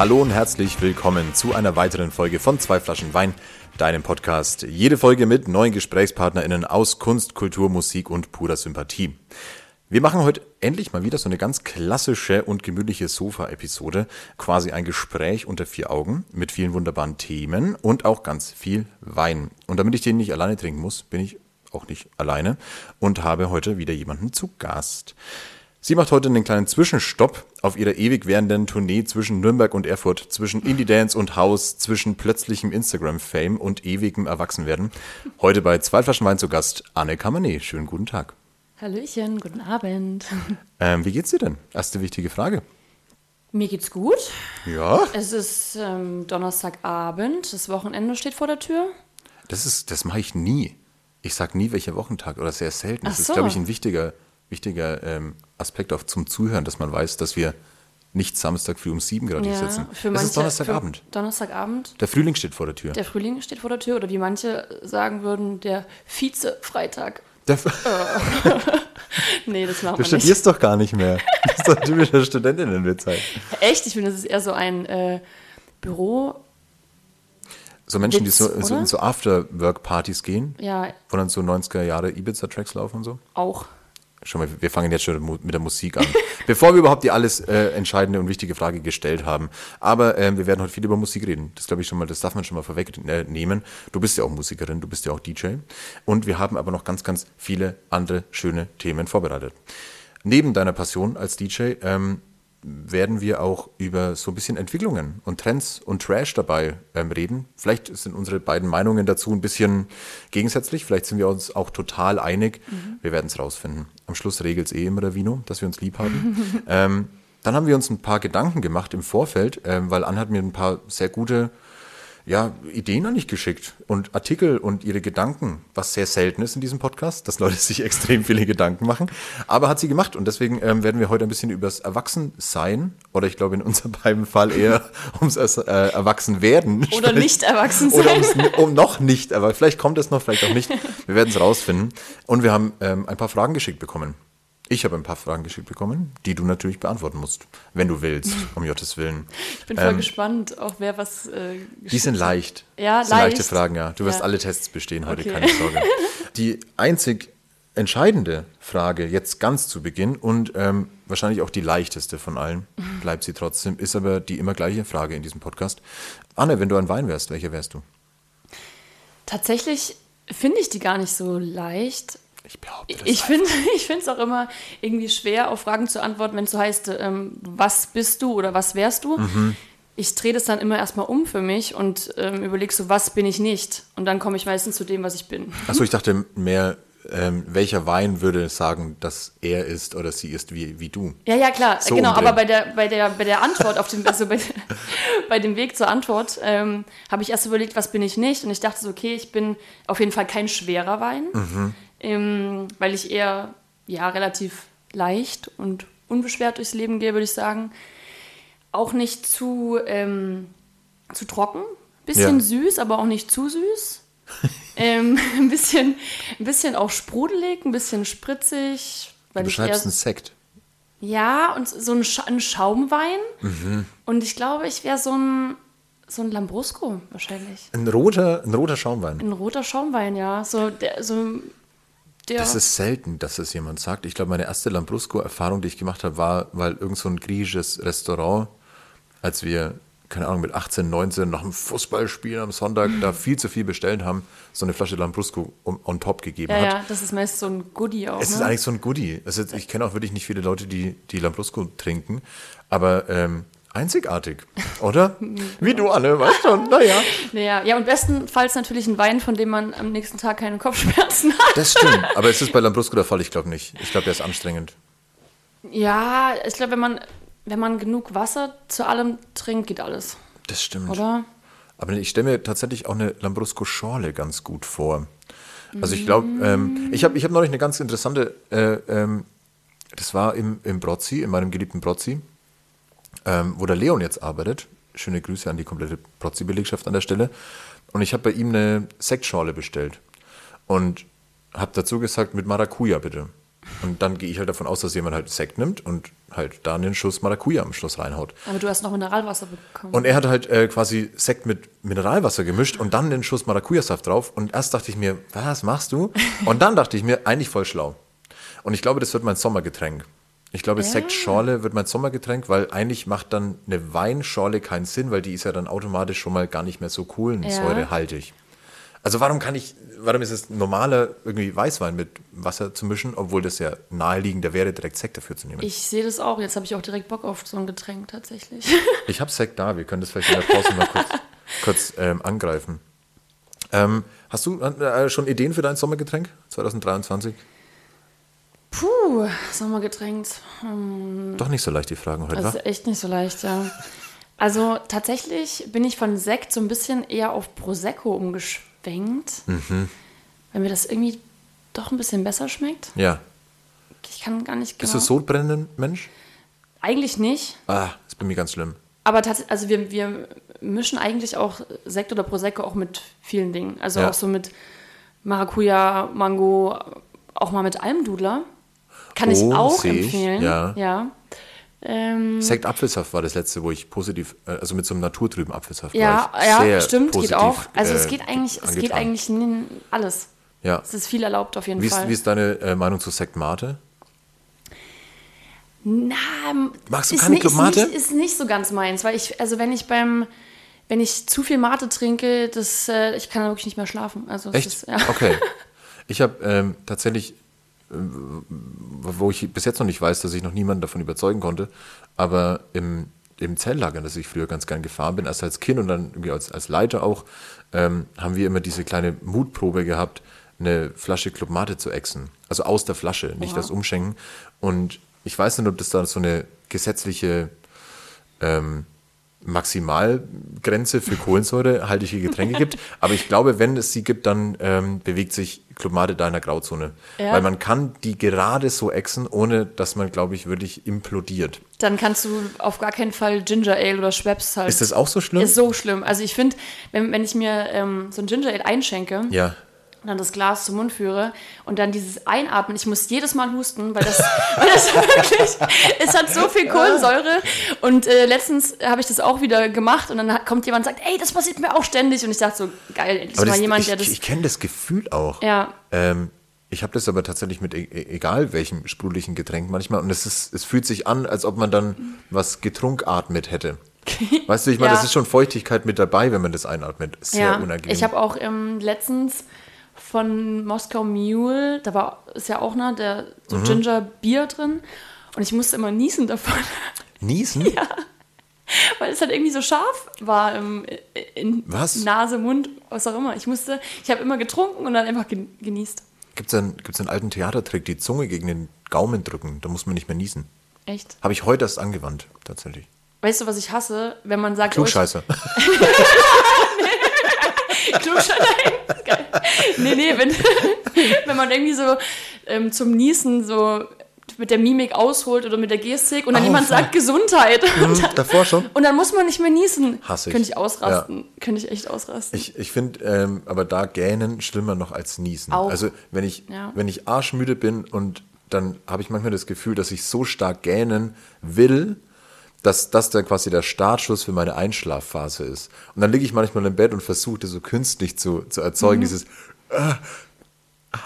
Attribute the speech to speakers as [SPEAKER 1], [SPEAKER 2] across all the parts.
[SPEAKER 1] Hallo und herzlich willkommen zu einer weiteren Folge von Zwei Flaschen Wein, deinem Podcast. Jede Folge mit neuen GesprächspartnerInnen aus Kunst, Kultur, Musik und purer Sympathie. Wir machen heute endlich mal wieder so eine ganz klassische und gemütliche Sofa-Episode. Quasi ein Gespräch unter vier Augen mit vielen wunderbaren Themen und auch ganz viel Wein. Und damit ich den nicht alleine trinken muss, bin ich auch nicht alleine und habe heute wieder jemanden zu Gast. Sie macht heute einen kleinen Zwischenstopp auf ihrer ewig währenden Tournee zwischen Nürnberg und Erfurt, zwischen Indie-Dance und Haus, zwischen plötzlichem Instagram-Fame und ewigem Erwachsenwerden. Heute bei zwei Flaschen Wein zu Gast Anne Kamané. Schönen guten Tag.
[SPEAKER 2] Hallöchen, guten Abend.
[SPEAKER 1] Ähm, wie geht's dir denn? Erste wichtige Frage.
[SPEAKER 2] Mir geht's gut.
[SPEAKER 1] Ja,
[SPEAKER 2] Es ist ähm, Donnerstagabend, das Wochenende steht vor der Tür.
[SPEAKER 1] das ist, das mache ich nie. Ich sag nie, welcher Wochentag oder sehr selten. Das
[SPEAKER 2] Ach
[SPEAKER 1] ist,
[SPEAKER 2] so.
[SPEAKER 1] glaube ich, ein wichtiger, wichtiger ähm, Aspekt auch zum Zuhören, dass man weiß, dass wir nicht Samstag früh um sieben gerade hier sitzen.
[SPEAKER 2] für
[SPEAKER 1] es ist Donnerstagabend.
[SPEAKER 2] Donnerstagabend.
[SPEAKER 1] Der Frühling steht vor der Tür.
[SPEAKER 2] Der Frühling steht vor der Tür oder wie manche sagen würden, der Vize-Freitag.
[SPEAKER 1] Der,
[SPEAKER 2] Nee, das machen
[SPEAKER 1] du
[SPEAKER 2] wir nicht.
[SPEAKER 1] studierst doch gar nicht mehr. Das ist doch typischer Studentinnenwitz halt.
[SPEAKER 2] Echt? Ich finde, das ist eher so ein äh, Büro.
[SPEAKER 1] So Menschen,
[SPEAKER 2] Witz,
[SPEAKER 1] die so, so in so After-Work-Partys gehen,
[SPEAKER 2] Ja,
[SPEAKER 1] wo dann so 90er Jahre Ibiza-Tracks laufen und so.
[SPEAKER 2] auch.
[SPEAKER 1] Schon mal, wir fangen jetzt schon mit der Musik an. Bevor wir überhaupt die alles äh, entscheidende und wichtige Frage gestellt haben. Aber ähm, wir werden heute viel über Musik reden. Das glaube ich schon mal, das darf man schon mal vorwegnehmen. Du bist ja auch Musikerin, du bist ja auch DJ. Und wir haben aber noch ganz, ganz viele andere schöne Themen vorbereitet. Neben deiner Passion als DJ ähm, werden wir auch über so ein bisschen Entwicklungen und Trends und Trash dabei ähm, reden. Vielleicht sind unsere beiden Meinungen dazu ein bisschen gegensätzlich. Vielleicht sind wir uns auch total einig. Wir werden es rausfinden. Am Schluss regelt es eh immer der Vino, dass wir uns lieb haben. ähm, dann haben wir uns ein paar Gedanken gemacht im Vorfeld, ähm, weil Anne hat mir ein paar sehr gute ja, Ideen an mich geschickt und Artikel und ihre Gedanken, was sehr selten ist in diesem Podcast, dass Leute sich extrem viele Gedanken machen. Aber hat sie gemacht und deswegen ähm, werden wir heute ein bisschen übers Erwachsensein oder ich glaube in unserem beiden Fall eher ums äh, Erwachsenwerden
[SPEAKER 2] Oder
[SPEAKER 1] sprechen.
[SPEAKER 2] nicht erwachsen
[SPEAKER 1] Oder
[SPEAKER 2] sein.
[SPEAKER 1] ums, um noch nicht, aber vielleicht kommt es noch, vielleicht auch nicht. Wir werden es rausfinden. Und wir haben ähm, ein paar Fragen geschickt bekommen. Ich habe ein paar Fragen geschickt bekommen, die du natürlich beantworten musst, wenn du willst, um Gottes Willen.
[SPEAKER 2] Ich bin voll
[SPEAKER 1] Ähm,
[SPEAKER 2] gespannt, auch wer was. Äh,
[SPEAKER 1] Die sind leicht.
[SPEAKER 2] Ja,
[SPEAKER 1] sind leichte
[SPEAKER 2] leicht.
[SPEAKER 1] Fragen, ja. Du wirst
[SPEAKER 2] Ja.
[SPEAKER 1] alle Tests bestehen heute,
[SPEAKER 2] Okay.
[SPEAKER 1] keine Sorge. Die einzig entscheidende Frage jetzt ganz zu Beginn und ähm, wahrscheinlich auch die leichteste von allen, bleibt sie trotzdem, ist aber die immer gleiche Frage in diesem Podcast. Anne, wenn du ein Wein wärst, welcher wärst du?
[SPEAKER 2] Tatsächlich finde ich die gar nicht so leicht.
[SPEAKER 1] Ich behaupte das
[SPEAKER 2] Ich finde es auch immer irgendwie schwer, auf Fragen zu antworten, wenn es so heißt, ähm, was bist du oder was wärst du?
[SPEAKER 1] Mhm.
[SPEAKER 2] Ich drehe das dann immer erstmal um für mich und ähm, überlege so, was bin ich nicht? Und dann komme ich meistens zu dem, was ich bin.
[SPEAKER 1] Achso, ich dachte mehr, ähm, welcher Wein würde sagen, dass er ist oder sie ist wie, wie du?
[SPEAKER 2] Ja, ja, klar,
[SPEAKER 1] So
[SPEAKER 2] genau.
[SPEAKER 1] umdrehen.
[SPEAKER 2] Aber bei der, bei, der, bei der Antwort, auf dem, also bei, bei dem Weg zur Antwort, ähm, habe ich erst überlegt, was bin ich nicht? Und ich dachte so, okay, ich bin auf jeden Fall kein schwerer Wein, ähm, weil ich eher ja, relativ leicht und unbeschwert durchs Leben gehe, würde ich sagen. Auch nicht zu, ähm, zu trocken, bisschen
[SPEAKER 1] Ja.
[SPEAKER 2] süß, aber auch nicht zu süß. ähm, ein, bisschen, ein bisschen auch sprudelig, ein bisschen spritzig. Weil
[SPEAKER 1] Du beschreibst einen Sekt.
[SPEAKER 2] ja, und so ein, Scha ein Schaumwein.
[SPEAKER 1] Mhm.
[SPEAKER 2] Und ich glaube, ich wäre so ein, so ein Lambrusco wahrscheinlich.
[SPEAKER 1] Ein roter, ein roter Schaumwein.
[SPEAKER 2] Ein roter Schaumwein, ja. So der, so der.
[SPEAKER 1] Das ist selten, dass das jemand sagt. Ich glaube, meine erste Lambrusco-Erfahrung, die ich gemacht habe, war, weil irgend so ein griechisches Restaurant, als wir, keine Ahnung, mit 18, 19 nach dem Fußballspiel am Sonntag da viel zu viel bestellt haben, so eine Flasche Lambrusco on, on top gegeben
[SPEAKER 2] ja,
[SPEAKER 1] hat.
[SPEAKER 2] ja, das ist meist so ein Goodie auch.
[SPEAKER 1] Es ist
[SPEAKER 2] ne?
[SPEAKER 1] eigentlich so ein Goodie. Ist, ich kenne auch wirklich nicht viele Leute, die, die Lambrusco trinken, aber ähm, einzigartig, oder? Wie du, Anne, weißt schon, naja.
[SPEAKER 2] Naja, ja, und bestenfalls natürlich ein Wein, von dem man am nächsten Tag keine Kopfschmerzen hat.
[SPEAKER 1] Das stimmt, aber es ist bei Lambrusco der Fall, ich glaube nicht. Ich glaube, der ist anstrengend.
[SPEAKER 2] Ja, ich glaube, wenn man wenn man genug Wasser zu allem trinkt, geht alles,
[SPEAKER 1] Das stimmt.
[SPEAKER 2] oder?
[SPEAKER 1] Aber ich stelle mir tatsächlich auch eine Lambrusco Schorle ganz gut vor. Also ich glaube, ähm, ich habe ich hab neulich eine ganz interessante, äh, ähm, das war im, im Brozzi, in meinem geliebten Brozzi, ähm, wo der Leon jetzt arbeitet. Schöne Grüße an die komplette Brozzi-Belegschaft an der Stelle. Und ich habe bei ihm eine Sektschorle bestellt. Und habe dazu gesagt, mit Maracuja bitte. Und dann gehe ich halt davon aus, dass jemand halt Sekt nimmt und halt da einen Schuss Maracuja am Schluss reinhaut.
[SPEAKER 2] Aber du hast noch Mineralwasser bekommen.
[SPEAKER 1] Und er hat halt äh, quasi Sekt mit Mineralwasser gemischt und dann den Schuss Maracuja-Saft drauf. Und erst dachte ich mir, was machst du? Und dann dachte ich mir, eigentlich voll schlau. Und ich glaube, das wird mein Sommergetränk. Ich glaube, Sektschorle wird mein Sommergetränk, weil eigentlich macht dann eine Weinschorle keinen Sinn, weil die ist ja dann automatisch schon mal gar nicht mehr so kohlensäurehaltig. Also warum kann ich, warum ist es normaler, irgendwie Weißwein mit Wasser zu mischen, obwohl das ja naheliegender wäre, direkt Sekt dafür zu nehmen?
[SPEAKER 2] ich sehe das auch. Jetzt habe ich auch direkt Bock auf so ein Getränk tatsächlich.
[SPEAKER 1] Ich habe Sekt da, wir können das vielleicht in der Pause mal kurz, kurz ähm, angreifen. Ähm, hast du äh, schon Ideen für dein Sommergetränk 2023?
[SPEAKER 2] Puh, Sommergetränk. Hm,
[SPEAKER 1] Doch nicht so leicht die Fragen heute,
[SPEAKER 2] das ist echt nicht so leicht, ja. Also tatsächlich bin ich von Sekt so ein bisschen eher auf Prosecco umgeschwenkt,
[SPEAKER 1] Mhm.
[SPEAKER 2] weil mir das irgendwie doch ein bisschen besser schmeckt.
[SPEAKER 1] Ja.
[SPEAKER 2] Ich kann gar nicht genau.
[SPEAKER 1] Bist du Sodbrennenden Mensch?
[SPEAKER 2] Eigentlich nicht.
[SPEAKER 1] Ah, ist bei mir ganz schlimm.
[SPEAKER 2] Aber tatsächlich, also wir, wir mischen eigentlich auch Sekt oder Prosecco auch mit vielen Dingen. Also
[SPEAKER 1] Ja.
[SPEAKER 2] auch so mit Maracuja, Mango, auch mal mit Almdudler. Kann ich
[SPEAKER 1] Oh,
[SPEAKER 2] auch
[SPEAKER 1] ich,
[SPEAKER 2] empfehlen.
[SPEAKER 1] ja.
[SPEAKER 2] ja. Ähm,
[SPEAKER 1] Sekt Apfelsaft war das letzte, wo ich positiv, äh, also mit so einem naturtrüben Apfelsaft
[SPEAKER 2] ja,
[SPEAKER 1] war
[SPEAKER 2] ja, stimmt,
[SPEAKER 1] positiv,
[SPEAKER 2] geht auch. Also es
[SPEAKER 1] äh,
[SPEAKER 2] geht eigentlich, es geht eigentlich alles.
[SPEAKER 1] Ja.
[SPEAKER 2] Es ist viel erlaubt auf jeden
[SPEAKER 1] Wie ist,
[SPEAKER 2] Fall.
[SPEAKER 1] wie ist deine äh, Meinung zu Sekt Mate?
[SPEAKER 2] Na,
[SPEAKER 1] Magst du
[SPEAKER 2] ist
[SPEAKER 1] keine
[SPEAKER 2] nicht,
[SPEAKER 1] Club Mate?
[SPEAKER 2] Ist nicht, ist nicht so ganz meins, weil ich, also wenn ich beim, wenn ich zu viel Mate trinke, das, äh, ich kann wirklich nicht mehr schlafen. Also
[SPEAKER 1] Echt?
[SPEAKER 2] Ist, ja.
[SPEAKER 1] Okay. Ich habe ähm, tatsächlich, äh, wo ich bis jetzt noch nicht weiß, dass ich noch niemanden davon überzeugen konnte, aber im, im Zelllager, in das ich früher ganz gern gefahren bin, erst als Kind und dann irgendwie als, als Leiter auch, ähm, haben wir immer diese kleine Mutprobe gehabt, eine Flasche Club Mate zu exen. Also aus der Flasche, nicht das Umschenken. Und ich weiß nicht, ob das da so eine gesetzliche ähm, Maximalgrenze für kohlensäurehaltige Getränke gibt. Aber ich glaube, wenn es sie gibt, dann ähm, bewegt sich Club Mate da in der Grauzone.
[SPEAKER 2] Ja.
[SPEAKER 1] Weil man kann die gerade so exen, ohne dass man, glaube ich, wirklich implodiert.
[SPEAKER 2] Dann kannst du auf gar keinen Fall Ginger Ale oder Schweppes halt.
[SPEAKER 1] Ist das auch so schlimm?
[SPEAKER 2] Ist so schlimm. Also ich finde, wenn, wenn ich mir ähm, so ein Ginger Ale einschenke
[SPEAKER 1] ja.
[SPEAKER 2] Und dann das Glas zum Mund führe und dann dieses Einatmen, ich muss jedes Mal husten, weil das, weil das wirklich, es hat so viel Kohlensäure. Und äh, letztens habe ich das auch wieder gemacht und dann hat- kommt jemand und sagt, ey, das passiert mir auch ständig. Und ich dachte so, geil, endlich mal jemand,
[SPEAKER 1] ich,
[SPEAKER 2] der das...
[SPEAKER 1] ich kenne das Gefühl auch.
[SPEAKER 2] ja,
[SPEAKER 1] Ähm, ich habe das aber tatsächlich mit e e- egal welchem sprudelichen Getränk manchmal. Und es, ist, es fühlt sich an, als ob man dann was getrunkartmet hätte. Weißt du, ich meine,
[SPEAKER 2] Ja.
[SPEAKER 1] das ist schon Feuchtigkeit mit dabei, wenn man das einatmet. Sehr
[SPEAKER 2] ja.
[SPEAKER 1] unangenehm.
[SPEAKER 2] Ich habe auch ähm, letztens von Moskau Mule, da war ist ja auch ne, der so
[SPEAKER 1] Mhm.
[SPEAKER 2] Ginger Bier drin und ich musste immer niesen davon,
[SPEAKER 1] Niesen?
[SPEAKER 2] weil es halt irgendwie so scharf war im, in
[SPEAKER 1] Was?
[SPEAKER 2] Nase, Mund, was auch immer. Ich musste, ich habe immer getrunken und dann einfach gen- genießt.
[SPEAKER 1] Gibt es einen, gibt's einen alten Theatertrick, die Zunge gegen den Gaumen drücken, da muss man nicht mehr niesen.
[SPEAKER 2] Echt?
[SPEAKER 1] Habe ich heute erst angewandt, tatsächlich.
[SPEAKER 2] Weißt du, was ich hasse, wenn man sagt, oh, ich-.
[SPEAKER 1] Klugscheißer.
[SPEAKER 2] Nein. Nee, nee, wenn, wenn man irgendwie so ähm, zum Niesen so mit der Mimik ausholt oder mit der Gestik und dann
[SPEAKER 1] Oh,
[SPEAKER 2] jemand
[SPEAKER 1] voll.
[SPEAKER 2] sagt Gesundheit. Und dann,
[SPEAKER 1] davor schon?
[SPEAKER 2] Und dann muss man nicht mehr niesen.
[SPEAKER 1] Hasse ich.
[SPEAKER 2] Könnte ich ausrasten. Könnte ich echt ausrasten.
[SPEAKER 1] Ich, ich finde ähm, aber da gähnen schlimmer noch als niesen.
[SPEAKER 2] Auch.
[SPEAKER 1] Also wenn ich,
[SPEAKER 2] Ja.
[SPEAKER 1] wenn ich arschmüde bin und dann habe ich manchmal das Gefühl, dass ich so stark gähnen will, dass das dann quasi der Startschuss für meine Einschlafphase ist. Und dann liege ich manchmal im Bett und versuche das so künstlich zu, zu erzeugen, dieses äh,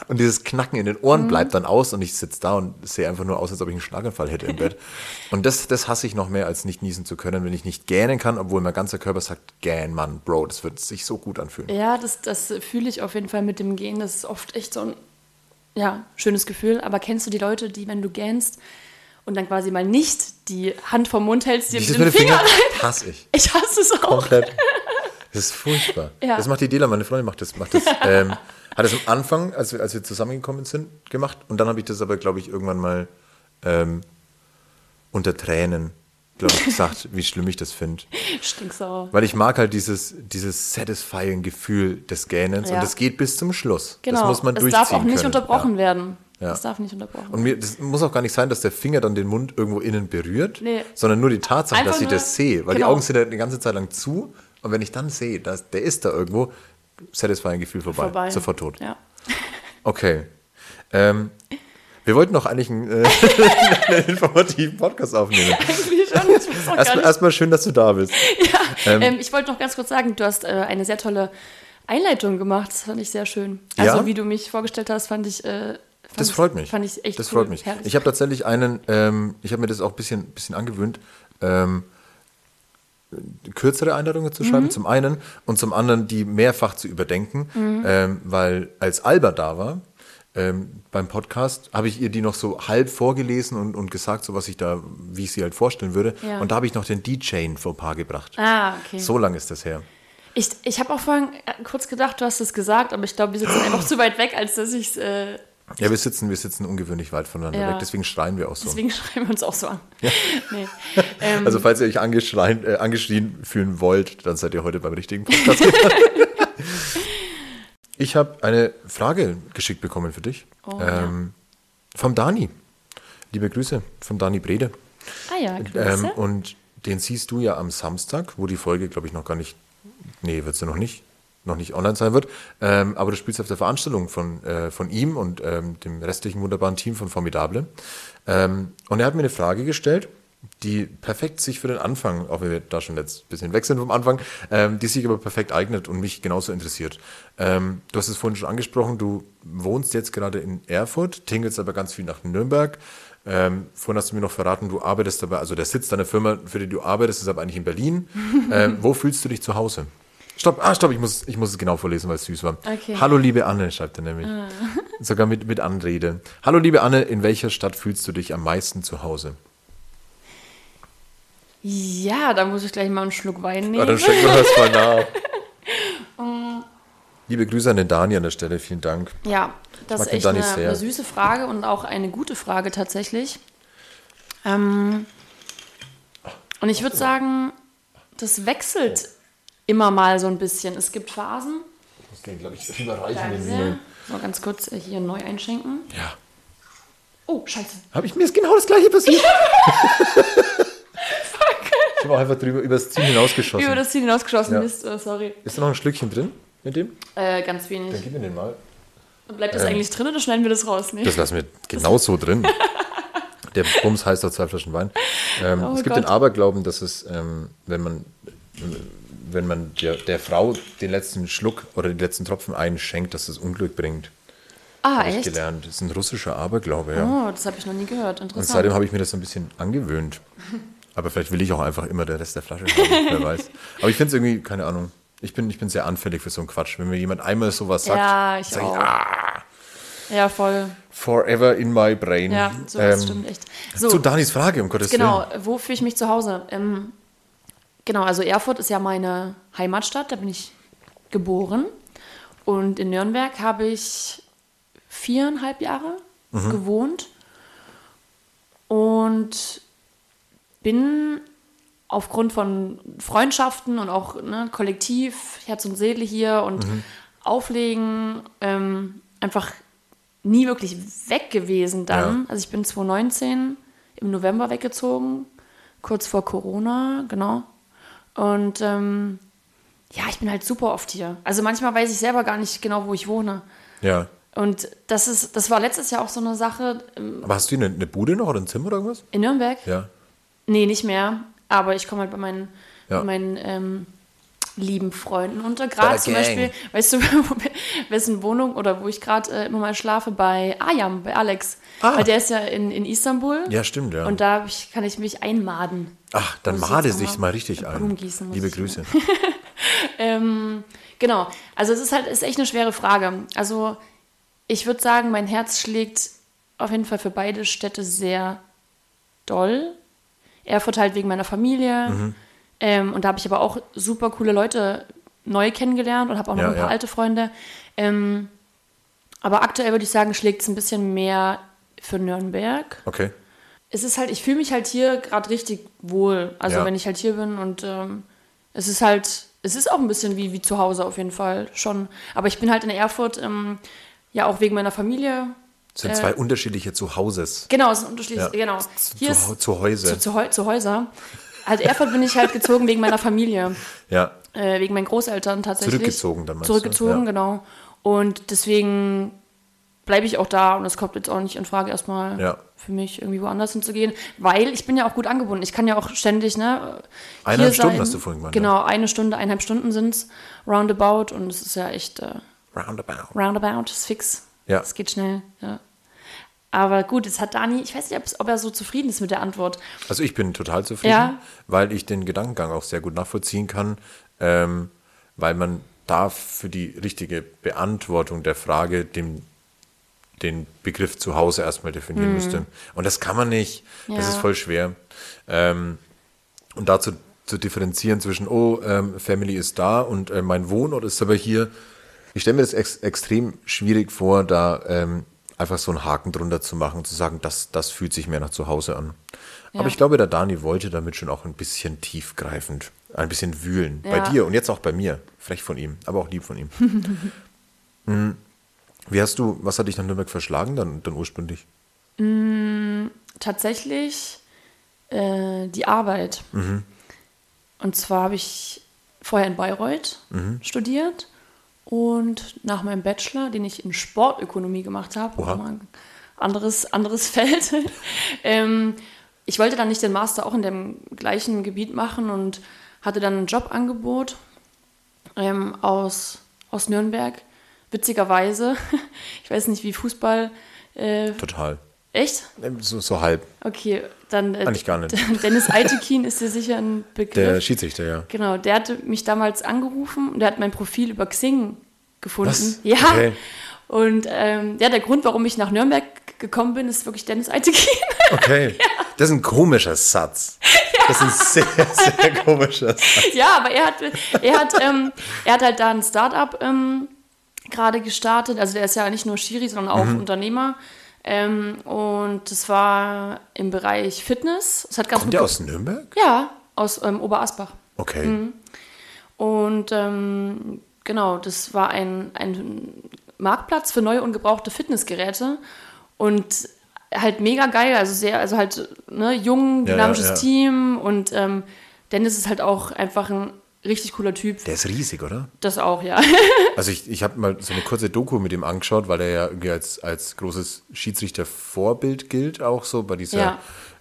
[SPEAKER 1] und dieses Knacken in den Ohren bleibt dann aus und ich sitze da und sehe einfach nur aus, als ob ich einen Schlaganfall hätte im Bett. Und das, das hasse ich noch mehr, als nicht niesen zu können, wenn ich nicht gähnen kann, obwohl mein ganzer Körper sagt, gähn, Mann, Bro, das wird sich so gut anfühlen.
[SPEAKER 2] Ja, das, das fühle ich auf jeden Fall mit dem Gehen. Das ist oft echt so ein ja, schönes Gefühl. Aber kennst du die Leute, die, wenn du gähnst und dann quasi mal nicht die Hand vom Mund hältst, dir den
[SPEAKER 1] den
[SPEAKER 2] Fingern
[SPEAKER 1] Fingern hasse ich.
[SPEAKER 2] Ich hasse es auch.
[SPEAKER 1] Komplett. Das ist furchtbar.
[SPEAKER 2] Ja.
[SPEAKER 1] Das macht die Dela, meine Freundin macht das. Macht das ähm, hat das am Anfang, als wir, als wir zusammengekommen sind, gemacht. Und dann habe ich das aber, glaube ich, irgendwann mal ähm, unter Tränen glaube ich, gesagt, wie schlimm ich das finde.
[SPEAKER 2] Stinksauer.
[SPEAKER 1] Weil ich mag halt dieses, dieses satisfying Gefühl des Gähnens
[SPEAKER 2] Ja.
[SPEAKER 1] und das geht bis zum Schluss.
[SPEAKER 2] Genau.
[SPEAKER 1] Das muss man
[SPEAKER 2] es
[SPEAKER 1] durchziehen
[SPEAKER 2] darf auch nicht
[SPEAKER 1] können.
[SPEAKER 2] unterbrochen
[SPEAKER 1] Ja.
[SPEAKER 2] werden.
[SPEAKER 1] Ja.
[SPEAKER 2] Es darf nicht unterbrochen
[SPEAKER 1] Und mir, das muss auch gar nicht sein, dass der Finger dann den Mund irgendwo innen berührt,
[SPEAKER 2] Nee.
[SPEAKER 1] sondern nur die Tatsache,
[SPEAKER 2] Einfach
[SPEAKER 1] dass ich das sehe. Weil
[SPEAKER 2] genau.
[SPEAKER 1] die Augen sind ja die ganze Zeit lang zu und wenn ich dann sehe, dass der ist da irgendwo, satisfying Gefühl vorbei.
[SPEAKER 2] vorbei.
[SPEAKER 1] Sofort tot.
[SPEAKER 2] Ja.
[SPEAKER 1] Okay. Ähm, wir wollten noch eigentlich einen, äh, einen informativen Podcast aufnehmen.
[SPEAKER 2] Eigentlich schon.
[SPEAKER 1] Erstmal erstmal schön, dass du da bist.
[SPEAKER 2] Ähm, ich wollte noch ganz kurz sagen, du hast äh, eine sehr tolle Einleitung gemacht. Das fand ich sehr schön. Also,
[SPEAKER 1] Ja?
[SPEAKER 2] wie du mich vorgestellt hast, fand ich. Äh,
[SPEAKER 1] Das freut mich.
[SPEAKER 2] Fand ich echt
[SPEAKER 1] Das
[SPEAKER 2] cool.
[SPEAKER 1] freut mich.
[SPEAKER 2] Herrlich.
[SPEAKER 1] Ich habe tatsächlich einen, ähm, ich habe mir das auch ein bisschen, bisschen angewöhnt, ähm, kürzere Einladungen zu
[SPEAKER 2] Mhm.
[SPEAKER 1] schreiben, zum einen, und zum anderen die mehrfach zu überdenken,
[SPEAKER 2] Mhm.
[SPEAKER 1] ähm, weil als Alba da war, ähm, beim Podcast, habe ich ihr die noch so halb vorgelesen und, und gesagt, so was ich da, wie ich sie halt vorstellen würde.
[SPEAKER 2] Ja.
[SPEAKER 1] Und da habe ich noch den D-Chain vor Paar gebracht.
[SPEAKER 2] ah, okay.
[SPEAKER 1] So lang ist das her.
[SPEAKER 2] Ich, ich habe auch vorhin äh, kurz gedacht, du hast es gesagt, aber ich glaube, wir sitzen einfach zu weit weg, als dass ich es. Äh,
[SPEAKER 1] Ja, wir sitzen, wir sitzen ungewöhnlich weit voneinander
[SPEAKER 2] Ja.
[SPEAKER 1] weg, deswegen schreien wir auch so.
[SPEAKER 2] deswegen schreiben wir uns auch so an. Nee. Ähm,
[SPEAKER 1] Also falls ihr euch angeschreien, äh, angeschrien fühlen wollt, dann seid ihr heute beim richtigen Podcast. ich habe eine Frage geschickt bekommen für dich.
[SPEAKER 2] Oh,
[SPEAKER 1] ähm, Vom Dani. Liebe Grüße vom Dani Brede.
[SPEAKER 2] ah ja, Grüße.
[SPEAKER 1] Ähm, und den siehst du ja am Samstag, wo die Folge, glaube ich, noch gar nicht, nee, wird sie noch nicht, noch nicht online sein wird. Ähm, aber du spielst auf der Veranstaltung von, äh, von ihm und ähm, dem restlichen wunderbaren Team von Formidable. Ähm, und er hat mir eine Frage gestellt, die perfekt sich für den Anfang, auch wenn wir da schon jetzt ein bisschen weg sind vom Anfang, ähm, die sich aber perfekt eignet und mich genauso interessiert. Ähm, du hast es vorhin schon angesprochen, du wohnst jetzt gerade in Erfurt, tingelst aber ganz viel nach Nürnberg. Ähm, vorhin hast du mir noch verraten, du arbeitest dabei, also der Sitz deiner Firma, für die du arbeitest, ist aber eigentlich in Berlin. ähm, wo fühlst du dich zu Hause? Stopp, ah, stopp, ich muss, ich muss es genau vorlesen, weil es süß war.
[SPEAKER 2] Okay.
[SPEAKER 1] Hallo, liebe Anne, schreibt er nämlich. Sogar mit, mit Anrede. Hallo, liebe Anne, in welcher Stadt fühlst du dich am meisten zu Hause?
[SPEAKER 2] ja, da muss ich gleich mal einen Schluck Wein nehmen.
[SPEAKER 1] Ja, dann schenken wir das mal nach. Liebe Grüße an den Dani an der Stelle, vielen Dank.
[SPEAKER 2] Ja, das ist echt eine, eine süße Frage und auch eine gute Frage tatsächlich. Ähm, und ich würde sagen, das wechselt immer mal so ein bisschen. Es gibt Phasen.
[SPEAKER 1] Ich muss den, glaube ich, überreichen.
[SPEAKER 2] Danke. So, ganz kurz äh, hier neu einschenken.
[SPEAKER 1] Ja.
[SPEAKER 2] Oh, scheiße.
[SPEAKER 1] Habe ich mir ist genau das gleiche passiert? ich habe auch einfach drüber übers Ziel hinausgeschossen.
[SPEAKER 2] Über das Ziel hinausgeschossen.
[SPEAKER 1] Ja.
[SPEAKER 2] Mist, äh, sorry.
[SPEAKER 1] ist da noch ein Schlückchen drin mit dem?
[SPEAKER 2] Äh, ganz wenig.
[SPEAKER 1] Dann gib mir den mal.
[SPEAKER 2] Bleibt das
[SPEAKER 1] Ähm,
[SPEAKER 2] eigentlich drin oder schneiden wir das raus? Nee.
[SPEAKER 1] Das lassen wir genau so drin. Der Bums heißt auch zwei Flaschen Wein. Ähm,
[SPEAKER 2] Oh
[SPEAKER 1] es gibt
[SPEAKER 2] Gott.
[SPEAKER 1] den Aberglauben, dass es, ähm, wenn man, wenn man der, der Frau den letzten Schluck oder die letzten Tropfen einschenkt, dass es Unglück bringt.
[SPEAKER 2] ah,
[SPEAKER 1] Habe ich
[SPEAKER 2] echt?
[SPEAKER 1] gelernt. Das ist ein russischer Aberglaube, ja.
[SPEAKER 2] Oh, das habe ich noch nie gehört.
[SPEAKER 1] Und
[SPEAKER 2] Interessant.
[SPEAKER 1] seitdem habe ich mir das so ein bisschen angewöhnt. Aber vielleicht will ich auch einfach immer den Rest der Flasche haben, wer weiß. Aber ich finde es irgendwie, keine Ahnung, ich bin, ich bin sehr anfällig für so einen Quatsch. Wenn mir jemand einmal sowas sagt,
[SPEAKER 2] Ja, ich
[SPEAKER 1] sag
[SPEAKER 2] auch.
[SPEAKER 1] ah,
[SPEAKER 2] ja, voll.
[SPEAKER 1] forever in my brain.
[SPEAKER 2] Ja, so das
[SPEAKER 1] Ähm,
[SPEAKER 2] stimmt echt. So,
[SPEAKER 1] Zu Danis Frage, um Gottes
[SPEAKER 2] Genau,
[SPEAKER 1] Willen.
[SPEAKER 2] wo fühle ich mich zu Hause? Ähm, genau, also Erfurt ist ja meine Heimatstadt, da bin ich geboren. Und in Nürnberg habe ich viereinhalb Jahre
[SPEAKER 1] Mhm.
[SPEAKER 2] gewohnt und bin aufgrund von Freundschaften und auch ne, Kollektiv, Herz und Seele hier und
[SPEAKER 1] Mhm.
[SPEAKER 2] Auflegen ähm, einfach nie wirklich weg gewesen dann.
[SPEAKER 1] Ja.
[SPEAKER 2] Also ich bin 2019 im November weggezogen, kurz vor Corona, genau. Und ähm, ja, ich bin halt super oft hier. Also manchmal weiß ich selber gar nicht genau, wo ich wohne.
[SPEAKER 1] Ja.
[SPEAKER 2] Und das ist, das war letztes Jahr auch so eine Sache ähm,
[SPEAKER 1] Aber hast du eine, eine Bude noch oder ein Zimmer oder irgendwas?
[SPEAKER 2] in Nürnberg.
[SPEAKER 1] Ja.
[SPEAKER 2] Nee, nicht mehr. Aber ich komme halt bei meinen,
[SPEAKER 1] Ja.
[SPEAKER 2] bei meinen ähm, lieben Freunden unter. Gerade
[SPEAKER 1] der
[SPEAKER 2] zum. Beispiel, weißt du, wessen Wohnung oder wo ich gerade äh, immer mal schlafe? Bei Ayam, bei Alex.
[SPEAKER 1] Ah.
[SPEAKER 2] Weil der ist ja in, in Istanbul.
[SPEAKER 1] Ja, stimmt, ja.
[SPEAKER 2] Und da ich, kann ich mich einmaden.
[SPEAKER 1] Ach, dann made
[SPEAKER 2] jetzt
[SPEAKER 1] sich
[SPEAKER 2] noch
[SPEAKER 1] mal richtig ein. Liebe Grüße.
[SPEAKER 2] Ähm, genau. Also es ist halt ist echt eine schwere Frage. Also ich würde sagen, mein Herz schlägt auf jeden Fall für beide Städte sehr doll. Erfurt halt wegen meiner Familie.
[SPEAKER 1] Mhm.
[SPEAKER 2] Ähm, und da habe ich aber auch super coole Leute neu kennengelernt und habe auch noch
[SPEAKER 1] Ja,
[SPEAKER 2] ein paar
[SPEAKER 1] ja.
[SPEAKER 2] alte Freunde. Ähm, aber aktuell würde ich sagen, schlägt es ein bisschen mehr für Nürnberg.
[SPEAKER 1] Okay.
[SPEAKER 2] es ist halt, ich fühle mich halt hier gerade richtig wohl. Also
[SPEAKER 1] Ja.
[SPEAKER 2] wenn ich halt hier bin und ähm, es ist halt, es ist auch ein bisschen wie, wie zu Hause auf jeden Fall schon. Aber ich bin halt in Erfurt, ähm, ja auch wegen meiner Familie.
[SPEAKER 1] Es sind
[SPEAKER 2] Äh,
[SPEAKER 1] zwei unterschiedliche Zuhauses.
[SPEAKER 2] Genau, es ist unterschiedlich,
[SPEAKER 1] Ja.
[SPEAKER 2] genau. Hier
[SPEAKER 1] Zu,
[SPEAKER 2] ist
[SPEAKER 1] zu Häuser.
[SPEAKER 2] zu, zu Häuser. Also Erfurt bin ich halt gezogen wegen meiner Familie.
[SPEAKER 1] ja.
[SPEAKER 2] äh, wegen meinen Großeltern tatsächlich.
[SPEAKER 1] Zurückgezogen du?
[SPEAKER 2] Zurückgezogen,
[SPEAKER 1] Ja.
[SPEAKER 2] genau. Und deswegen bleibe ich auch da und es kommt jetzt auch nicht in Frage, erstmal
[SPEAKER 1] Ja.
[SPEAKER 2] für mich irgendwie woanders hinzugehen, weil ich bin ja auch gut angebunden. Ich kann ja auch ständig, ne?
[SPEAKER 1] Eineinhalb Stunden
[SPEAKER 2] sein.
[SPEAKER 1] hast du vorhin gemeint,
[SPEAKER 2] Genau, eine Stunde, eineinhalb Stunden sind es, roundabout und es ist ja echt äh,
[SPEAKER 1] Roundabout.
[SPEAKER 2] roundabout, ist fix.
[SPEAKER 1] Ja.
[SPEAKER 2] Es geht schnell, ja. Aber gut, jetzt hat Dani, ich weiß nicht, ob er so zufrieden ist mit der Antwort.
[SPEAKER 1] Also ich bin total zufrieden,
[SPEAKER 2] Ja.
[SPEAKER 1] weil ich den Gedankengang auch sehr gut nachvollziehen kann, ähm, weil man da für die richtige Beantwortung der Frage dem, den Begriff zu Hause erstmal definieren müsste. Und das kann man nicht. Das.
[SPEAKER 2] Ja.
[SPEAKER 1] ist voll schwer. Ähm, und dazu zu differenzieren zwischen, oh, ähm, Family ist da und äh, mein Wohnort ist aber hier. Ich stelle mir das ex extrem schwierig vor, da ähm, einfach so einen Haken drunter zu machen und zu sagen, das, das fühlt sich mehr nach zu Hause an. Aber
[SPEAKER 2] Ja.
[SPEAKER 1] ich glaube, der Dani wollte damit schon auch ein bisschen tiefgreifend, ein bisschen wühlen. Bei
[SPEAKER 2] Ja.
[SPEAKER 1] dir und jetzt auch bei mir. Frech von ihm, aber auch lieb von ihm. Hm. Wie hast du, was hat dich nach Nürnberg verschlagen dann, dann ursprünglich?
[SPEAKER 2] tatsächlich äh, die Arbeit.
[SPEAKER 1] Mhm.
[SPEAKER 2] Und zwar habe ich vorher in Bayreuth
[SPEAKER 1] Mhm.
[SPEAKER 2] studiert und nach meinem Bachelor, den ich in Sportökonomie gemacht habe,
[SPEAKER 1] Oha.
[SPEAKER 2] auch mal ein anderes, anderes Feld, ähm, ich wollte dann nicht den Master auch in dem gleichen Gebiet machen und hatte dann ein Jobangebot ähm, aus, aus Nürnberg. Witzigerweise, ich weiß nicht, wie Fußball. Äh,
[SPEAKER 1] Total.
[SPEAKER 2] Echt?
[SPEAKER 1] Ähm, So, so halb.
[SPEAKER 2] Okay, dann. Äh,
[SPEAKER 1] Eigentlich gar nicht.
[SPEAKER 2] Dennis Altekin ist dir sicher ein Begriff.
[SPEAKER 1] Der Schiedsrichter, ja.
[SPEAKER 2] genau, der hatte mich damals angerufen und der hat mein Profil über Xing gefunden.
[SPEAKER 1] Was?
[SPEAKER 2] Ja.
[SPEAKER 1] Okay.
[SPEAKER 2] Und ähm, ja, der Grund, warum ich nach Nürnberg gekommen bin, ist wirklich Dennis Altekin.
[SPEAKER 1] Okay. Das ist ein komischer Satz. Das ist ein sehr, sehr komischer Satz.
[SPEAKER 2] ja, aber er hat, er hat, ähm, er hat halt da ein Startup ähm, gerade gestartet. Also der ist ja nicht nur Schiri, sondern auch
[SPEAKER 1] Mhm.
[SPEAKER 2] Unternehmer. Ähm, und das war im Bereich Fitness. Das hat ganz
[SPEAKER 1] Kommt der aus Nürnberg?
[SPEAKER 2] Ja, aus ähm, Oberasbach.
[SPEAKER 1] Okay.
[SPEAKER 2] Mhm. Und ähm, genau, das war ein, ein Marktplatz für neue und gebrauchte Fitnessgeräte. Und halt mega geil, also sehr, also halt ne, jung,
[SPEAKER 1] Ja, ja,
[SPEAKER 2] dynamisches
[SPEAKER 1] ja.
[SPEAKER 2] Team. Und ähm, Dennis ist halt auch einfach ein richtig cooler Typ.
[SPEAKER 1] Der ist riesig, oder?
[SPEAKER 2] Das auch, ja.
[SPEAKER 1] Also ich, ich habe mal so eine kurze Doku mit ihm angeschaut, weil er ja irgendwie als, als großes Schiedsrichtervorbild gilt, auch so bei dieser
[SPEAKER 2] Ja.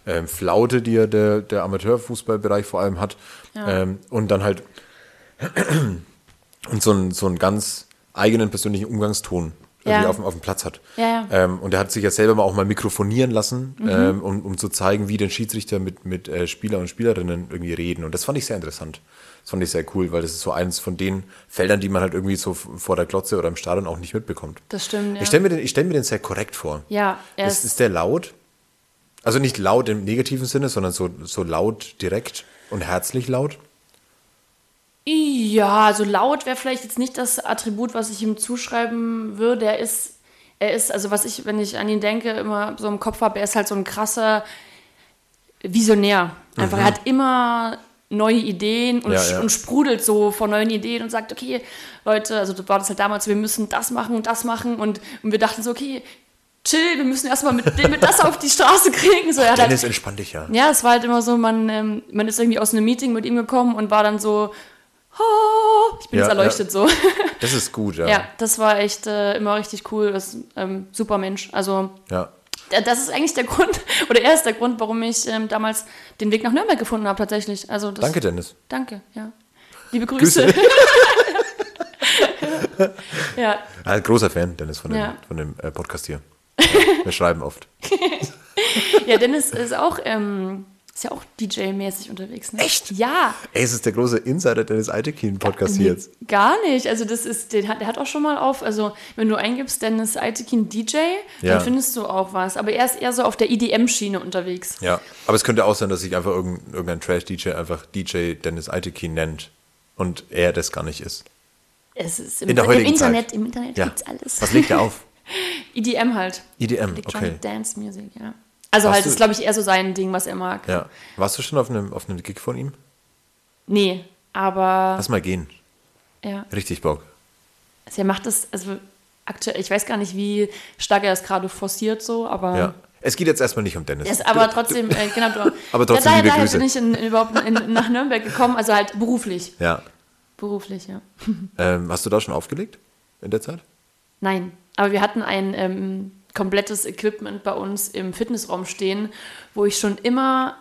[SPEAKER 1] ähm, Flaute, die ja der, der Amateurfußballbereich vor allem hat. Ähm, und dann halt und so einen, so einen ganz eigenen persönlichen Umgangston
[SPEAKER 2] Ja.
[SPEAKER 1] auf, dem- auf dem Platz hat.
[SPEAKER 2] Ja, ja.
[SPEAKER 1] Ähm, und er hat sich ja selber mal auch mal mikrofonieren lassen, ähm, um, um zu zeigen, wie denn Schiedsrichter mit, mit äh, Spieler und Spielerinnen irgendwie reden. Und das fand ich sehr interessant. Das fand ich sehr cool, weil das ist so eins von den Feldern, die man halt irgendwie so vor der Glotze oder im Stadion auch nicht mitbekommt.
[SPEAKER 2] Das stimmt, ja.
[SPEAKER 1] Ich stelle mir, den- ich stell mir den sehr korrekt vor.
[SPEAKER 2] ja, er
[SPEAKER 1] Ist,
[SPEAKER 2] ist,
[SPEAKER 1] der laut? Also nicht laut im negativen Sinne, sondern so, so laut direkt und herzlich laut?
[SPEAKER 2] Ja, also laut wäre vielleicht jetzt nicht das Attribut, was ich ihm zuschreiben würde. Er ist, er ist, also was ich, wenn ich an ihn denke, immer so im Kopf habe, er ist halt so ein krasser Visionär. Einfach, er hat immer neue Ideen und,
[SPEAKER 1] Ja, ja.
[SPEAKER 2] und sprudelt so vor neuen Ideen und sagt, okay, Leute, also das war das halt damals, wir müssen das machen und das machen und, und wir dachten so, okay, chill, wir müssen erstmal mit dem mit das auf die Straße kriegen. So, er hat halt,
[SPEAKER 1] Dennis, entspann dich ja.
[SPEAKER 2] ja, es war halt immer so, man, ähm, man ist irgendwie aus einem Meeting mit ihm gekommen und war dann so, oh, ich bin
[SPEAKER 1] Ja,
[SPEAKER 2] jetzt erleuchtet so.
[SPEAKER 1] Das ist gut, ja.
[SPEAKER 2] ja, das war echt äh, immer richtig cool. Das ist ähm, super Mensch. Also
[SPEAKER 1] ja.
[SPEAKER 2] Das ist eigentlich der Grund, oder er ist der Grund, warum ich ähm, damals den Weg nach Nürnberg gefunden habe tatsächlich. Also das,
[SPEAKER 1] Danke, Dennis.
[SPEAKER 2] Danke, ja. Liebe Grüße.
[SPEAKER 1] Grüße.
[SPEAKER 2] ja,
[SPEAKER 1] Ah, großer Fan, Dennis, von dem,
[SPEAKER 2] Ja.
[SPEAKER 1] von dem äh, Podcast hier. Wir schreiben oft.
[SPEAKER 2] ja, Dennis ist auch, ähm, ist ja auch DJ-mäßig unterwegs. Ne?
[SPEAKER 1] Echt?
[SPEAKER 2] Ja.
[SPEAKER 1] Ey, es ist der große Insider Dennis Altekin Podcast hier jetzt.
[SPEAKER 2] Gar nicht. Also das ist, den hat, der hat auch schon mal auf, also wenn du eingibst, Dennis Altekin DJ,
[SPEAKER 1] Ja.
[SPEAKER 2] dann findest du auch was. Aber er ist eher so auf der EDM-Schiene unterwegs.
[SPEAKER 1] Ja, aber es könnte auch sein, dass sich einfach irgendein, irgendein Trash-DJ einfach DJ Dennis Altekin nennt und er das gar nicht ist.
[SPEAKER 2] Es ist im,
[SPEAKER 1] In der
[SPEAKER 2] im
[SPEAKER 1] heutigen
[SPEAKER 2] Internet,
[SPEAKER 1] Zeit.
[SPEAKER 2] im Internet
[SPEAKER 1] Ja.
[SPEAKER 2] gibt's alles.
[SPEAKER 1] Was legt er auf?
[SPEAKER 2] EDM halt.
[SPEAKER 1] EDM,
[SPEAKER 2] Electronic
[SPEAKER 1] okay.
[SPEAKER 2] Dance Music, ja. Also
[SPEAKER 1] Warst
[SPEAKER 2] halt,
[SPEAKER 1] du-
[SPEAKER 2] ist glaube ich eher so sein Ding, was er mag.
[SPEAKER 1] Ja. Warst du schon auf einem, auf einem Gig von ihm?
[SPEAKER 2] Nee, aber
[SPEAKER 1] Lass mal gehen.
[SPEAKER 2] ja.
[SPEAKER 1] Richtig Bock.
[SPEAKER 2] Also er macht das, also aktuell, ich weiß gar nicht, wie stark er das gerade forciert so, aber
[SPEAKER 1] Ja. Es geht jetzt erstmal nicht um Dennis.
[SPEAKER 2] Ist aber trotzdem, äh, genau, du,
[SPEAKER 1] Aber trotzdem
[SPEAKER 2] ja, daher, daher bin ich in, überhaupt in, nach Nürnberg gekommen, also halt beruflich.
[SPEAKER 1] Ja.
[SPEAKER 2] Beruflich, ja.
[SPEAKER 1] Ähm, hast du da schon aufgelegt in der Zeit?
[SPEAKER 2] Nein, aber wir hatten ein ähm, komplettes Equipment bei uns im Fitnessraum stehen, wo ich schon immer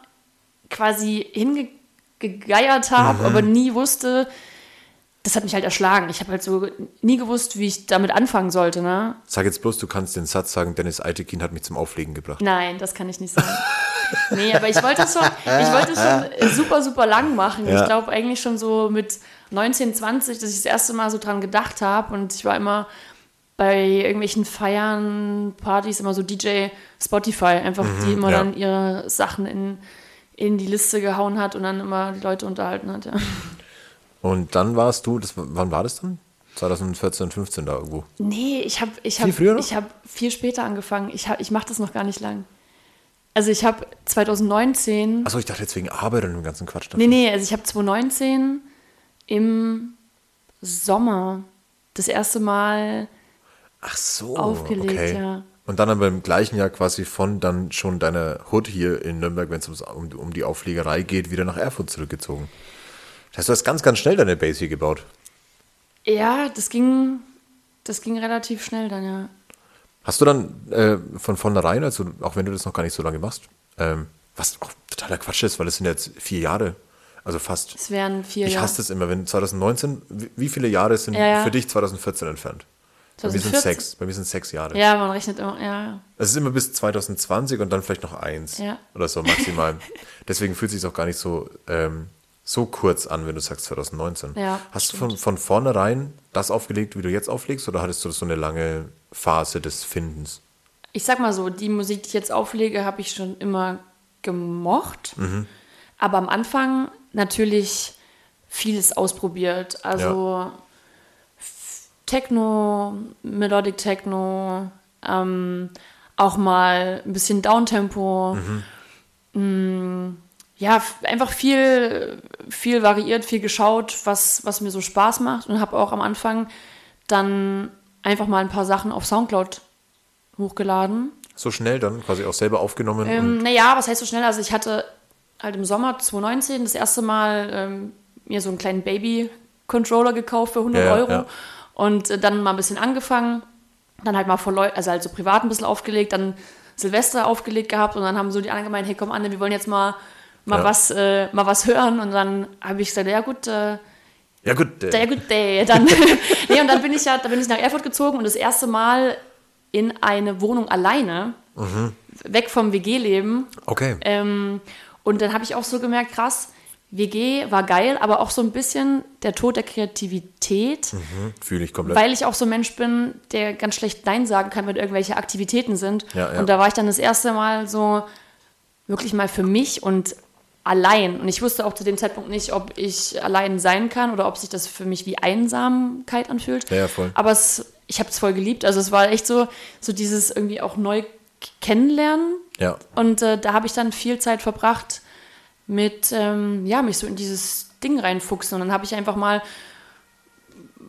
[SPEAKER 2] quasi hingegeiert habe,
[SPEAKER 1] Mhm.
[SPEAKER 2] aber nie wusste, das hat mich halt erschlagen. Ich habe halt so nie gewusst, wie ich damit anfangen sollte, ne?
[SPEAKER 1] Sag jetzt bloß, du kannst den Satz sagen, Dennis Eitekin hat mich zum Auflegen gebracht.
[SPEAKER 2] Nein, das kann ich nicht sagen. nee, aber ich wollte es schon, ich wollte schon super, super lang machen.
[SPEAKER 1] Ja.
[SPEAKER 2] Ich glaube eigentlich schon so mit 19, 20, dass ich das erste Mal so dran gedacht habe. Und ich war immer bei irgendwelchen Feiern, Partys immer so DJ Spotify, einfach die immer
[SPEAKER 1] ja.
[SPEAKER 2] dann ihre Sachen in, in die Liste gehauen hat und dann immer die Leute unterhalten hat. Ja.
[SPEAKER 1] Und dann warst du, das, wann war das dann? 2014, 15 da irgendwo.
[SPEAKER 2] Nee, ich habe ich
[SPEAKER 1] Viel
[SPEAKER 2] hab,
[SPEAKER 1] noch?
[SPEAKER 2] ich hab viel später angefangen. Ich, hab, ich mache das noch gar nicht lang. Also ich habe 2019
[SPEAKER 1] Achso, ich dachte jetzt wegen Arbeit und dem ganzen Quatsch.
[SPEAKER 2] Nee, nee, also ich habe 2019 im Sommer das erste Mal
[SPEAKER 1] Ach so.
[SPEAKER 2] aufgelegt,
[SPEAKER 1] okay.
[SPEAKER 2] ja.
[SPEAKER 1] Und dann aber im gleichen Jahr quasi von dann schon deiner Hood hier in Nürnberg, wenn es um, um die Auflegerei geht, wieder nach Erfurt zurückgezogen. Das heißt, du hast ganz, ganz schnell deine Base hier gebaut.
[SPEAKER 2] Ja, das ging, das ging relativ schnell dann, ja.
[SPEAKER 1] Hast du dann äh, von vornherein, also auch wenn du das noch gar nicht so lange machst, ähm, was auch totaler Quatsch ist, weil das sind jetzt vier Jahre, also fast.
[SPEAKER 2] Es wären vier
[SPEAKER 1] Ich
[SPEAKER 2] Jahre.
[SPEAKER 1] hasse das immer, wenn 2019, wie- wie viele Jahre sind
[SPEAKER 2] Ja, ja.
[SPEAKER 1] für dich 2014 entfernt? Bei mir sind
[SPEAKER 2] 2014?
[SPEAKER 1] sechs. Bei mir sind sechs Jahre.
[SPEAKER 2] Ja, man rechnet immer, ja, ja.
[SPEAKER 1] Es ist immer bis 2020 und dann vielleicht noch eins
[SPEAKER 2] Ja.
[SPEAKER 1] oder so maximal. Deswegen fühlt es sich auch gar nicht so, ähm, so kurz an, wenn du sagst 2019.
[SPEAKER 2] Ja,
[SPEAKER 1] Hast du von, von vornherein das aufgelegt, wie du jetzt auflegst, oder hattest du so eine lange Phase des Findens?
[SPEAKER 2] Ich sag mal so, die Musik, die ich jetzt auflege, habe ich schon immer gemocht.
[SPEAKER 1] Mhm.
[SPEAKER 2] Aber am Anfang natürlich vieles ausprobiert. Also F- Techno, Melodic Techno, ähm, auch mal ein bisschen Downtempo. Mm, ja, einfach viel, viel variiert, viel geschaut, was, was mir so Spaß macht. Und habe auch am Anfang dann einfach mal ein paar Sachen auf Soundcloud hochgeladen.
[SPEAKER 1] So schnell dann quasi auch selber aufgenommen?
[SPEAKER 2] Ähm, naja, was heißt so schnell? Also ich hatte halt im Sommer 2019 das erste Mal ähm, mir so einen kleinen Baby-Controller gekauft für 100
[SPEAKER 1] Ja, ja,
[SPEAKER 2] Euro
[SPEAKER 1] ja.
[SPEAKER 2] Und äh, dann mal ein bisschen angefangen, dann halt mal vor Leuten, also halt so privat ein bisschen aufgelegt, dann Silvester aufgelegt gehabt und dann haben so die anderen gemeint, hey komm Anne, wir wollen jetzt mal mal
[SPEAKER 1] Ja.
[SPEAKER 2] was äh, mal was hören und dann habe ich gesagt, ja gut, äh,
[SPEAKER 1] ja gut, äh,
[SPEAKER 2] ja gut, äh, dann nee, und dann bin ich ja, da bin ich nach Erfurt gezogen und das erste Mal in eine Wohnung alleine,
[SPEAKER 1] Mhm.
[SPEAKER 2] weg vom WG-Leben
[SPEAKER 1] okay.
[SPEAKER 2] ähm, und dann habe ich auch so gemerkt, krass, WG war geil, aber auch so ein bisschen der Tod der Kreativität,
[SPEAKER 1] Fühle ich komplett.
[SPEAKER 2] weil ich auch so ein Mensch bin, der ganz schlecht Nein sagen kann, wenn irgendwelche Aktivitäten sind.
[SPEAKER 1] Ja, ja.
[SPEAKER 2] Und da war ich dann das erste Mal so wirklich mal für mich und allein. Und ich wusste auch zu dem Zeitpunkt nicht, ob ich allein sein kann oder ob sich das für mich wie Einsamkeit anfühlt.
[SPEAKER 1] Ja, ja, voll.
[SPEAKER 2] Aber es, ich habe es voll geliebt. Also es war echt so, so dieses irgendwie auch neu kennenlernen.
[SPEAKER 1] ja.
[SPEAKER 2] Und äh, da habe ich dann viel Zeit verbracht mit, ähm, ja, mich so in dieses Ding reinfuchsen. Und dann habe ich einfach mal,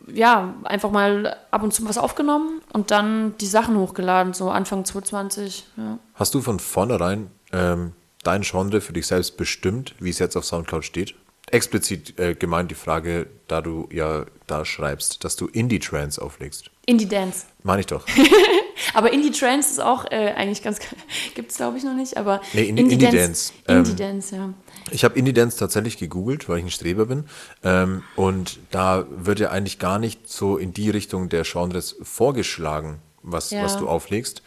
[SPEAKER 2] ja, einfach mal ab und zu was aufgenommen und dann die Sachen hochgeladen, so Anfang 2020. Ja.
[SPEAKER 1] Hast du von vornherein ähm, dein Genre für dich selbst bestimmt, wie es jetzt auf Soundcloud steht? Explizit äh, gemeint die Frage, da du ja da schreibst, dass du Indie-Trance auflegst.
[SPEAKER 2] Indie Dance.
[SPEAKER 1] Meine ich doch.
[SPEAKER 2] Aber Indie Trance ist auch äh, eigentlich ganz, gibt es glaube ich noch nicht, aber
[SPEAKER 1] Nee, Indie- Indie Dance.
[SPEAKER 2] Indie
[SPEAKER 1] Ähm,
[SPEAKER 2] Dance, ja.
[SPEAKER 1] Ich habe Indie-Dance tatsächlich gegoogelt, weil ich ein Streber bin. Ähm, und da wird ja eigentlich gar nicht so in die Richtung der Genres vorgeschlagen, was,
[SPEAKER 2] Ja.
[SPEAKER 1] was du auflegst.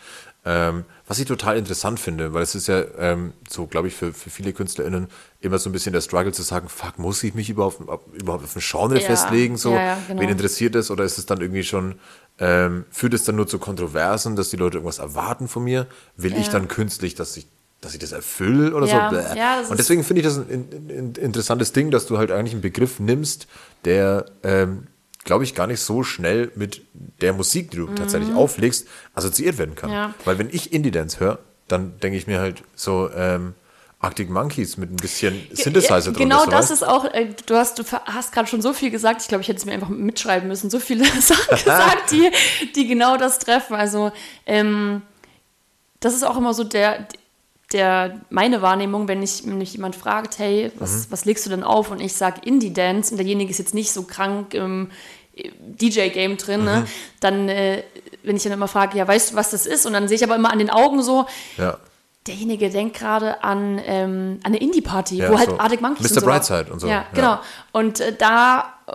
[SPEAKER 1] Ähm, was ich total interessant finde, weil es ist ja ähm, so, glaube ich, für, für viele KünstlerInnen immer so ein bisschen der Struggle zu sagen, fuck, muss ich mich überhaupt, überhaupt auf ein Genre
[SPEAKER 2] Ja.
[SPEAKER 1] festlegen? So,
[SPEAKER 2] Ja, ja, genau.
[SPEAKER 1] wen interessiert das? Oder ist es dann irgendwie schon, ähm, führt es dann nur zu Kontroversen, dass die Leute irgendwas erwarten von mir? Will ich dann künstlich, dass ich dass ich das erfülle oder
[SPEAKER 2] Ja,
[SPEAKER 1] so.
[SPEAKER 2] Ja,
[SPEAKER 1] und deswegen finde ich das ein, ein, ein interessantes Ding, dass du halt eigentlich einen Begriff nimmst, der, ähm, glaube ich, gar nicht so schnell mit der Musik, die du tatsächlich auflegst, assoziiert werden kann.
[SPEAKER 2] Mhm. Ja.
[SPEAKER 1] Weil wenn ich Indie-Dance höre, dann denke ich mir halt so ähm, Arctic Monkeys mit ein bisschen Synthesizer drunter.
[SPEAKER 2] Genau das ist auch, äh, du hast, du hast gerade schon so viel gesagt, ich glaube, ich hätte es mir einfach mitschreiben müssen, so viele Sachen gesagt, die, die genau das treffen. Also, ähm, das ist auch immer so der, der, meine Wahrnehmung, wenn ich wenn mich jemand fragt, hey, was,
[SPEAKER 1] Mhm.
[SPEAKER 2] was legst du denn auf? Und ich sage Indie-Dance und derjenige ist jetzt nicht so krank im DJ-Game drin,
[SPEAKER 1] Mhm.
[SPEAKER 2] ne? dann, äh, wenn ich dann immer frage, ja, weißt du, was das ist? Und dann sehe ich aber immer an den Augen so,
[SPEAKER 1] Ja.
[SPEAKER 2] derjenige denkt gerade an, ähm, an eine Indie-Party,
[SPEAKER 1] Ja,
[SPEAKER 2] wo halt
[SPEAKER 1] so
[SPEAKER 2] Arctic Monkeys
[SPEAKER 1] Mr.
[SPEAKER 2] und so
[SPEAKER 1] Brightside und so,
[SPEAKER 2] Ja,
[SPEAKER 1] ja.
[SPEAKER 2] genau. Und äh, da äh,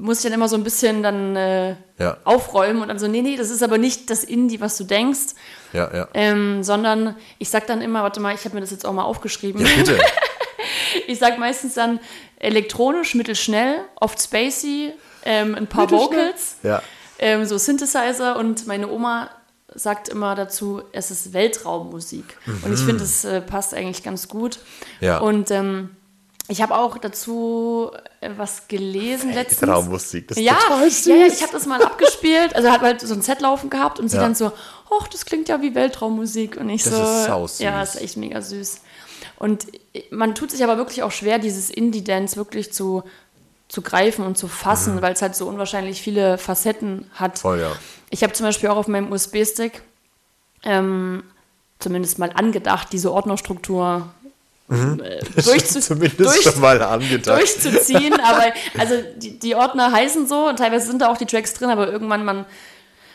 [SPEAKER 2] muss ich dann immer so ein bisschen dann äh,
[SPEAKER 1] Ja.
[SPEAKER 2] aufräumen und dann so, nee, nee, das ist aber nicht das Indie, was du denkst,
[SPEAKER 1] Ja, ja.
[SPEAKER 2] ähm, sondern ich sag dann immer, warte mal, ich habe mir das jetzt auch mal aufgeschrieben.
[SPEAKER 1] Ja, bitte.
[SPEAKER 2] Ich sag meistens dann elektronisch, mittelschnell, oft spacey, ähm, ein paar Vocals,
[SPEAKER 1] Ja.
[SPEAKER 2] ähm, so Synthesizer und meine Oma sagt immer dazu, es ist Weltraummusik. Und ich finde, das äh, passt eigentlich ganz gut.
[SPEAKER 1] Ja.
[SPEAKER 2] Und ähm, ich habe auch dazu äh, was gelesen letztens.
[SPEAKER 1] Weltraummusik, das ist
[SPEAKER 2] ja,
[SPEAKER 1] total süß.
[SPEAKER 2] ja, ja, ich habe das mal abgespielt. Also hat halt so ein Set laufen gehabt und sie
[SPEAKER 1] Ja.
[SPEAKER 2] dann so, ach, das klingt ja wie Weltraummusik. Und ich
[SPEAKER 1] Das
[SPEAKER 2] so,
[SPEAKER 1] ist sausüß.
[SPEAKER 2] ja, ist echt mega süß. Und man tut sich aber wirklich auch schwer, dieses Indie-Dance wirklich zu, zu greifen und zu fassen, weil es halt so unwahrscheinlich viele Facetten hat.
[SPEAKER 1] Mhm. Voll, ja.
[SPEAKER 2] Ich habe zum Beispiel auch auf meinem USB-Stick ähm, zumindest mal angedacht, diese Ordnerstruktur äh, durchzu
[SPEAKER 1] Mhm. Zumindest
[SPEAKER 2] durch-
[SPEAKER 1] schon mal angedacht.
[SPEAKER 2] durchzuziehen. aber also die, die Ordner heißen so und teilweise sind da auch die Tracks drin, aber irgendwann man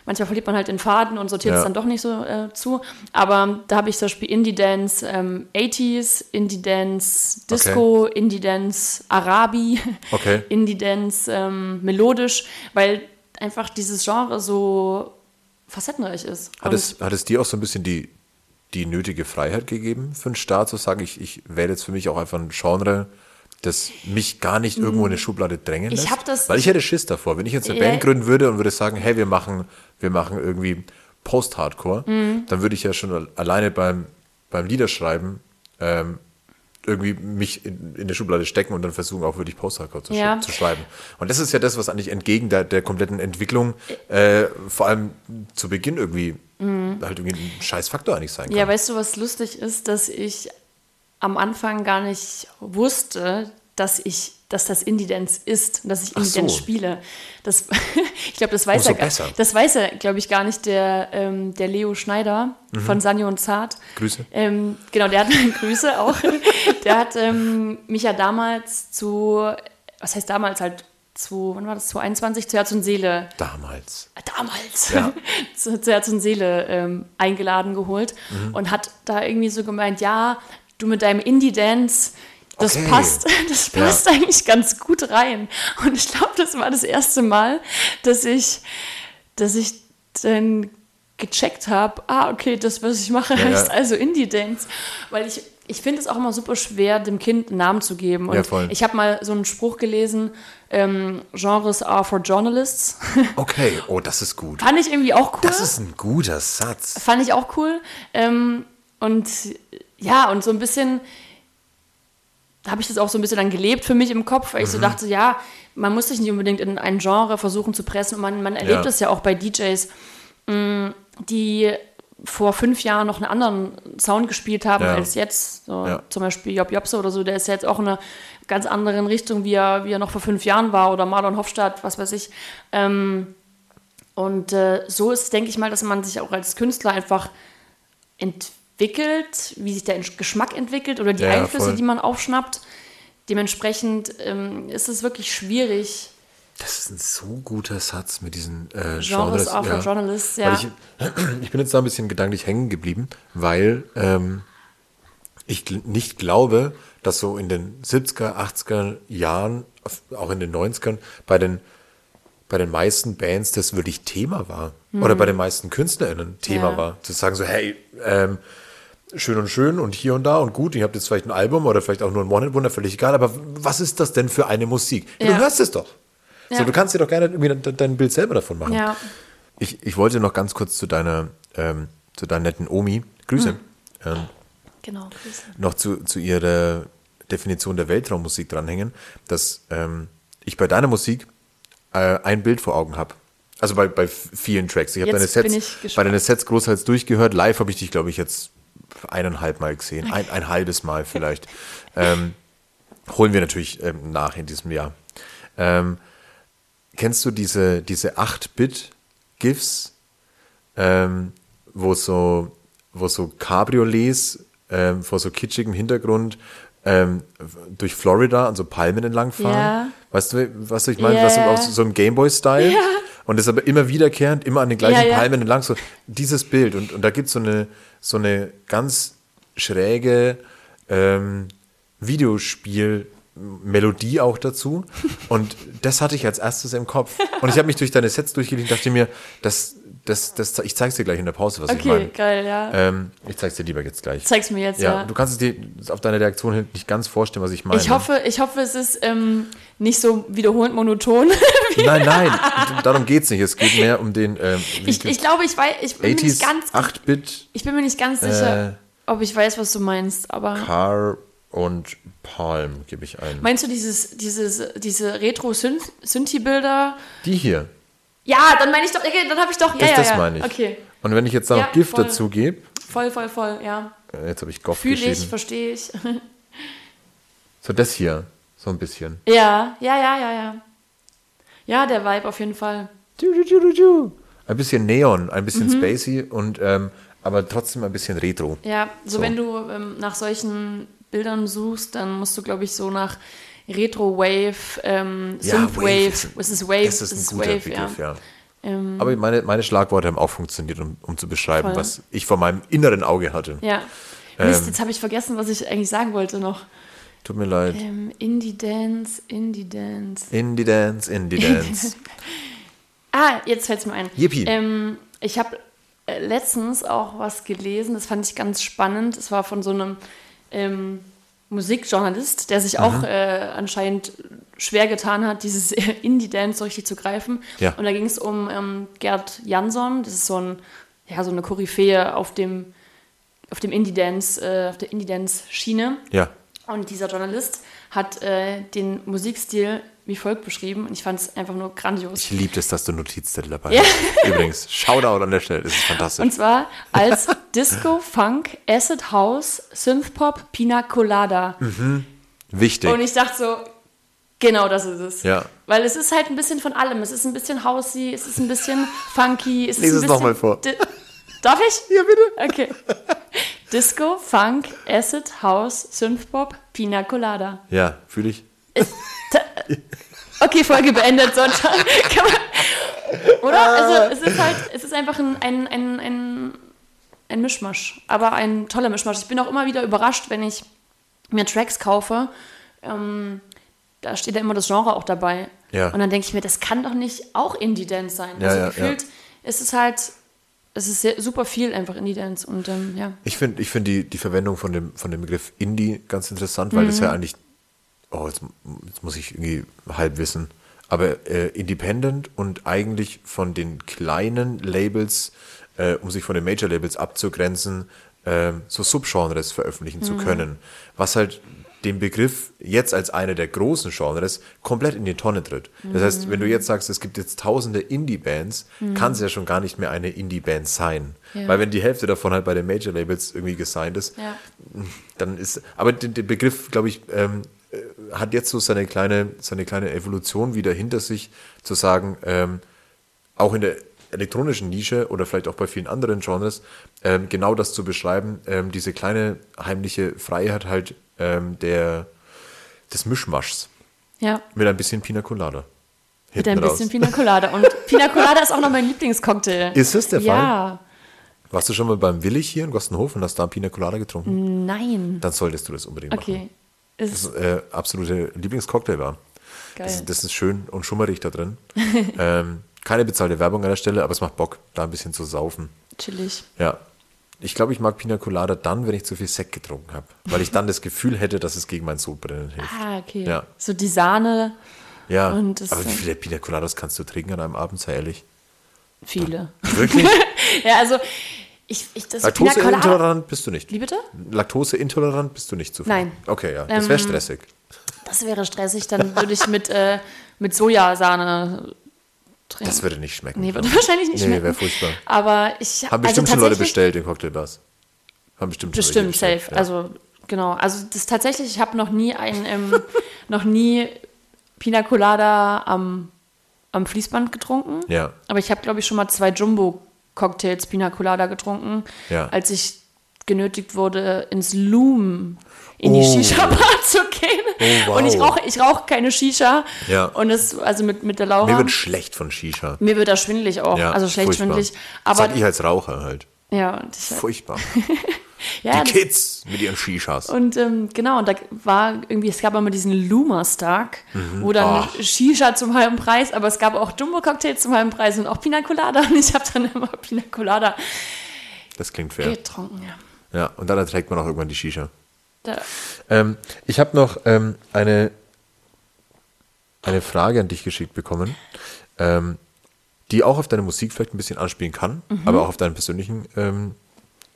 [SPEAKER 2] manchmal verliert man halt den Faden und sortiert
[SPEAKER 1] Ja.
[SPEAKER 2] es dann doch nicht so äh, zu. Aber da habe ich zum Beispiel Indie Dance ähm, 80s, Indie Dance Disco, Indie Dance Arabi,
[SPEAKER 1] Okay.
[SPEAKER 2] Indie Dance ähm, melodisch, weil einfach dieses Genre so facettenreich ist.
[SPEAKER 1] Hat es, hat es dir auch so ein bisschen die, die nötige Freiheit gegeben für einen Start, zu sagen, ich, ich wähle jetzt für mich auch einfach ein Genre, das mich gar nicht irgendwo in eine Schublade drängen
[SPEAKER 2] Mm. Ich
[SPEAKER 1] lässt?
[SPEAKER 2] hab das-
[SPEAKER 1] Weil ich hätte Schiss davor. Wenn ich jetzt eine
[SPEAKER 2] Ja.
[SPEAKER 1] Band gründen würde und würde sagen, hey, wir machen, wir machen irgendwie Post-Hardcore,
[SPEAKER 2] Mm.
[SPEAKER 1] dann würde ich ja schon alleine beim, beim Liederschreiben ähm, irgendwie mich in, in der Schublade stecken und dann versuchen, auch wirklich Post-Hardcore zu, sch-
[SPEAKER 2] Ja.
[SPEAKER 1] zu schreiben. Und das ist ja das, was eigentlich entgegen der, der kompletten Entwicklung, äh, vor allem zu Beginn irgendwie halt irgendwie ein scheiß Faktor eigentlich sein kann.
[SPEAKER 2] Ja, weißt du, was lustig ist, dass ich am Anfang gar nicht wusste, dass ich, dass das Indie Dance ist, dass ich Dance
[SPEAKER 1] so.
[SPEAKER 2] spiele. Das, ich glaube, das weiß
[SPEAKER 1] Umso
[SPEAKER 2] er, gar-
[SPEAKER 1] besser.
[SPEAKER 2] das weiß er, glaube ich, gar nicht der, ähm, der Leo Schneider von Sanjo und Zart.
[SPEAKER 1] Mhm. Grüße.
[SPEAKER 2] Ähm, genau, der hat Grüße auch. Der hat ähm, mich ja damals zu, was heißt damals halt zu, wann war das, 2021 zu Herz und Seele
[SPEAKER 1] Damals.
[SPEAKER 2] damals
[SPEAKER 1] Ja.
[SPEAKER 2] zu, zu Herz und Seele ähm, eingeladen geholt
[SPEAKER 1] Mhm.
[SPEAKER 2] und hat da irgendwie so gemeint, ja, du mit deinem Indie-Dance, das
[SPEAKER 1] Okay.
[SPEAKER 2] passt, das
[SPEAKER 1] Ja.
[SPEAKER 2] passt eigentlich ganz gut rein. Und ich glaube, das war das erste Mal, dass ich, dass ich dann gecheckt habe, ah, okay, das, was ich mache,
[SPEAKER 1] Ja,
[SPEAKER 2] heißt
[SPEAKER 1] ja.
[SPEAKER 2] also Indie-Dance. Weil ich, ich finde es auch immer super schwer, dem Kind einen Namen zu geben. Und
[SPEAKER 1] Ja, voll.
[SPEAKER 2] ich habe mal so einen Spruch gelesen, ähm, Genres are for journalists.
[SPEAKER 1] Okay, oh, das ist gut.
[SPEAKER 2] Fand ich irgendwie auch cool.
[SPEAKER 1] Das ist ein guter Satz.
[SPEAKER 2] Fand ich auch cool. Ähm, und ja, und so ein bisschen habe ich das auch so ein bisschen dann gelebt für mich im Kopf, weil ich
[SPEAKER 1] Mhm.
[SPEAKER 2] so dachte, ja, man muss sich nicht unbedingt in ein Genre versuchen zu pressen. Und man, man erlebt
[SPEAKER 1] Ja.
[SPEAKER 2] das ja auch bei DJs, mh, die vor fünf Jahren noch einen anderen Sound gespielt haben
[SPEAKER 1] Ja.
[SPEAKER 2] als jetzt. So,
[SPEAKER 1] Ja.
[SPEAKER 2] Zum Beispiel Job Jobse oder so, der ist ja jetzt auch in einer ganz anderen Richtung, wie er, wie er noch vor fünf Jahren war. Oder Marlon Hofstadt, was weiß ich. Ähm, und äh, so ist, denke ich mal, dass man sich auch als Künstler einfach entwickelt, wie sich der Geschmack entwickelt oder die
[SPEAKER 1] ja,
[SPEAKER 2] Einflüsse,
[SPEAKER 1] voll.
[SPEAKER 2] die man aufschnappt. Dementsprechend ähm, ist es wirklich schwierig.
[SPEAKER 1] Das ist ein so guter Satz mit diesen äh,
[SPEAKER 2] Genres
[SPEAKER 1] Genres.
[SPEAKER 2] auch für Journalists, ja.
[SPEAKER 1] Ich, ich bin jetzt da ein bisschen gedanklich hängen geblieben, weil ähm, ich nicht glaube, dass so in den 70er, 80er Jahren, auch in den 90ern, bei den, bei den meisten Bands das wirklich Thema war. Oder bei den meisten KünstlerInnen Thema
[SPEAKER 2] Mhm. Ja.
[SPEAKER 1] war. Zu sagen so, hey, ähm, schön und schön und hier und da und gut, ihr habt jetzt vielleicht ein Album oder vielleicht auch nur ein One-Hit-Wunder, völlig egal, aber was ist das denn für eine Musik? Ja,
[SPEAKER 2] Ja.
[SPEAKER 1] Du hörst es doch. So,
[SPEAKER 2] Ja.
[SPEAKER 1] du kannst dir doch gerne irgendwie de- dein Bild selber davon machen.
[SPEAKER 2] Ja.
[SPEAKER 1] Ich, ich wollte noch ganz kurz zu deiner, ähm, zu deiner netten Omi, Grüße,
[SPEAKER 2] Hm.
[SPEAKER 1] ähm,
[SPEAKER 2] Genau. Grüße.
[SPEAKER 1] noch zu, zu ihrer Definition der Weltraummusik dranhängen, dass ähm, ich bei deiner Musik äh, ein Bild vor Augen habe. Also bei, bei vielen Tracks. Ich habe deine Sets, bei deine Sets großteils durchgehört. Live habe ich dich, glaube ich, jetzt eineinhalb Mal gesehen. Ein, ein halbes Mal vielleicht. ähm, holen wir natürlich ähm, nach in diesem Jahr. Ähm, kennst du diese, diese 8-Bit-GIFs, ähm, wo so, wo so Cabriolets ähm, vor so kitschigem Hintergrund ähm, durch Florida an so Palmen entlangfahren?
[SPEAKER 2] Ja.
[SPEAKER 1] Weißt du, was ich meine?
[SPEAKER 2] Ja,
[SPEAKER 1] Was aus so einem Gameboy-Style.
[SPEAKER 2] Ja.
[SPEAKER 1] Und das aber immer wiederkehrend, immer an den gleichen
[SPEAKER 2] Ja.
[SPEAKER 1] Palmen entlang. So dieses Bild. Und, und da gibt es so eine, so eine ganz schräge ähm, Videospiel-Melodie auch dazu. Und das hatte ich als erstes im Kopf. Und ich habe mich durch deine Sets durchgelegt und dachte mir, das, das, das, ich zeig's dir gleich in der Pause, was ich
[SPEAKER 2] Okay,
[SPEAKER 1] meine.
[SPEAKER 2] geil, ja.
[SPEAKER 1] Ähm, ich zeig's dir lieber jetzt gleich.
[SPEAKER 2] Zeig's mir jetzt,
[SPEAKER 1] ja,
[SPEAKER 2] ja.
[SPEAKER 1] du kannst es dir auf deine Reaktion hin nicht ganz vorstellen, was ich meine.
[SPEAKER 2] Ich hoffe, ich hoffe, es ist ähm, nicht so wiederholend monoton.
[SPEAKER 1] Nein, nein, darum geht's nicht. Es geht mehr um den ähm,
[SPEAKER 2] ich, ich glaube, ich weiß, ich bin mir
[SPEAKER 1] 80s,
[SPEAKER 2] nicht ganz,
[SPEAKER 1] 8-Bit
[SPEAKER 2] ich bin mir nicht ganz sicher,
[SPEAKER 1] Äh.
[SPEAKER 2] ob ich weiß, was du meinst. Aber
[SPEAKER 1] Car und Palm gebe ich ein.
[SPEAKER 2] meinst du dieses, dieses, diese Retro-Synthi-Bilder?
[SPEAKER 1] Die hier,
[SPEAKER 2] Ja, dann meine ich doch, okay, dann habe ich doch, ja,
[SPEAKER 1] das,
[SPEAKER 2] ja,
[SPEAKER 1] das
[SPEAKER 2] ja.
[SPEAKER 1] meine ich.
[SPEAKER 2] Okay,
[SPEAKER 1] Und wenn ich jetzt da noch
[SPEAKER 2] Ja,
[SPEAKER 1] Gift
[SPEAKER 2] voll.
[SPEAKER 1] dazu gebe,
[SPEAKER 2] voll, voll, voll, ja.
[SPEAKER 1] äh, jetzt habe ich Goff
[SPEAKER 2] Fühle ich, verstehe ich.
[SPEAKER 1] So das hier, so ein bisschen.
[SPEAKER 2] ja, ja, ja, ja, ja. Ja, der Vibe auf jeden Fall.
[SPEAKER 1] Ein bisschen Neon, ein bisschen
[SPEAKER 2] Mhm.
[SPEAKER 1] spacey und ähm, aber trotzdem ein bisschen Retro.
[SPEAKER 2] Ja, so,
[SPEAKER 1] So.
[SPEAKER 2] wenn du ähm, nach solchen Bildern suchst, dann musst du, glaube ich, so nach Retro-Wave, ähm,
[SPEAKER 1] Ja,
[SPEAKER 2] Synth-Wave,
[SPEAKER 1] Wave ist-
[SPEAKER 2] es ist Wave,
[SPEAKER 1] Das ist ein
[SPEAKER 2] es
[SPEAKER 1] guter
[SPEAKER 2] Wave,
[SPEAKER 1] Begriff, ja.
[SPEAKER 2] Ähm,
[SPEAKER 1] Aber meine, meine Schlagworte haben auch funktioniert, um, um zu beschreiben,
[SPEAKER 2] Voll.
[SPEAKER 1] was ich vor meinem inneren Auge hatte.
[SPEAKER 2] ja. Mist,
[SPEAKER 1] Ähm.
[SPEAKER 2] jetzt habe ich vergessen, was ich eigentlich sagen wollte noch.
[SPEAKER 1] Tut mir leid.
[SPEAKER 2] Ähm, Indie-Dance, Indie-Dance.
[SPEAKER 1] Indie Dance, Indie Dance.
[SPEAKER 2] Ah, jetzt fällt es mir ein.
[SPEAKER 1] Yippie.
[SPEAKER 2] Ähm, ich habe äh, letztens auch was gelesen, das fand ich ganz spannend. Es war von so einem ähm, Musikjournalist, der sich auch äh, anscheinend schwer getan hat, dieses Indie-Dance so richtig zu greifen.
[SPEAKER 1] Ja.
[SPEAKER 2] Und da ging es um ähm, Gerd Jansson, das ist so, ein, ja, so eine Koryphäe auf dem, auf dem Indie-Dance, äh, auf der Indie-Dance-Schiene.
[SPEAKER 1] ja.
[SPEAKER 2] Und dieser Journalist hat äh, den Musikstil wie folgt beschrieben und ich fand es einfach nur grandios.
[SPEAKER 1] Ich liebe es, dass du Notizzettel dabei
[SPEAKER 2] Ja.
[SPEAKER 1] hast. Übrigens, Shoutout an der Stelle, das ist fantastisch.
[SPEAKER 2] Und zwar als Disco, Funk, Acid House, Synthpop, Pina Colada.
[SPEAKER 1] Wichtig.
[SPEAKER 2] Und ich dachte so, genau das ist es.
[SPEAKER 1] Ja.
[SPEAKER 2] Weil es ist halt ein bisschen von allem. Es ist ein bisschen housey, es ist ein bisschen funky. Es ist
[SPEAKER 1] Lies
[SPEAKER 2] ein
[SPEAKER 1] es
[SPEAKER 2] bisschen
[SPEAKER 1] noch mal vor.
[SPEAKER 2] Darf ich? Ja, bitte. Okay. Disco, Funk, Acid House, Synthpop, Pina Colada.
[SPEAKER 1] ja, fühle ich.
[SPEAKER 2] Okay, Folge beendet, man, Oder? Also es ist halt, es ist einfach ein, ein, ein, ein, ein Mischmasch, aber ein toller Mischmasch. Ich bin auch immer wieder überrascht, wenn ich mir Tracks kaufe. Ähm, da steht ja immer das Genre auch dabei.
[SPEAKER 1] Ja.
[SPEAKER 2] Und dann denke ich mir, das kann doch nicht auch Indie-Dance sein.
[SPEAKER 1] Ja,
[SPEAKER 2] also
[SPEAKER 1] ja,
[SPEAKER 2] gefühlt ist es halt, es ist sehr, super viel einfach Indie-Dance und ähm, ja.
[SPEAKER 1] Ich finde ich find die, die Verwendung von dem, von dem Begriff Indie ganz interessant, weil das ja eigentlich, oh, jetzt, jetzt muss ich irgendwie halb wissen, aber äh, independent und eigentlich von den kleinen Labels, äh, um sich von den Major-Labels abzugrenzen, äh, so Subgenres veröffentlichen zu können. Was halt den Begriff jetzt als eine der großen Genres komplett in die Tonne tritt. Das heißt, wenn du jetzt sagst, es gibt jetzt tausende Indie-Bands, kann es ja schon gar nicht mehr eine Indie-Band sein.
[SPEAKER 2] Ja.
[SPEAKER 1] Weil wenn die Hälfte davon halt bei den Major-Labels irgendwie gesigned ist,
[SPEAKER 2] Ja.
[SPEAKER 1] dann ist, aber der, der Begriff, glaube ich, ähm, äh, hat jetzt so seine kleine, seine kleine Evolution wieder hinter sich, zu sagen, ähm, auch in der elektronischen Nische oder vielleicht auch bei vielen anderen Genres, ähm, genau das zu beschreiben, ähm, diese kleine heimliche Freiheit halt ähm, der, des Mischmaschs
[SPEAKER 2] Ja,
[SPEAKER 1] mit ein bisschen Pina Colada.
[SPEAKER 2] mit ein bisschen
[SPEAKER 1] raus.
[SPEAKER 2] Pina Colada. Und Pina Colada ist auch noch mein Lieblingscocktail.
[SPEAKER 1] Ist es der Fall?
[SPEAKER 2] Ja,
[SPEAKER 1] Warst du schon mal beim Willig hier in Gostenhof und hast da Pina Colada getrunken?
[SPEAKER 2] nein.
[SPEAKER 1] Dann solltest du das unbedingt machen.
[SPEAKER 2] Okay. Ist
[SPEAKER 1] Das äh, absolute Lieblingscocktail war.
[SPEAKER 2] geil.
[SPEAKER 1] Das, das ist schön und schummerig da drin. ähm, keine bezahlte Werbung an der Stelle, aber es macht Bock, da ein bisschen zu saufen.
[SPEAKER 2] Chillig.
[SPEAKER 1] Ja. Ich glaube, ich mag Pina Colada dann, wenn ich zu viel Sekt getrunken habe. Weil ich dann das Gefühl hätte, dass es gegen mein Sodbrennen hilft.
[SPEAKER 2] Ah, okay.
[SPEAKER 1] Ja.
[SPEAKER 2] So die Sahne,
[SPEAKER 1] Ja,
[SPEAKER 2] Und
[SPEAKER 1] aber wie viele Pina Coladas kannst du trinken an einem Abend, sei ehrlich?
[SPEAKER 2] viele.
[SPEAKER 1] Wirklich?
[SPEAKER 2] Ja, also ich, ich das.
[SPEAKER 1] Laktoseintolerant bist du nicht.
[SPEAKER 2] Wie bitte?
[SPEAKER 1] Laktoseintolerant bist du nicht zu viel.
[SPEAKER 2] Nein.
[SPEAKER 1] Okay, ja. Das wäre
[SPEAKER 2] Ähm,
[SPEAKER 1] stressig.
[SPEAKER 2] Das wäre stressig. Dann würde ich mit, äh, mit Sojasahne trinken.
[SPEAKER 1] Das würde nicht schmecken.
[SPEAKER 2] nee, würde wahrscheinlich nicht
[SPEAKER 1] Nee,
[SPEAKER 2] schmecken.
[SPEAKER 1] wäre furchtbar.
[SPEAKER 2] Aber ich
[SPEAKER 1] Haben
[SPEAKER 2] also
[SPEAKER 1] bestimmt schon Leute bestellt in Cocktailbars. Haben bestimmt schon
[SPEAKER 2] Bestimmt,
[SPEAKER 1] bestellt,
[SPEAKER 2] safe.
[SPEAKER 1] ja.
[SPEAKER 2] Also, genau. Also, das tatsächlich, ich habe noch nie ein, ähm, noch nie Pina Colada am, am Fließband getrunken.
[SPEAKER 1] Ja.
[SPEAKER 2] Aber ich habe, glaube ich, schon mal zwei Jumbo-Cocktails Pina Colada getrunken,
[SPEAKER 1] Ja.
[SPEAKER 2] als ich genötigt wurde, ins Loom in die
[SPEAKER 1] Oh.
[SPEAKER 2] Shisha-Bar zu gehen.
[SPEAKER 1] Oh, wow.
[SPEAKER 2] Und ich rauche ich rauch keine Shisha.
[SPEAKER 1] Ja.
[SPEAKER 2] Und es, also mit, mit der Laura.
[SPEAKER 1] Mir wird schlecht von Shisha.
[SPEAKER 2] mir wird da schwindelig auch.
[SPEAKER 1] Ja,
[SPEAKER 2] also schlecht
[SPEAKER 1] furchtbar.
[SPEAKER 2] schwindelig. Aber
[SPEAKER 1] Sag ich als Raucher halt.
[SPEAKER 2] ja, ich,
[SPEAKER 1] Furchtbar.
[SPEAKER 2] ja,
[SPEAKER 1] Die Kids mit ihren Shishas.
[SPEAKER 2] Und ähm, genau, und da war irgendwie, es gab immer diesen Luma-Stark,
[SPEAKER 1] Mhm.
[SPEAKER 2] wo dann
[SPEAKER 1] Ah.
[SPEAKER 2] Shisha zum halben Preis, aber es gab auch Jumbo-Cocktails zum halben Preis und auch Pina Colada. Und ich habe dann immer Pina Colada
[SPEAKER 1] Das klingt fair.
[SPEAKER 2] getrunken. Ja.
[SPEAKER 1] Ja, und dann erträgt man auch irgendwann die Shisha. Ähm, ich habe noch ähm, eine, eine Frage an dich geschickt bekommen, ähm, die auch auf deine Musik vielleicht ein bisschen anspielen kann, aber auch auf deine persönlichen, ähm,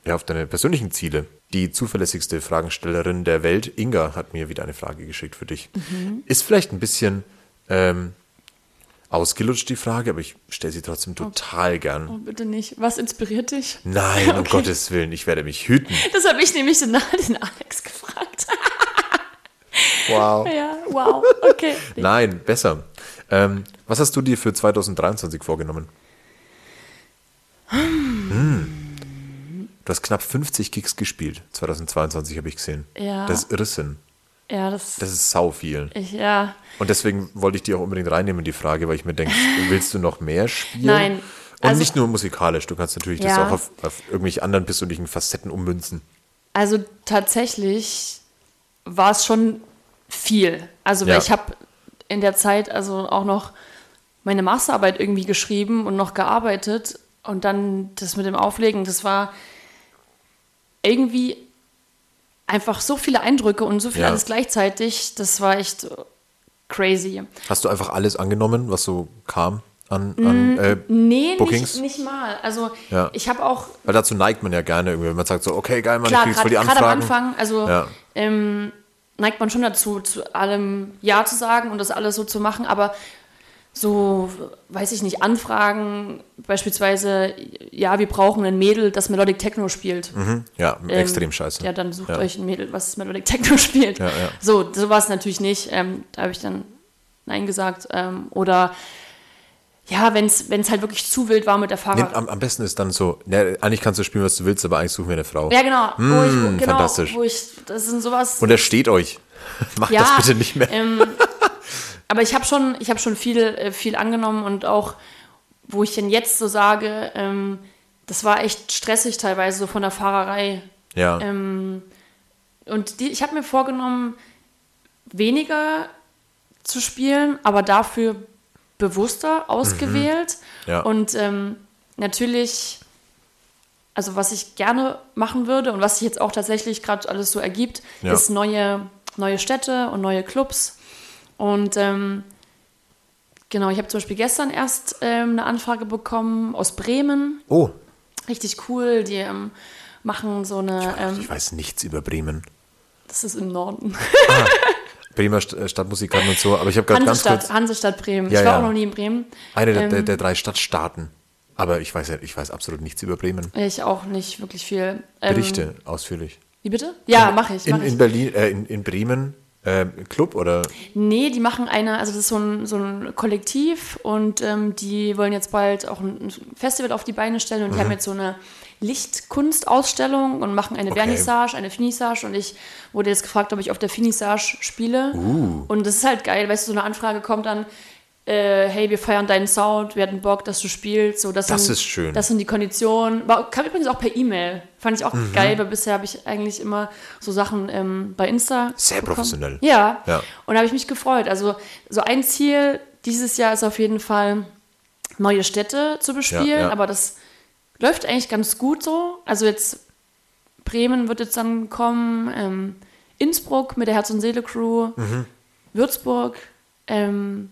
[SPEAKER 1] ja, auf deine persönlichen Ziele. Die zuverlässigste Fragenstellerin der Welt, Inga, hat mir wieder eine Frage geschickt für dich. Ist vielleicht ein bisschen ähm, ausgelutscht die Frage, aber ich stelle sie trotzdem total gern.
[SPEAKER 2] oh, bitte nicht. Was inspiriert dich?
[SPEAKER 1] Nein, um
[SPEAKER 2] Okay.
[SPEAKER 1] Gottes Willen, ich werde mich hüten.
[SPEAKER 2] Das habe ich nämlich den, den Alex gefragt.
[SPEAKER 1] Wow.
[SPEAKER 2] ja, wow, okay.
[SPEAKER 1] Nein, besser. Ähm, was hast du dir für 2023 vorgenommen? Hm. Du hast knapp 50 Gigs gespielt. 2022 habe ich gesehen.
[SPEAKER 2] Ja.
[SPEAKER 1] Das ist Irrsinn.
[SPEAKER 2] Ja, das,
[SPEAKER 1] Das ist sau viel.
[SPEAKER 2] ich, ja.
[SPEAKER 1] Und deswegen wollte ich die auch unbedingt reinnehmen, die Frage, weil ich mir denke, willst du noch mehr spielen?
[SPEAKER 2] Nein.
[SPEAKER 1] Und
[SPEAKER 2] Also-
[SPEAKER 1] nicht nur musikalisch. Du kannst natürlich das
[SPEAKER 2] Ja.
[SPEAKER 1] auch auf, auf irgendwelche anderen persönlichen Facetten ummünzen.
[SPEAKER 2] Also tatsächlich war es schon viel. Also weil
[SPEAKER 1] Ja.
[SPEAKER 2] ich habe in der Zeit also auch noch meine Masterarbeit irgendwie geschrieben und noch gearbeitet und dann das mit dem Auflegen, das war irgendwie einfach so viele Eindrücke und so viel
[SPEAKER 1] Ja.
[SPEAKER 2] alles gleichzeitig, das war echt crazy.
[SPEAKER 1] Hast du einfach alles angenommen, was so kam an, an äh,
[SPEAKER 2] Nee,
[SPEAKER 1] Bookings?
[SPEAKER 2] nicht, nicht mal. Also
[SPEAKER 1] Ja.
[SPEAKER 2] ich habe auch
[SPEAKER 1] Weil dazu neigt man ja gerne irgendwie, wenn man sagt so, okay, geil, man,
[SPEAKER 2] Klar,
[SPEAKER 1] ich krieg voll die
[SPEAKER 2] gerade gerade am
[SPEAKER 1] Anfragen.
[SPEAKER 2] Anfang, also
[SPEAKER 1] Ja.
[SPEAKER 2] ähm, neigt man schon dazu, zu allem Ja zu sagen und das alles so zu machen, aber so, weiß ich nicht, Anfragen, beispielsweise, ja, wir brauchen ein Mädel, das Melodic Techno spielt.
[SPEAKER 1] Ja,
[SPEAKER 2] Ähm,
[SPEAKER 1] extrem scheiße.
[SPEAKER 2] Ja, dann sucht
[SPEAKER 1] Ja.
[SPEAKER 2] euch ein Mädel, was Melodic Techno spielt.
[SPEAKER 1] Ja, ja.
[SPEAKER 2] So, so war es natürlich nicht. Ähm, da habe ich dann Nein gesagt. Ähm, oder ja, wenn es halt wirklich zu wild war mit der
[SPEAKER 1] Nee,
[SPEAKER 2] Fahrer.
[SPEAKER 1] am, am besten ist dann so, ne, eigentlich kannst du spielen, was du willst, aber eigentlich suchen wir eine Frau.
[SPEAKER 2] ja, genau. wo ich,
[SPEAKER 1] Mm,
[SPEAKER 2] genau,
[SPEAKER 1] fantastisch.
[SPEAKER 2] wo ich, das sind sowas.
[SPEAKER 1] Und er steht euch. Macht das bitte nicht mehr.
[SPEAKER 2] Aber ich habe schon, ich habe schon viel, äh, viel angenommen und auch, wo ich denn jetzt so sage, ähm, das war echt stressig teilweise so von der Fahrerei.
[SPEAKER 1] ja.
[SPEAKER 2] Ähm, und die, ich habe mir vorgenommen, weniger zu spielen, aber dafür bewusster ausgewählt.
[SPEAKER 1] Mhm. Ja.
[SPEAKER 2] Und ähm, natürlich, also was ich gerne machen würde und was sich jetzt auch tatsächlich gerade alles so ergibt,
[SPEAKER 1] Ja.
[SPEAKER 2] ist neue, neue Städte und neue Clubs. Und ähm, genau, ich habe zum Beispiel gestern erst ähm, eine Anfrage bekommen aus Bremen.
[SPEAKER 1] oh,
[SPEAKER 2] Richtig cool. Die ähm, machen so eine. Ähm,
[SPEAKER 1] ich weiß nichts über Bremen.
[SPEAKER 2] das ist im Norden.
[SPEAKER 1] Bremer St äh, Stadtmusikanten und so, aber ich habe gerade ganz kurz
[SPEAKER 2] Hansestadt Bremen.
[SPEAKER 1] Ja,
[SPEAKER 2] ich war
[SPEAKER 1] ja.
[SPEAKER 2] auch noch nie in Bremen.
[SPEAKER 1] eine der, der,
[SPEAKER 2] Ähm,
[SPEAKER 1] der drei Stadtstaaten. Aber ich weiß ich weiß absolut nichts über Bremen.
[SPEAKER 2] Ich auch nicht wirklich viel. Ähm,
[SPEAKER 1] Berichte ausführlich.
[SPEAKER 2] Wie bitte? Ja, mache ich. Mach
[SPEAKER 1] In,
[SPEAKER 2] ich.
[SPEAKER 1] in Berlin, äh, in, in Bremen, äh, Club oder?
[SPEAKER 2] Nee, die machen eine, also das ist so ein, so ein Kollektiv und ähm, die wollen jetzt bald auch ein Festival auf die Beine stellen und die haben jetzt so eine Lichtkunstausstellung und machen eine
[SPEAKER 1] Okay.
[SPEAKER 2] Vernissage, eine Finissage und ich wurde jetzt gefragt, ob ich auf der Finissage spiele.
[SPEAKER 1] Uh.
[SPEAKER 2] Und das ist halt geil, weißt du, so eine Anfrage kommt dann, äh, hey, wir feiern deinen Sound, wir hatten Bock, dass du spielst. So, das,
[SPEAKER 1] Das
[SPEAKER 2] sind,
[SPEAKER 1] ist schön.
[SPEAKER 2] Das sind die Konditionen. War, kam übrigens auch per E-Mail. Fand ich auch
[SPEAKER 1] Mhm.
[SPEAKER 2] geil, weil bisher habe ich eigentlich immer so Sachen ähm, bei Insta.
[SPEAKER 1] Sehr
[SPEAKER 2] bekommen.
[SPEAKER 1] professionell.
[SPEAKER 2] Ja.
[SPEAKER 1] Ja.
[SPEAKER 2] Und da habe ich mich gefreut. Also so ein Ziel dieses Jahr ist auf jeden Fall, neue Städte zu bespielen.
[SPEAKER 1] Ja, ja.
[SPEAKER 2] Aber das läuft eigentlich ganz gut so. Also jetzt Bremen wird jetzt dann kommen, ähm, Innsbruck mit der Herz- und Seele-Crew,
[SPEAKER 1] Mhm.
[SPEAKER 2] Würzburg, ähm,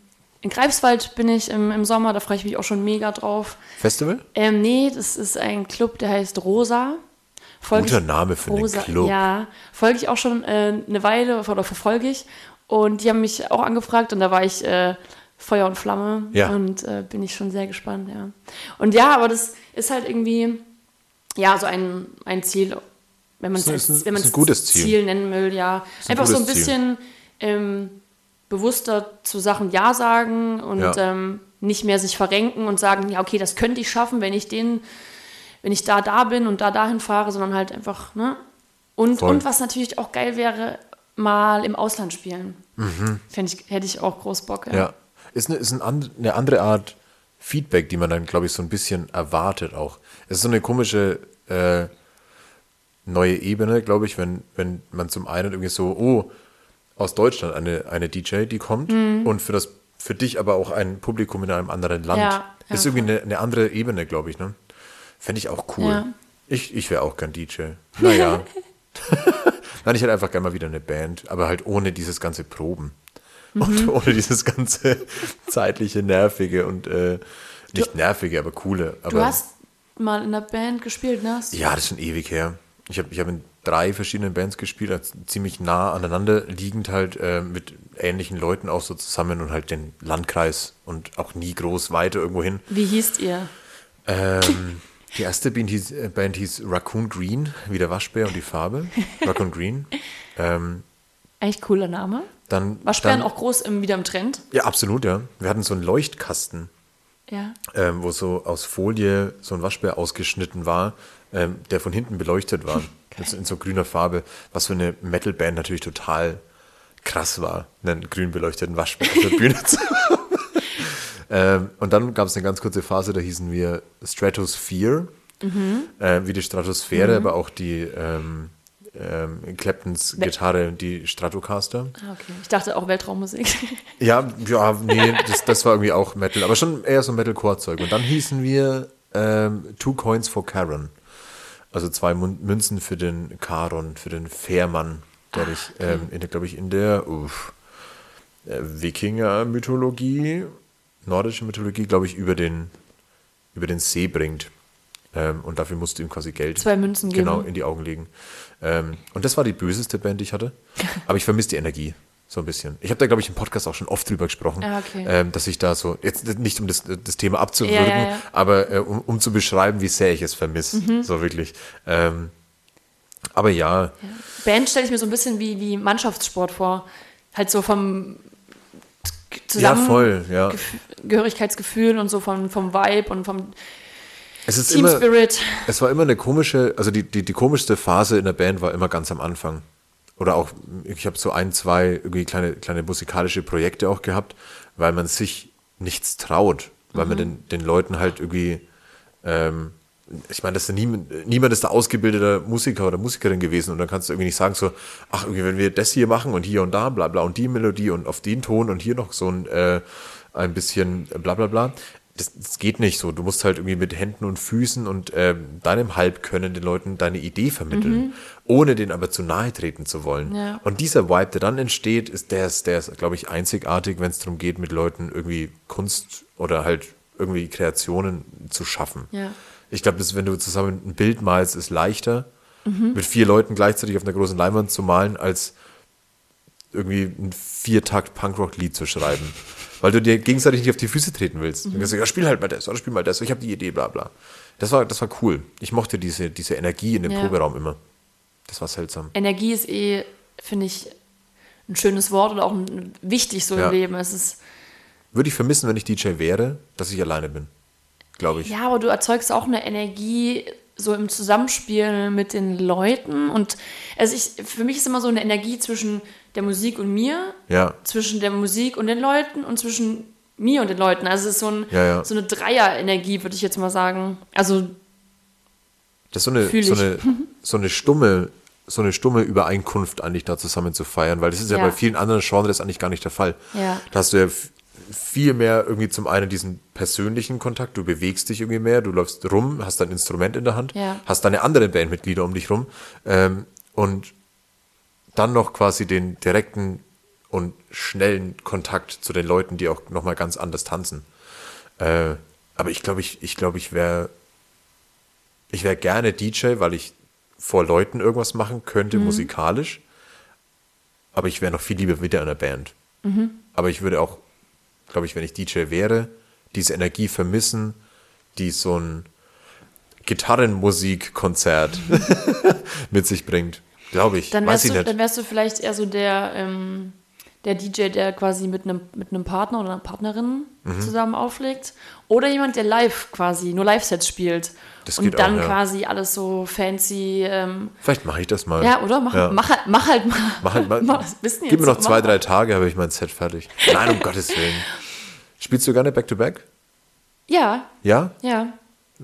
[SPEAKER 2] in Greifswald bin ich im, im Sommer, da freue ich mich auch schon mega drauf.
[SPEAKER 1] Festival?
[SPEAKER 2] Ähm, nee, das ist ein Club, der heißt Rosa. Folge
[SPEAKER 1] Guter
[SPEAKER 2] ich-
[SPEAKER 1] Name für einen Club.
[SPEAKER 2] Ja, folge ich auch schon äh, eine Weile oder verfolge ich. Und die haben mich auch angefragt und da war ich äh, Feuer und Flamme.
[SPEAKER 1] Ja.
[SPEAKER 2] Und äh, bin ich schon sehr gespannt, ja. Und ja, aber das ist halt irgendwie, ja, so ein, ein Ziel, wenn man es
[SPEAKER 1] ein-
[SPEAKER 2] wenn man
[SPEAKER 1] ein gutes Ziel.
[SPEAKER 2] Ziel nennen will, ja.
[SPEAKER 1] ein
[SPEAKER 2] Einfach so ein bisschen ähm, bewusster zu Sachen Ja sagen und
[SPEAKER 1] Ja.
[SPEAKER 2] ähm, nicht mehr sich verrenken und sagen, ja, okay, das könnte ich schaffen, wenn ich den, wenn ich da, da bin und da, dahin fahre, sondern halt einfach, ne? Und,
[SPEAKER 1] Voll.
[SPEAKER 2] und was natürlich auch geil wäre, mal im Ausland spielen. Fänd ich, hätte ich auch groß Bock.
[SPEAKER 1] Mhm. Ja. Ist, eine, ist ein eine andere Art Feedback, die man dann, glaube ich, so ein bisschen erwartet auch. Es ist so eine komische äh, neue Ebene, glaube ich, wenn, wenn man zum einen irgendwie so, oh, aus Deutschland eine, eine DJ, die kommt
[SPEAKER 2] Mhm.
[SPEAKER 1] und für das für dich aber auch ein Publikum in einem anderen Land.
[SPEAKER 2] Ja, ja,
[SPEAKER 1] ist irgendwie eine, eine andere Ebene, glaube ich. Ne? Fände ich auch cool.
[SPEAKER 2] Ja.
[SPEAKER 1] Ich, ich wäre auch gern DJ. Naja. Nein, ich hätte einfach gerne mal wieder eine Band, aber halt ohne dieses ganze Proben. Und
[SPEAKER 2] Mhm.
[SPEAKER 1] ohne dieses ganze zeitliche, nervige und äh, nicht nervige, aber coole. Aber,
[SPEAKER 2] Du hast mal in der Band gespielt, ne? Du-
[SPEAKER 1] ja, das ist schon ewig her. Ich habe ich hab in drei verschiedenen Bands gespielt, also ziemlich nah aneinander liegend halt äh, mit ähnlichen Leuten auch so zusammen und halt den Landkreis und auch nie groß weiter irgendwo hin.
[SPEAKER 2] Wie hießt ihr?
[SPEAKER 1] Ähm, die erste Band hieß, äh, Band hieß Raccoon Green, wie der Waschbär und die Farbe. Raccoon Green. Ähm,
[SPEAKER 2] Echt cooler Name.
[SPEAKER 1] dann,
[SPEAKER 2] Waschbären
[SPEAKER 1] dann,
[SPEAKER 2] auch groß im, wieder im Trend.
[SPEAKER 1] Ja, absolut, ja. Wir hatten so einen Leuchtkasten.
[SPEAKER 2] Ja.
[SPEAKER 1] ähm, wo so aus Folie so ein Waschbär ausgeschnitten war, ähm, der von hinten beleuchtet war. Jetzt in so grüner Farbe, was für eine Metalband natürlich total krass war, einen grün beleuchteten Waschbär auf der Bühne zu haben. ähm, und dann gab es eine ganz kurze Phase, da hießen wir Stratosphere, äh, wie die Stratosphäre, aber auch die ähm, ähm, Claptons Gitarre, die Stratocaster.
[SPEAKER 2] Ah, okay. Ich dachte auch Weltraummusik.
[SPEAKER 1] Ja, ja, nee, das, das war irgendwie auch Metal, aber schon eher so Metalcore-Zeug. Und dann hießen wir ähm, Two Coins for Charon. Also zwei Münzen für den Charon, für den Fährmann, der dich, ähm, in der, glaube ich, in der uff, äh, Wikinger-Mythologie, nordische Mythologie, glaube ich, über den, über den See bringt. Ähm, und dafür musst du ihm quasi Geld
[SPEAKER 2] Zwei Münzen geben.
[SPEAKER 1] genau in die Augen legen. Ähm, und das war die böseste Band, die ich hatte. Aber ich vermisse die Energie so ein bisschen. Ich habe da, glaube ich, im Podcast auch schon oft drüber gesprochen,
[SPEAKER 2] Ah, okay.
[SPEAKER 1] ähm, dass ich da so, jetzt nicht um das, das Thema abzuwürgen,
[SPEAKER 2] Ja, ja, ja.
[SPEAKER 1] aber äh, um, um zu beschreiben, wie sehr ich es vermisse.
[SPEAKER 2] Mhm.
[SPEAKER 1] So wirklich. Ähm, aber ja,
[SPEAKER 2] Band stelle ich mir so ein bisschen wie, wie Mannschaftssport vor. Halt so vom
[SPEAKER 1] ja,
[SPEAKER 2] zusammen
[SPEAKER 1] voll, ja.
[SPEAKER 2] Gehörigkeitsgefühl und so vom, vom Vibe und vom
[SPEAKER 1] Es ist
[SPEAKER 2] Team
[SPEAKER 1] immer,
[SPEAKER 2] Spirit.
[SPEAKER 1] Es war immer eine komische, also die, die, die komischste Phase in der Band war immer ganz am Anfang. Oder auch, ich habe so ein, zwei irgendwie kleine, kleine musikalische Projekte auch gehabt, weil man sich nichts traut, weil man den, den Leuten halt irgendwie, ähm, ich meine, das ist niemand, niemand ist da ausgebildeter Musiker oder Musikerin gewesen und dann kannst du irgendwie nicht sagen so, ach, irgendwie, wenn wir das hier machen und hier und da, bla bla und die Melodie und auf den Ton und hier noch so ein, äh, ein bisschen bla bla bla. Das, das geht nicht so. Du musst halt irgendwie mit Händen und Füßen und ähm, deinem Halbkönnen den Leuten deine Idee vermitteln, ohne denen aber zu nahe treten zu wollen.
[SPEAKER 2] Ja.
[SPEAKER 1] Und dieser Vibe, der dann entsteht, ist der, ist, der ist, glaube ich, einzigartig, wenn es darum geht, mit Leuten irgendwie Kunst oder halt irgendwie Kreationen zu schaffen.
[SPEAKER 2] Ja.
[SPEAKER 1] Ich glaube, wenn du zusammen ein Bild malst, ist leichter, mit vier Leuten gleichzeitig auf einer großen Leinwand zu malen, als irgendwie ein Viertakt-Punkrock-Lied zu schreiben. Weil du dir gegenseitig nicht auf die Füße treten willst. Du kannst sagen, ja, spiel halt mal das oder spiel mal das. Ich habe die Idee, bla bla. Das war, das war cool. Ich mochte diese, diese Energie in dem
[SPEAKER 2] Ja.
[SPEAKER 1] Proberaum immer. Das war seltsam.
[SPEAKER 2] Energie ist eh, finde ich, ein schönes Wort oder auch ein, wichtig so
[SPEAKER 1] Ja.
[SPEAKER 2] im Leben. Es ist,
[SPEAKER 1] Würde ich vermissen, wenn ich DJ wäre, dass ich alleine bin. Glaube ich.
[SPEAKER 2] ja, aber du erzeugst auch eine Energie so im Zusammenspiel mit den Leuten. Und also ich, für mich ist immer so eine Energie zwischen der Musik und mir,
[SPEAKER 1] Ja.
[SPEAKER 2] zwischen der Musik und den Leuten und zwischen mir und den Leuten. Also es ist so, ein,
[SPEAKER 1] Ja, ja.
[SPEAKER 2] so eine Dreier-Energie, würde ich jetzt mal sagen. Also
[SPEAKER 1] Das ist so eine, so eine, so eine stumme, so eine stumme Übereinkunft eigentlich da zusammen zu feiern, weil das ist ja, bei vielen anderen Genres eigentlich gar nicht der Fall.
[SPEAKER 2] Ja.
[SPEAKER 1] Da hast du ja viel mehr irgendwie zum einen diesen persönlichen Kontakt, du bewegst dich irgendwie mehr, du läufst rum, hast dein Instrument in der Hand,
[SPEAKER 2] Ja.
[SPEAKER 1] hast deine anderen Bandmitglieder um dich rum ähm, und dann noch quasi den direkten und schnellen Kontakt zu den Leuten, die auch nochmal ganz anders tanzen. Äh, aber ich glaube, ich, ich glaube, ich wäre ich wäre gerne DJ, weil ich vor Leuten irgendwas machen könnte, musikalisch. Aber ich wäre noch viel lieber wieder in einer Band. Aber ich würde auch glaube ich, wenn ich DJ wäre, diese Energie vermissen, die so ein Gitarrenmusikkonzert mit sich bringt. Glaube ich.
[SPEAKER 2] Dann
[SPEAKER 1] Weiß
[SPEAKER 2] wärst,
[SPEAKER 1] ich
[SPEAKER 2] du, dann wärst du vielleicht eher so der, ähm, der DJ, der quasi mit einem mit einem Partner oder einer Partnerin
[SPEAKER 1] Mhm.
[SPEAKER 2] zusammen auflegt. Oder jemand, der live quasi, nur Live-Sets spielt.
[SPEAKER 1] Das
[SPEAKER 2] und dann
[SPEAKER 1] auch, ja.
[SPEAKER 2] quasi alles so fancy. Ähm,
[SPEAKER 1] Vielleicht mache ich das mal.
[SPEAKER 2] ja, oder? Mach,
[SPEAKER 1] Ja.
[SPEAKER 2] mach, halt, mach halt mal.
[SPEAKER 1] Mach halt mal.
[SPEAKER 2] Mach,
[SPEAKER 1] Gib mir noch zwei, drei Tage, habe ich mein Set fertig. Nein, um Gottes Willen. Spielst du gerne Back-to-Back?
[SPEAKER 2] Ja,
[SPEAKER 1] Ja?
[SPEAKER 2] ja.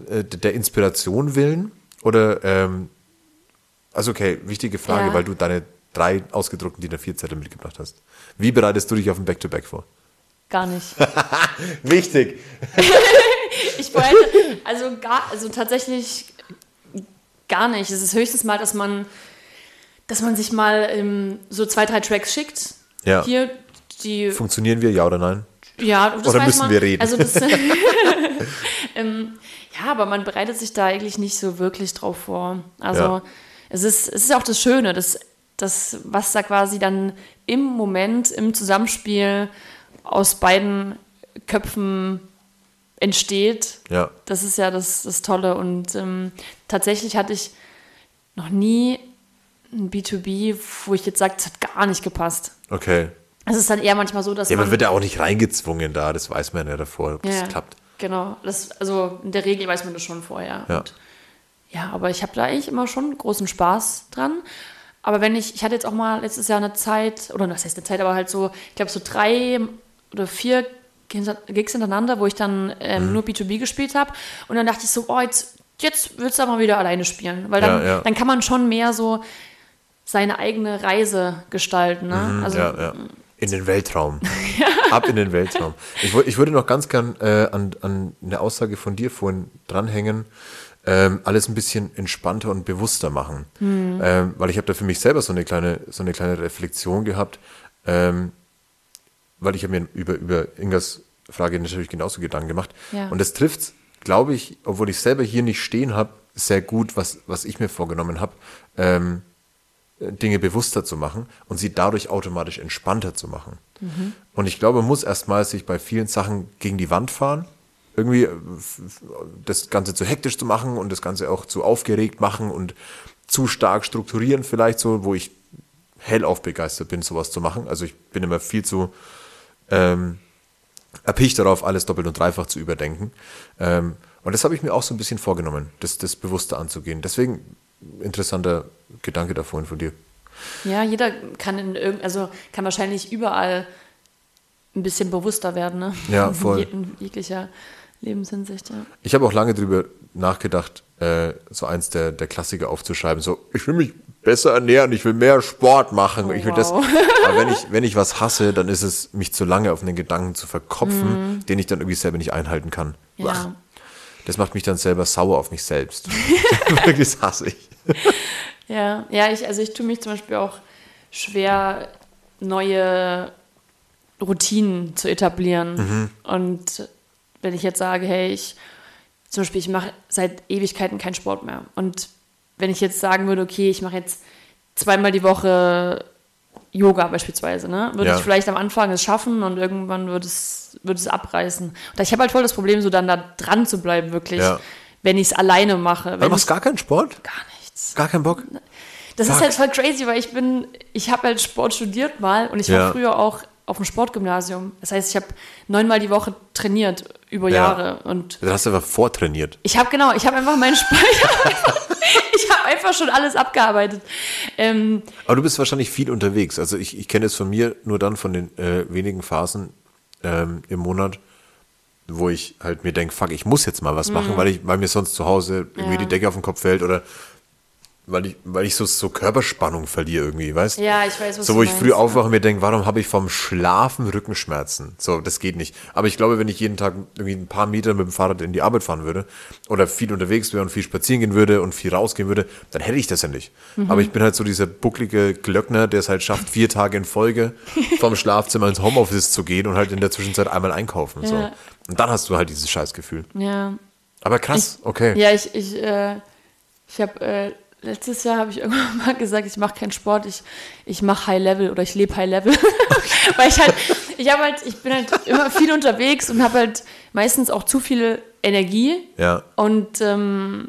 [SPEAKER 1] Äh, der Inspiration willen? Oder, ähm, also okay, wichtige Frage,
[SPEAKER 2] Ja.
[SPEAKER 1] weil du deine drei ausgedruckten DIN A4-Zettel mitgebracht hast. Wie bereitest du dich auf ein Back-to-Back vor?
[SPEAKER 2] Gar nicht.
[SPEAKER 1] Wichtig.
[SPEAKER 2] Ich bereite, also gar, also tatsächlich gar nicht. Es ist höchstens mal, dass man, dass man sich mal ähm, so zwei, drei Tracks schickt.
[SPEAKER 1] Ja.
[SPEAKER 2] Hier, die,
[SPEAKER 1] Funktionieren wir, ja oder nein?
[SPEAKER 2] ja, das
[SPEAKER 1] Oder müssen
[SPEAKER 2] man.
[SPEAKER 1] wir reden?
[SPEAKER 2] Also das, ähm, ja, aber man bereitet sich da eigentlich nicht so wirklich drauf vor. Also
[SPEAKER 1] Ja.
[SPEAKER 2] Es ist, es ist auch das Schöne, das, das, was da quasi dann im Moment, im Zusammenspiel aus beiden Köpfen entsteht.
[SPEAKER 1] Ja.
[SPEAKER 2] Das ist ja das, das Tolle. Und ähm, tatsächlich hatte ich noch nie ein B2B, wo ich jetzt sage, es hat gar nicht gepasst.
[SPEAKER 1] Okay.
[SPEAKER 2] Es ist dann eher manchmal so, dass
[SPEAKER 1] Ja,
[SPEAKER 2] man.
[SPEAKER 1] man wird ja auch nicht reingezwungen da, das weiß man ja davor, ob das
[SPEAKER 2] ja,
[SPEAKER 1] klappt.
[SPEAKER 2] Genau. Das, also in der Regel weiß man das schon vorher.
[SPEAKER 1] Ja.
[SPEAKER 2] Und, ja, aber ich habe da eigentlich immer schon großen Spaß dran. Aber wenn ich, ich hatte jetzt auch mal letztes Jahr eine Zeit, oder was heißt eine Zeit, aber halt so, ich glaube so drei oder vier Gigs hintereinander, wo ich dann
[SPEAKER 1] Mhm.
[SPEAKER 2] ähm, nur B2B gespielt habe. Und dann dachte ich so, oh, jetzt, jetzt willst du aber wieder alleine spielen. Weil dann,
[SPEAKER 1] Ja, ja.
[SPEAKER 2] dann kann man schon mehr so seine eigene Reise gestalten. Ne? also,
[SPEAKER 1] Mhm, ja, ja. In den Weltraum. Ab in den Weltraum. Ich, ich würde noch ganz gern äh, an, an eine Aussage von dir vorhin dranhängen, ähm, alles ein bisschen entspannter und bewusster machen. Ähm, weil ich habe da für mich selber so eine kleine, so eine kleine Reflexion gehabt, ähm, weil ich habe mir über, über Ingas Frage natürlich genauso Gedanken gemacht.
[SPEAKER 2] Ja.
[SPEAKER 1] Und das trifft, glaube ich, obwohl ich selber hier nicht stehen habe, sehr gut, was, was ich mir vorgenommen habe. Ähm, Dinge bewusster zu machen und sie dadurch automatisch entspannter zu machen. Und ich glaube, man muss erstmal sich bei vielen Sachen gegen die Wand fahren, irgendwie äh, das Ganze zu hektisch zu machen und das Ganze auch zu aufgeregt machen und zu stark strukturieren vielleicht so, wo ich hellauf begeistert bin, sowas zu machen. Also ich bin immer viel zu ähm, erpicht darauf, alles doppelt und dreifach zu überdenken. Ähm, und das habe ich mir auch so ein bisschen vorgenommen, das, das bewusster anzugehen. Deswegen interessanter Gedanke da vorhin von dir.
[SPEAKER 2] Ja, jeder kann in irgend, also kann wahrscheinlich überall ein bisschen bewusster werden, ne?
[SPEAKER 1] Ja, voll.
[SPEAKER 2] In jeglicher Lebenshinsicht, ja.
[SPEAKER 1] Ich habe auch lange drüber nachgedacht, äh, so eins der, der Klassiker aufzuschreiben. So, ich will mich besser ernähren, ich will mehr Sport machen. ich will das.
[SPEAKER 2] wow.
[SPEAKER 1] Aber wenn ich, wenn ich was hasse, dann ist es, mich zu lange auf einen Gedanken zu verkopfen, den ich dann irgendwie selber nicht einhalten kann.
[SPEAKER 2] Ja.
[SPEAKER 1] Ach, Das macht mich dann selber sauer auf mich selbst. Wirklich das hasse ich.
[SPEAKER 2] Ja, ja, ich, also ich tue mich zum Beispiel auch schwer, neue Routinen zu etablieren.
[SPEAKER 1] Mhm.
[SPEAKER 2] Und wenn ich jetzt sage, hey, ich zum Beispiel, ich mache seit Ewigkeiten keinen Sport mehr. Und wenn ich jetzt sagen würde, okay, ich mache jetzt zweimal die Woche Yoga beispielsweise, ne? Würde
[SPEAKER 1] Ja.
[SPEAKER 2] ich vielleicht am Anfang es schaffen und irgendwann würde es, würde es abreißen. Und ich habe halt voll das Problem, so dann da dran zu bleiben, wirklich,
[SPEAKER 1] Ja.
[SPEAKER 2] wenn ich es alleine mache.
[SPEAKER 1] Du machst gar keinen Sport?
[SPEAKER 2] gar nichts.
[SPEAKER 1] Gar keinen Bock?
[SPEAKER 2] Das
[SPEAKER 1] Fuck.
[SPEAKER 2] ist halt voll crazy, weil ich bin, ich habe halt Sport studiert mal und ich
[SPEAKER 1] Ja.
[SPEAKER 2] war früher auch auf dem Sportgymnasium. Das heißt, ich habe neunmal die Woche trainiert über
[SPEAKER 1] Ja.
[SPEAKER 2] Jahre und
[SPEAKER 1] Du hast einfach vortrainiert.
[SPEAKER 2] ich habe genau, ich habe einfach meinen Sport, ich habe einfach schon alles abgearbeitet. Ähm,
[SPEAKER 1] Aber du bist wahrscheinlich viel unterwegs. Also ich, ich kenne es von mir nur dann von den äh, wenigen Phasen ähm, im Monat, wo ich halt mir denke, fuck, ich muss jetzt mal was machen, weil, ich, weil mir sonst zu Hause irgendwie
[SPEAKER 2] Mhm. Ja.
[SPEAKER 1] die Decke auf den Kopf fällt oder weil ich, weil ich so, so Körperspannung verliere irgendwie, weißt
[SPEAKER 2] ja, ich weiß, was
[SPEAKER 1] So,
[SPEAKER 2] du
[SPEAKER 1] wo ich
[SPEAKER 2] meinst.
[SPEAKER 1] früh aufwache und mir denke, warum habe ich vom Schlafen Rückenschmerzen? So, das geht nicht. Aber ich glaube, wenn ich jeden Tag irgendwie ein paar Meter mit dem Fahrrad in die Arbeit fahren würde oder viel unterwegs wäre und viel spazieren gehen würde und viel rausgehen würde, dann hätte ich das ja nicht.
[SPEAKER 2] Mhm.
[SPEAKER 1] Aber ich bin halt so dieser bucklige Glöckner, der es halt schafft, vier Tage in Folge vom Schlafzimmer ins Homeoffice zu gehen und halt in der Zwischenzeit einmal einkaufen. So.
[SPEAKER 2] Ja.
[SPEAKER 1] Und dann hast du halt dieses Scheißgefühl.
[SPEAKER 2] Ja,
[SPEAKER 1] Aber krass, okay.
[SPEAKER 2] ja, ich, ich, äh, ich habe äh, letztes Jahr habe ich irgendwann mal gesagt, ich mache keinen Sport, ich, ich mache High Level oder ich lebe High Level, weil ich halt ich habe halt, ich bin halt immer viel unterwegs und habe halt meistens auch zu viel Energie
[SPEAKER 1] Ja.
[SPEAKER 2] und ähm,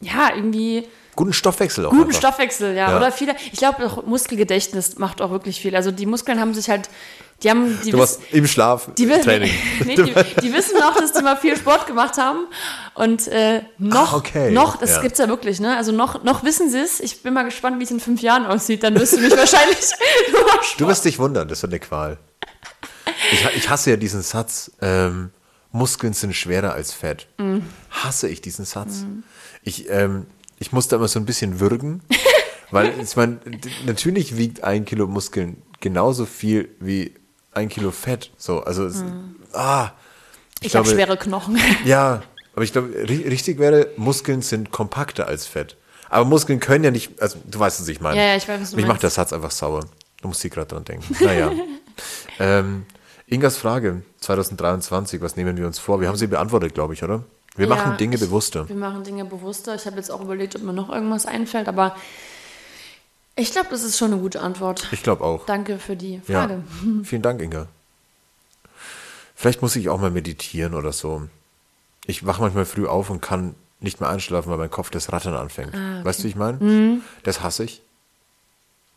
[SPEAKER 2] ja, irgendwie
[SPEAKER 1] Guten Stoffwechsel auch.
[SPEAKER 2] guten
[SPEAKER 1] einfach.
[SPEAKER 2] Stoffwechsel, ja.
[SPEAKER 1] Ja.
[SPEAKER 2] Oder viele, ich glaube auch Muskelgedächtnis macht auch wirklich viel. Also die Muskeln haben sich halt, die haben, die
[SPEAKER 1] Du warst im Schlaf
[SPEAKER 2] die, wissen-
[SPEAKER 1] Training.
[SPEAKER 2] nee, die, die wissen noch, dass die mal viel Sport gemacht haben. Und äh, noch,
[SPEAKER 1] Ah, okay.
[SPEAKER 2] noch, das
[SPEAKER 1] Ja.
[SPEAKER 2] gibt's ja wirklich, ne? Also noch, noch wissen sie es. Ich bin mal gespannt, wie es in fünf Jahren aussieht. Dann wirst du mich wahrscheinlich
[SPEAKER 1] Du wirst dich wundern, das wird eine Qual. Ich, ich hasse ja diesen Satz, ähm, Muskeln sind schwerer als Fett.
[SPEAKER 2] Mm.
[SPEAKER 1] Hasse ich diesen Satz. Ich, ähm, ich muss da immer so ein bisschen würgen, weil ich meine, natürlich wiegt ein Kilo Muskeln genauso viel wie ein Kilo Fett. So, also, es, ah,
[SPEAKER 2] Mm. Ich habe schwere Knochen.
[SPEAKER 1] ja, aber ich glaube, ri- richtig wäre, Muskeln sind kompakter als Fett. Aber Muskeln können ja nicht, also du weißt, was ich meine.
[SPEAKER 2] Ja, ja, ich weiß, was du
[SPEAKER 1] Mich
[SPEAKER 2] meinst.
[SPEAKER 1] macht der Satz einfach sauer. Du musst hier gerade dran denken. Naja. ähm, Ingas Frage 2023, was nehmen wir uns vor? Wir haben sie beantwortet, glaube ich, oder? Wir
[SPEAKER 2] Ja,
[SPEAKER 1] machen Dinge bewusster.
[SPEAKER 2] Wir machen Dinge bewusster. Ich habe jetzt auch überlegt, ob mir noch irgendwas einfällt, aber ich glaube, das ist schon eine gute Antwort.
[SPEAKER 1] Ich glaube auch.
[SPEAKER 2] Danke für die
[SPEAKER 1] Ja.
[SPEAKER 2] Frage.
[SPEAKER 1] Vielen Dank, Inga. Vielleicht muss ich auch mal meditieren oder so. Ich wache manchmal früh auf und kann nicht mehr einschlafen, weil mein Kopf das Rattern anfängt.
[SPEAKER 2] Ah,
[SPEAKER 1] Weißt du, wie ich meine? Das hasse ich.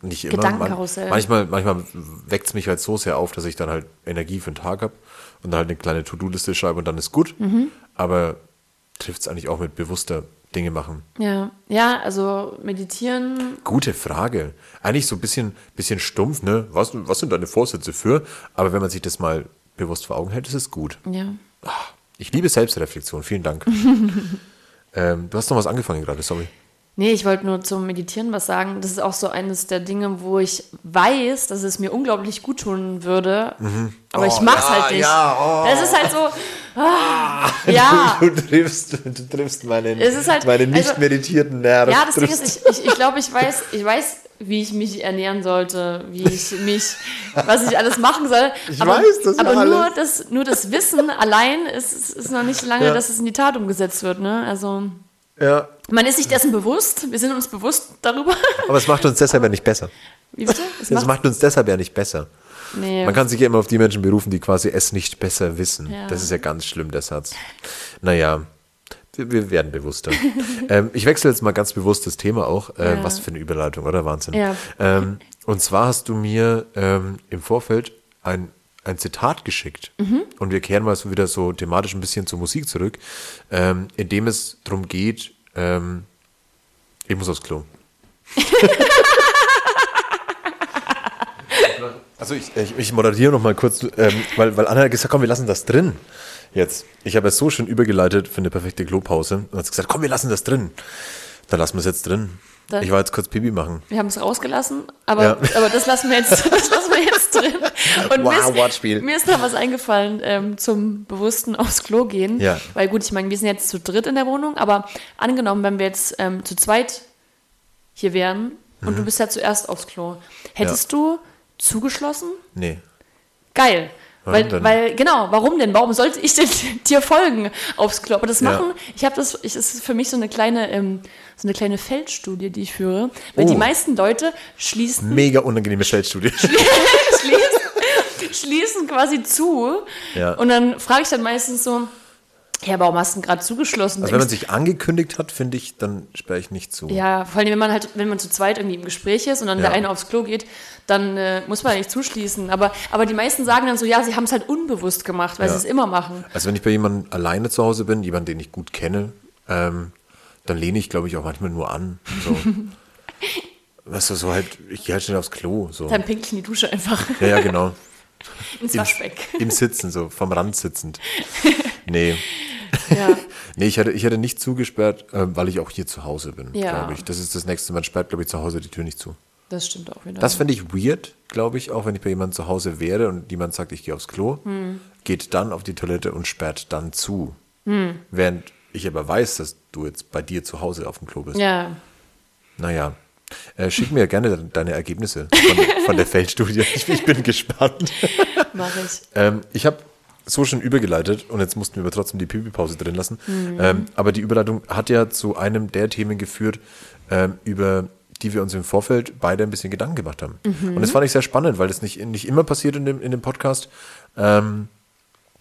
[SPEAKER 1] Nicht immer.
[SPEAKER 2] Gedankenkarussell.
[SPEAKER 1] manchmal manchmal weckt es mich halt so sehr auf, dass ich dann halt Energie für den Tag habe und dann halt eine kleine To-Do-Liste schreibe und dann ist gut.
[SPEAKER 2] Mhm.
[SPEAKER 1] Aber trifft es eigentlich auch mit bewusster Dinge machen?
[SPEAKER 2] Ja, ja, also meditieren,
[SPEAKER 1] Gute Frage. Eigentlich so ein bisschen, bisschen stumpf, ne? Was, was sind deine Vorsätze für? Aber wenn man sich das mal bewusst vor Augen hält, ist es gut.
[SPEAKER 2] ja.
[SPEAKER 1] Ich liebe Selbstreflexion. Vielen Dank. ähm, du hast noch was angefangen gerade, sorry.
[SPEAKER 2] Nee, ich wollte nur zum Meditieren was sagen. Das ist auch so eines der Dinge, wo ich weiß, dass es mir unglaublich gut tun würde. Aber ich
[SPEAKER 1] Oh,
[SPEAKER 2] mach's
[SPEAKER 1] ja,
[SPEAKER 2] halt nicht.
[SPEAKER 1] ja, oh.
[SPEAKER 2] Das ist halt so. Ah, ja.
[SPEAKER 1] Du triffst, du triffst meine,
[SPEAKER 2] Es ist halt-
[SPEAKER 1] meine nicht
[SPEAKER 2] also-
[SPEAKER 1] meditierten Nerven.
[SPEAKER 2] Ja, das Ding ist, ich, ich, ich glaube, ich weiß, ich weiß, wie ich mich ernähren sollte, wie ich mich, was ich alles machen soll.
[SPEAKER 1] Ich
[SPEAKER 2] aber,
[SPEAKER 1] weiß das
[SPEAKER 2] Aber
[SPEAKER 1] alles.
[SPEAKER 2] nur das, nur das Wissen allein ist, ist, ist noch nicht lange,
[SPEAKER 1] Ja.
[SPEAKER 2] dass es in die Tat umgesetzt wird. Ne? Also
[SPEAKER 1] Ja,
[SPEAKER 2] man ist sich dessen bewusst. Wir sind uns bewusst darüber.
[SPEAKER 1] aber es macht uns deshalb ja nicht besser.
[SPEAKER 2] Wie bitte? Es
[SPEAKER 1] Es macht uns deshalb ja nicht besser.
[SPEAKER 2] nee.
[SPEAKER 1] Man kann sich ja immer auf die Menschen berufen, die quasi es nicht besser wissen.
[SPEAKER 2] Ja.
[SPEAKER 1] Das ist ja ganz schlimm, der Satz. Naja, wir, wir werden bewusster. ähm, ich wechsle jetzt mal ganz bewusst das Thema auch. Äh,
[SPEAKER 2] Ja.
[SPEAKER 1] Was für eine Überleitung, oder? Wahnsinn.
[SPEAKER 2] Ja.
[SPEAKER 1] Ähm, und zwar hast du mir ähm, im Vorfeld ein, ein Zitat geschickt.
[SPEAKER 2] Mhm.
[SPEAKER 1] Und wir kehren mal so wieder so thematisch ein bisschen zur Musik zurück, ähm, in dem es darum geht, ähm, ich muss aufs Klo. Also ich, ich, ich moderiere noch mal kurz, ähm, weil, weil Anna hat gesagt, komm, wir lassen das drin. Jetzt. Ich habe es so schön übergeleitet für eine perfekte Klopause und hat gesagt, komm, wir lassen das drin. Dann lassen wir es jetzt drin.
[SPEAKER 2] Dann-
[SPEAKER 1] ich war jetzt kurz Pipi machen.
[SPEAKER 2] Wir haben es rausgelassen, aber,
[SPEAKER 1] Ja.
[SPEAKER 2] aber das lassen wir jetzt, das lassen wir jetzt drin. Und
[SPEAKER 1] Wow,
[SPEAKER 2] mir, ist,
[SPEAKER 1] Wortspiel.
[SPEAKER 2] mir ist noch was eingefallen ähm, zum bewussten aufs Klo gehen.
[SPEAKER 1] Ja.
[SPEAKER 2] Weil gut, ich meine, wir sind jetzt zu dritt in der Wohnung, aber angenommen, wenn wir jetzt ähm, zu zweit hier wären und du bist ja zuerst aufs Klo, hättest du zugeschlossen?
[SPEAKER 1] Nee.
[SPEAKER 2] Geil.
[SPEAKER 1] Warum
[SPEAKER 2] Weil,
[SPEAKER 1] denn?
[SPEAKER 2] weil, genau, warum denn? Warum sollte ich denn dir folgen aufs Klo? Aber das
[SPEAKER 1] Ja.
[SPEAKER 2] machen, ich habe das, ich, es ist für mich so eine kleine, ähm, so eine kleine Feldstudie, die ich führe. Weil
[SPEAKER 1] Oh.
[SPEAKER 2] die meisten Leute schließen,
[SPEAKER 1] Mega unangenehme Feldstudie.
[SPEAKER 2] schließen, schließen quasi zu.
[SPEAKER 1] Ja.
[SPEAKER 2] Und dann frage ich dann meistens so, ja, warum hast du gerade zugeschlossen?
[SPEAKER 1] Also wenn man sich angekündigt hat, finde ich, dann sperre ich nicht zu.
[SPEAKER 2] ja, vor allem, wenn man halt, wenn man zu zweit irgendwie im Gespräch ist und dann
[SPEAKER 1] Ja.
[SPEAKER 2] der eine aufs Klo geht, dann äh, muss man nicht zuschließen. Aber, aber die meisten sagen dann so, ja, sie haben es halt unbewusst gemacht, weil
[SPEAKER 1] Ja.
[SPEAKER 2] sie es immer machen.
[SPEAKER 1] Also wenn ich bei jemandem alleine zu Hause bin, jemand, den ich gut kenne, ähm, dann lehne ich, glaube ich, auch manchmal nur an. So. weißt du, so halt, ich gehe halt schnell aufs Klo. So.
[SPEAKER 2] Dann pinkel ich in die Dusche einfach
[SPEAKER 1] Ja, ja, genau.
[SPEAKER 2] ins
[SPEAKER 1] Im,
[SPEAKER 2] Waschbeck.
[SPEAKER 1] Im Sitzen, so vom Rand sitzend. Nee.
[SPEAKER 2] Ja.
[SPEAKER 1] Nee, ich hätte, ich hätte nicht zugesperrt, ähm, weil ich auch hier zu Hause bin,
[SPEAKER 2] Ja.
[SPEAKER 1] glaube ich. Das ist das Nächste. Man sperrt, glaube ich, zu Hause die Tür nicht zu.
[SPEAKER 2] Das stimmt auch wieder.
[SPEAKER 1] Das fände ich weird, glaube ich, auch wenn ich bei jemandem zu Hause wäre und jemand sagt, ich gehe aufs Klo,
[SPEAKER 2] Hm.
[SPEAKER 1] geht dann auf die Toilette und sperrt dann zu. Während ich aber weiß, dass du jetzt bei dir zu Hause auf dem Klo bist.
[SPEAKER 2] ja,
[SPEAKER 1] Naja. Äh, schick mir gerne de- deine Ergebnisse von, von der Feldstudie. Ich, ich bin gespannt.
[SPEAKER 2] mache ich.
[SPEAKER 1] Ähm, ich habe so schon übergeleitet und jetzt mussten wir aber trotzdem die Pipi-Pause drin lassen. Ähm, aber die Überleitung hat ja zu einem der Themen geführt ähm, über die wir uns im Vorfeld beide ein bisschen Gedanken gemacht haben. Und das fand ich sehr spannend, weil das nicht, nicht immer passiert in dem, in dem Podcast. Ähm,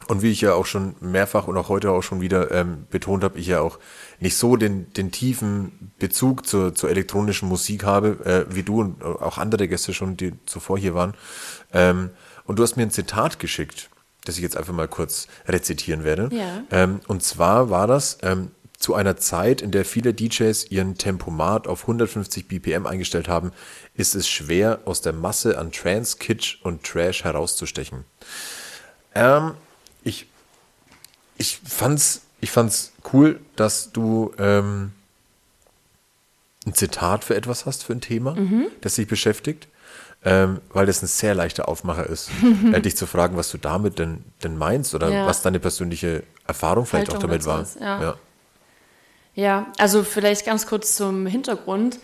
[SPEAKER 1] und wie ich ja auch schon mehrfach und auch heute auch schon wieder ähm, betont habe, ich ja auch nicht so den, den tiefen Bezug zur, zur elektronischen Musik habe, äh, wie du und auch andere Gäste schon, die zuvor hier waren. Ähm, und du hast mir ein Zitat geschickt, das ich jetzt einfach mal kurz rezitieren werde.
[SPEAKER 2] Ja.
[SPEAKER 1] Ähm, und zwar war das ähm, zu einer Zeit, in der viele DJs ihren Tempomat auf 150 BPM eingestellt haben, ist es schwer, aus der Masse an Trance, Kitsch und Trash herauszustechen. Ähm, ich, ich fand's, ich fand's cool, dass du ähm, ein Zitat für etwas hast, für ein Thema, das dich beschäftigt, ähm, weil das ein sehr leichter Aufmacher ist, äh, dich zu fragen, was du damit denn, denn meinst oder
[SPEAKER 2] Ja.
[SPEAKER 1] was deine persönliche Erfahrung vielleicht
[SPEAKER 2] Haltung
[SPEAKER 1] auch damit war.
[SPEAKER 2] ist, ja. Ja, also vielleicht ganz kurz zum Hintergrund.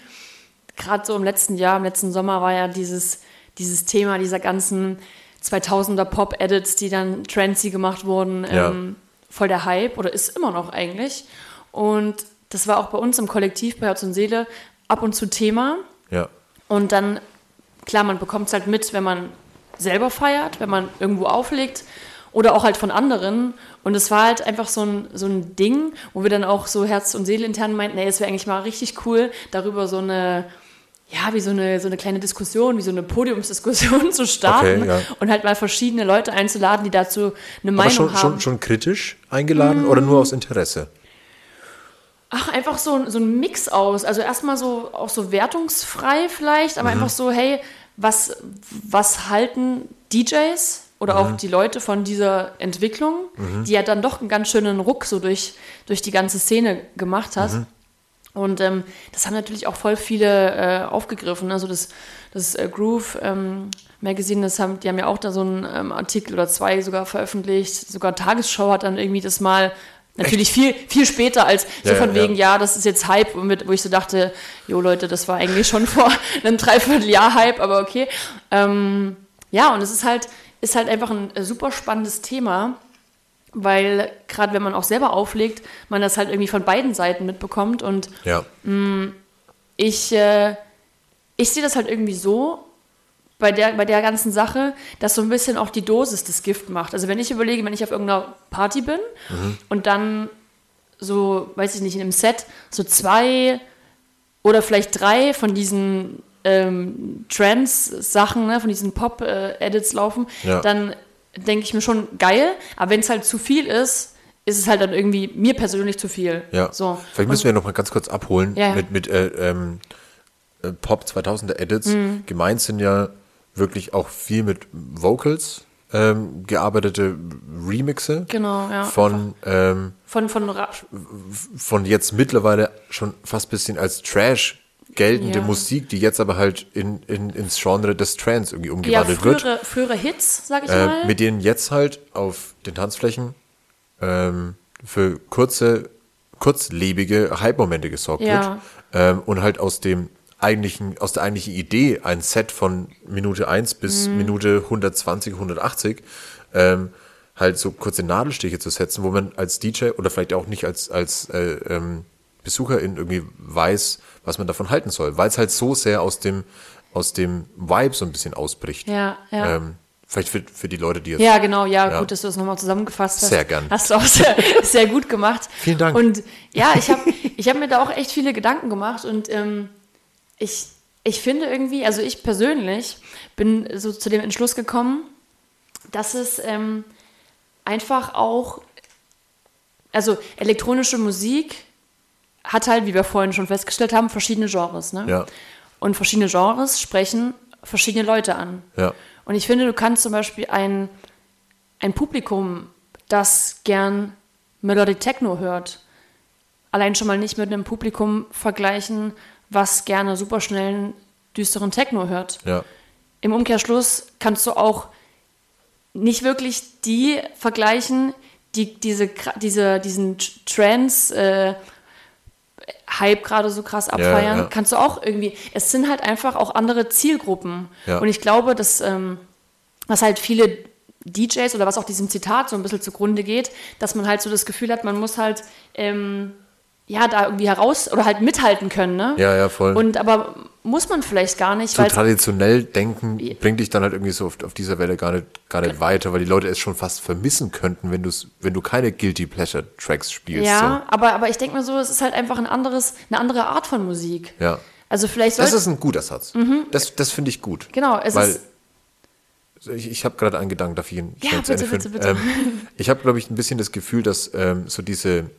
[SPEAKER 2] Gerade so im letzten Jahr, im letzten Sommer war ja dieses, dieses Thema dieser ganzen 2000er Pop-Edits, die dann trendy gemacht wurden,
[SPEAKER 1] Ja.
[SPEAKER 2] ähm, voll der Hype oder ist immer noch eigentlich. Und das war auch bei uns im Kollektiv bei Herz und Seele ab und zu Thema.
[SPEAKER 1] ja.
[SPEAKER 2] Und dann, klar, man bekommt es halt mit, wenn man selber feiert, wenn man irgendwo auflegt oder auch halt von anderen. Und es war halt einfach so ein, so ein Ding, wo wir dann auch so Herz und Seele intern meinten, ey, es wäre eigentlich mal richtig cool, darüber so eine, ja, wie so eine, so eine kleine Diskussion, wie so eine Podiumsdiskussion zu starten
[SPEAKER 1] Okay, ja.
[SPEAKER 2] und halt mal verschiedene Leute einzuladen, die dazu eine
[SPEAKER 1] Aber
[SPEAKER 2] Meinung
[SPEAKER 1] schon,
[SPEAKER 2] haben.
[SPEAKER 1] schon, schon kritisch eingeladen oder nur aus Interesse?
[SPEAKER 2] Ach, einfach so, ein- so ein Mix aus. Also erstmal so auch so wertungsfrei vielleicht, aber einfach so, hey, was, was halten DJs oder auch die Leute von dieser Entwicklung, die ja dann doch einen ganz schönen Ruck so durch, durch die ganze Szene gemacht hat. Und ähm, das haben natürlich auch voll viele äh, aufgegriffen. Also das, das äh, Groove ähm, Magazine, das haben, die haben ja auch da so einen ähm, Artikel oder zwei sogar veröffentlicht. Sogar Tagesschau hat dann irgendwie das mal natürlich viel, viel später als so
[SPEAKER 1] Ja,
[SPEAKER 2] von
[SPEAKER 1] ja.
[SPEAKER 2] wegen, ja, das ist jetzt Hype, wo ich so dachte, jo Leute, das war eigentlich schon vor einem Dreivierteljahr Hype, aber okay. Ähm, ja, und es ist halt, ist halt einfach ein äh, super spannendes Thema weil gerade wenn man auch selber auflegt, man das halt irgendwie von beiden Seiten mitbekommt und
[SPEAKER 1] Ja.
[SPEAKER 2] ich, äh, ich sehe das halt irgendwie so bei der, bei der ganzen Sache, dass so ein bisschen auch die Dosis das Gift macht. Also wenn ich überlege, wenn ich auf irgendeiner Party bin und dann so, weiß ich nicht, in einem Set so zwei oder vielleicht drei von diesen ähm, Trance-Sachen, ne, von diesen Pop-Edits laufen,
[SPEAKER 1] Ja.
[SPEAKER 2] dann denke ich mir schon geil. Aber wenn es halt zu viel ist, ist es halt dann irgendwie mir persönlich zu viel.
[SPEAKER 1] Ja.
[SPEAKER 2] So.
[SPEAKER 1] Vielleicht müssen wir noch mal ganz kurz abholen
[SPEAKER 2] Ja, ja.
[SPEAKER 1] mit, mit äh, ähm, äh, Pop 2000er Edits.
[SPEAKER 2] Mhm.
[SPEAKER 1] Gemeint sind ja wirklich auch viel mit Vocals ähm, gearbeitete Remixe
[SPEAKER 2] Genau, ja.
[SPEAKER 1] von, ähm,
[SPEAKER 2] Von, von
[SPEAKER 1] von jetzt mittlerweile schon fast bisschen als Trash geltende
[SPEAKER 2] Ja.
[SPEAKER 1] Musik, die jetzt aber halt in, in, ins Genre des Trance irgendwie
[SPEAKER 2] ja,
[SPEAKER 1] umgewandelt wird.
[SPEAKER 2] frühere, frühere Hits, sag ich
[SPEAKER 1] Äh,
[SPEAKER 2] mal.
[SPEAKER 1] mit denen jetzt halt auf den Tanzflächen ähm, für kurze, kurzlebige Hype-Momente gesorgt
[SPEAKER 2] Ja.
[SPEAKER 1] wird. Ähm, und halt aus dem eigentlichen, aus der eigentlichen Idee, ein Set von Minute 1 bis
[SPEAKER 2] Mhm.
[SPEAKER 1] Minute 120, 180, ähm, halt so kurze Nadelstiche zu setzen, wo man als DJ oder vielleicht auch nicht als, als äh, ähm, Besucherin irgendwie weiß, was man davon halten soll, weil es halt so sehr aus dem, aus dem Vibe so ein bisschen ausbricht.
[SPEAKER 2] Ja, ja.
[SPEAKER 1] Ähm, vielleicht für, für die Leute, die jetzt.
[SPEAKER 2] Ja, genau, ja,
[SPEAKER 1] Ja.
[SPEAKER 2] gut, dass du das nochmal zusammengefasst hast.
[SPEAKER 1] Sehr gern.
[SPEAKER 2] Hast du auch sehr, sehr gut gemacht.
[SPEAKER 1] Vielen Dank.
[SPEAKER 2] Und ja, ich habe ich hab mir da auch echt viele Gedanken gemacht und ähm, ich, ich finde irgendwie, also ich persönlich bin so zu dem Entschluss gekommen, dass es ähm, einfach auch, also elektronische Musik hat halt, wie wir vorhin schon festgestellt haben, verschiedene Genres. Ne?
[SPEAKER 1] Ja.
[SPEAKER 2] Und verschiedene Genres sprechen verschiedene Leute an.
[SPEAKER 1] Ja.
[SPEAKER 2] Und ich finde, du kannst zum Beispiel ein, ein Publikum, das gern Melodic Techno hört, allein schon mal nicht mit einem Publikum vergleichen, was gerne superschnellen, düsteren Techno hört.
[SPEAKER 1] Ja.
[SPEAKER 2] Im Umkehrschluss kannst du auch nicht wirklich die vergleichen, die diese, diese, diesen Trance äh, Hype gerade so krass abfeiern.
[SPEAKER 1] ja.
[SPEAKER 2] Kannst du auch irgendwie, es sind halt einfach auch andere Zielgruppen.
[SPEAKER 1] Ja.
[SPEAKER 2] Und ich glaube, dass ähm, was halt viele DJs oder was auch diesem Zitat so ein bisschen zugrunde geht, dass man halt so das Gefühl hat, man muss halt ähm, ja, da irgendwie heraus oder halt mithalten können, ne?
[SPEAKER 1] Ja, ja, voll.
[SPEAKER 2] Und aber muss man vielleicht gar nicht,
[SPEAKER 1] so
[SPEAKER 2] weil
[SPEAKER 1] traditionell denken bringt dich dann halt irgendwie so auf, auf dieser Welle gar nicht, gar nicht weiter, weil die Leute es schon fast vermissen könnten, wenn, du's, wenn du keine Guilty Pleasure Tracks spielst.
[SPEAKER 2] ja, aber, aber ich denke mir so, es ist halt einfach ein anderes, eine andere Art von Musik.
[SPEAKER 1] So. ja.
[SPEAKER 2] Also vielleicht
[SPEAKER 1] Das
[SPEAKER 2] sollte
[SPEAKER 1] ist ein guter Satz. Das, das finde ich gut.
[SPEAKER 2] Genau, es
[SPEAKER 1] weil
[SPEAKER 2] ist-
[SPEAKER 1] ich, ich habe gerade einen Gedanken, darf ich ihn
[SPEAKER 2] Ja,
[SPEAKER 1] zu
[SPEAKER 2] bitte,
[SPEAKER 1] führen?
[SPEAKER 2] bitte, bitte.
[SPEAKER 1] Ähm, ich habe, glaube ich, ein bisschen das Gefühl, dass ähm, so diese,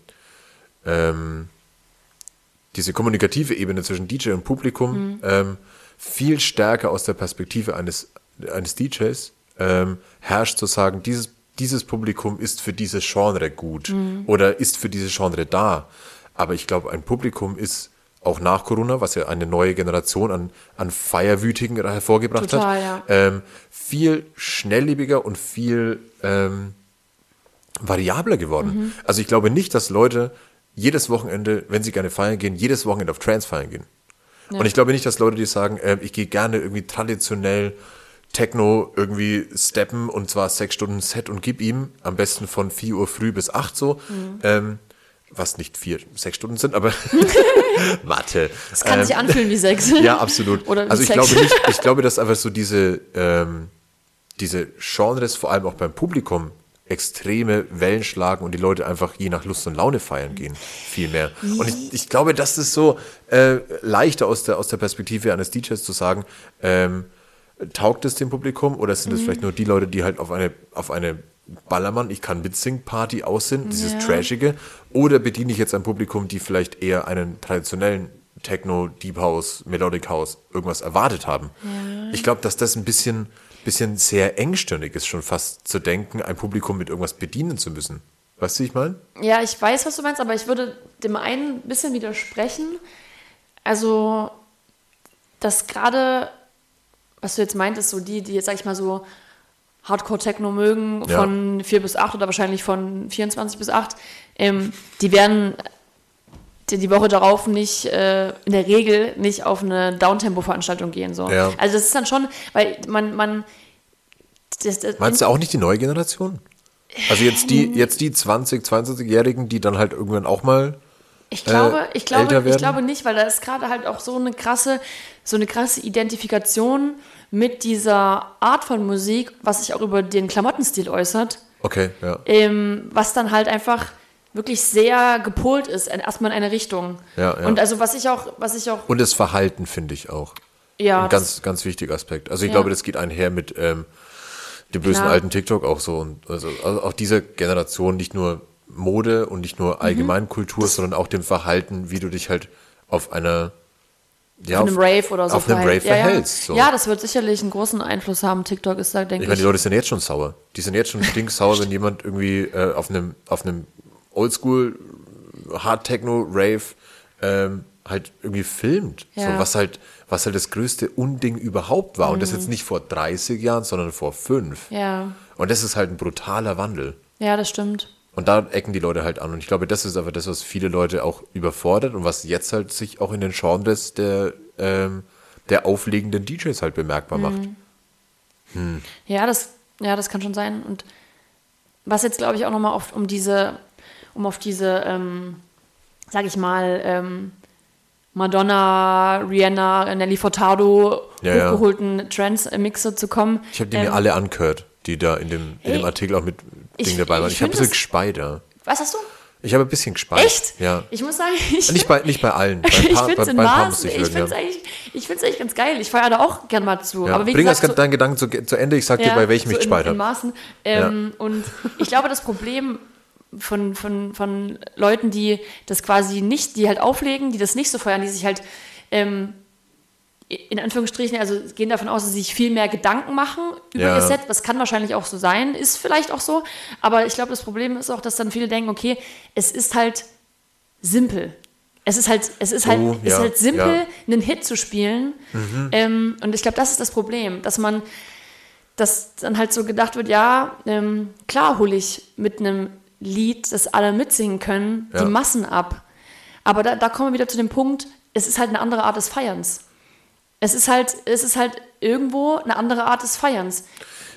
[SPEAKER 1] ähm, diese kommunikative Ebene zwischen DJ und Publikum
[SPEAKER 2] Mhm.
[SPEAKER 1] ähm, viel stärker aus der Perspektive eines, eines DJs ähm, herrscht, zu sagen, dieses, dieses Publikum ist für dieses Genre gut
[SPEAKER 2] Mhm.
[SPEAKER 1] oder ist für dieses Genre da. Aber ich glaube, ein Publikum ist auch nach Corona, was ja eine neue Generation an, an Feierwütigen hervorgebracht
[SPEAKER 2] Total,
[SPEAKER 1] hat,
[SPEAKER 2] ja.
[SPEAKER 1] ähm, viel schnelllebiger und viel ähm, variabler geworden.
[SPEAKER 2] Mhm.
[SPEAKER 1] Also ich glaube nicht, dass Leute jedes Wochenende, wenn sie gerne feiern gehen, jedes Wochenende auf Trance feiern gehen. Und ich glaube nicht, dass Leute, die sagen, ähm, ich gehe gerne irgendwie traditionell Techno irgendwie steppen und zwar sechs Stunden Set und gib ihm, am besten von 4 Uhr früh bis 8 so,
[SPEAKER 2] Mhm.
[SPEAKER 1] ähm, was nicht vier, sechs Stunden sind, aber warte.
[SPEAKER 2] es kann
[SPEAKER 1] Ähm,
[SPEAKER 2] sich anfühlen wie Sex.
[SPEAKER 1] ja, absolut.
[SPEAKER 2] Oder wie
[SPEAKER 1] also ich
[SPEAKER 2] Sex.
[SPEAKER 1] glaube nicht, ich glaube, dass einfach so diese, ähm, diese Genres vor allem auch beim Publikum extreme Wellen schlagen und die Leute einfach je nach Lust und Laune feiern gehen. Viel mehr. Und ich, ich glaube, das ist so äh, leichter aus der, aus der Perspektive eines DJs zu sagen, ähm, taugt es dem Publikum oder sind es
[SPEAKER 2] Mhm.
[SPEAKER 1] vielleicht nur die Leute, die halt auf eine, auf eine Ballermann, ich kann mitsingen, Party aus sind, dieses
[SPEAKER 2] Ja.
[SPEAKER 1] Trashige, oder bediene ich jetzt ein Publikum, die vielleicht eher einen traditionellen Techno, Deep House, Melodic House, irgendwas erwartet haben. Ich glaube, dass das ein bisschen, bisschen sehr engstirnig ist, schon fast zu denken, ein Publikum mit irgendwas bedienen zu müssen. Weißt du, wie ich meine?
[SPEAKER 2] Ja, ich weiß, was du meinst, aber ich würde dem einen ein bisschen widersprechen. Also, dass gerade, was du jetzt meintest, so die, die jetzt, sag ich mal, so Hardcore-Techno mögen,
[SPEAKER 1] Ja.
[SPEAKER 2] von 4 bis 8 oder wahrscheinlich von 24 bis 8, ähm, die werden die, die Woche darauf nicht, äh, in der Regel nicht auf eine Downtempo-Veranstaltung gehen. So.
[SPEAKER 1] Ja.
[SPEAKER 2] Also das ist dann schon, weil man, man das, das,
[SPEAKER 1] Meinst du auch nicht die neue Generation? Also jetzt die, jetzt die 20, 22-Jährigen, die dann halt irgendwann auch mal
[SPEAKER 2] Ich glaube,
[SPEAKER 1] äh,
[SPEAKER 2] ich glaube, ich glaube nicht, weil da ist gerade halt auch so eine krasse, so eine krasse Identifikation mit dieser Art von Musik, was sich auch über den Klamottenstil äußert,
[SPEAKER 1] Okay, ja.
[SPEAKER 2] ähm, was dann halt einfach wirklich sehr gepolt ist, erstmal in eine Richtung.
[SPEAKER 1] Ja, ja.
[SPEAKER 2] Und also was ich auch, was ich auch,
[SPEAKER 1] Und das Verhalten finde ich auch.
[SPEAKER 2] ja,
[SPEAKER 1] ein ganz, ganz wichtiger Aspekt. Also ich
[SPEAKER 2] Ja.
[SPEAKER 1] glaube, das geht einher mit ähm, dem bösen
[SPEAKER 2] Klar.
[SPEAKER 1] alten TikTok auch so. Und also, also auch dieser Generation nicht nur Mode und nicht
[SPEAKER 2] Mhm.
[SPEAKER 1] nur Allgemeinkultur, sondern auch dem Verhalten, wie du dich halt auf einer ja,
[SPEAKER 2] auf einem Rave oder so
[SPEAKER 1] auf einem. Rave
[SPEAKER 2] ja, ja.
[SPEAKER 1] verhältst. So.
[SPEAKER 2] Ja, das wird sicherlich einen großen Einfluss haben. TikTok ist da, denke
[SPEAKER 1] Ich meine,
[SPEAKER 2] ich.
[SPEAKER 1] die Leute sind jetzt schon sauer. Die sind jetzt schon stinksauer, wenn jemand irgendwie äh, auf einem, auf einem Oldschool Hard Techno Rave ähm, halt irgendwie filmt.
[SPEAKER 2] Ja.
[SPEAKER 1] So, was halt, was halt das größte Unding überhaupt war. Und das jetzt nicht vor 30 Jahren, sondern vor fünf.
[SPEAKER 2] Mhm. ja,
[SPEAKER 1] Und das ist halt ein brutaler Wandel.
[SPEAKER 2] ja, das stimmt.
[SPEAKER 1] Und da ecken die Leute halt an. Und ich glaube, das ist aber das, was viele Leute auch überfordert und was jetzt halt sich auch in den Genres der, ähm, der auflegenden DJs halt bemerkbar macht.
[SPEAKER 2] Ja, das, ja, das kann schon sein. Und was jetzt, glaube ich, auch nochmal auf, um diese, um auf diese, ähm, sag ich mal, ähm, Madonna, Rihanna, Nelly Furtado
[SPEAKER 1] Ja, ja.
[SPEAKER 2] hochgeholten Trance-Mixe zu kommen.
[SPEAKER 1] Ich habe die
[SPEAKER 2] Ähm,
[SPEAKER 1] mir alle angehört, die da in dem, in
[SPEAKER 2] Hey,
[SPEAKER 1] dem Artikel auch mit
[SPEAKER 2] ich-
[SPEAKER 1] Ding dabei waren.
[SPEAKER 2] ich
[SPEAKER 1] Ich habe ein bisschen
[SPEAKER 2] das-
[SPEAKER 1] gespeit, ja.
[SPEAKER 2] Was hast du?
[SPEAKER 1] Ich habe ein bisschen gespeit.
[SPEAKER 2] Echt?
[SPEAKER 1] Ja.
[SPEAKER 2] Ich muss sagen, ich,
[SPEAKER 1] Nicht bei, nicht bei allen. Bei
[SPEAKER 2] ich finde es in Maßen,
[SPEAKER 1] ich
[SPEAKER 2] finde es
[SPEAKER 1] ja.
[SPEAKER 2] eigentlich, ich find's eigentlich ganz geil. Ich feiere da auch gern mal zu.
[SPEAKER 1] Ja.
[SPEAKER 2] Aber wie
[SPEAKER 1] Bring
[SPEAKER 2] gesagt,
[SPEAKER 1] das,
[SPEAKER 2] so-
[SPEAKER 1] deinen Gedanken zu, zu Ende. Ich sag dir, bei welchem
[SPEAKER 2] so
[SPEAKER 1] ich
[SPEAKER 2] in
[SPEAKER 1] habe.
[SPEAKER 2] Maßen. Ähm, Und ich glaube, das Problem von, von, von Leuten, die das quasi nicht, die halt auflegen, die das nicht so feiern, die sich halt ähm, in Anführungsstrichen, also gehen davon aus, dass sie sich viel mehr Gedanken machen über
[SPEAKER 1] Ja.
[SPEAKER 2] ihr Set. Das kann wahrscheinlich auch so sein, ist vielleicht auch so. Aber ich glaube, das Problem ist auch, dass dann viele denken, okay, es ist halt simpel. Es ist halt, es ist halt,
[SPEAKER 1] Oh,
[SPEAKER 2] es ist halt simpel,
[SPEAKER 1] ja.
[SPEAKER 2] einen Hit zu spielen. Ähm, und ich glaube, das ist das Problem, dass man, dass dann halt so gedacht wird, ja, ähm, klar hole ich mit einem Lied, das alle mitsingen können,
[SPEAKER 1] Ja.
[SPEAKER 2] die Massen ab. Aber da, da kommen wir wieder zu dem Punkt, es ist halt eine andere Art des Feierns. Es ist halt, es ist halt irgendwo eine andere Art des Feierns.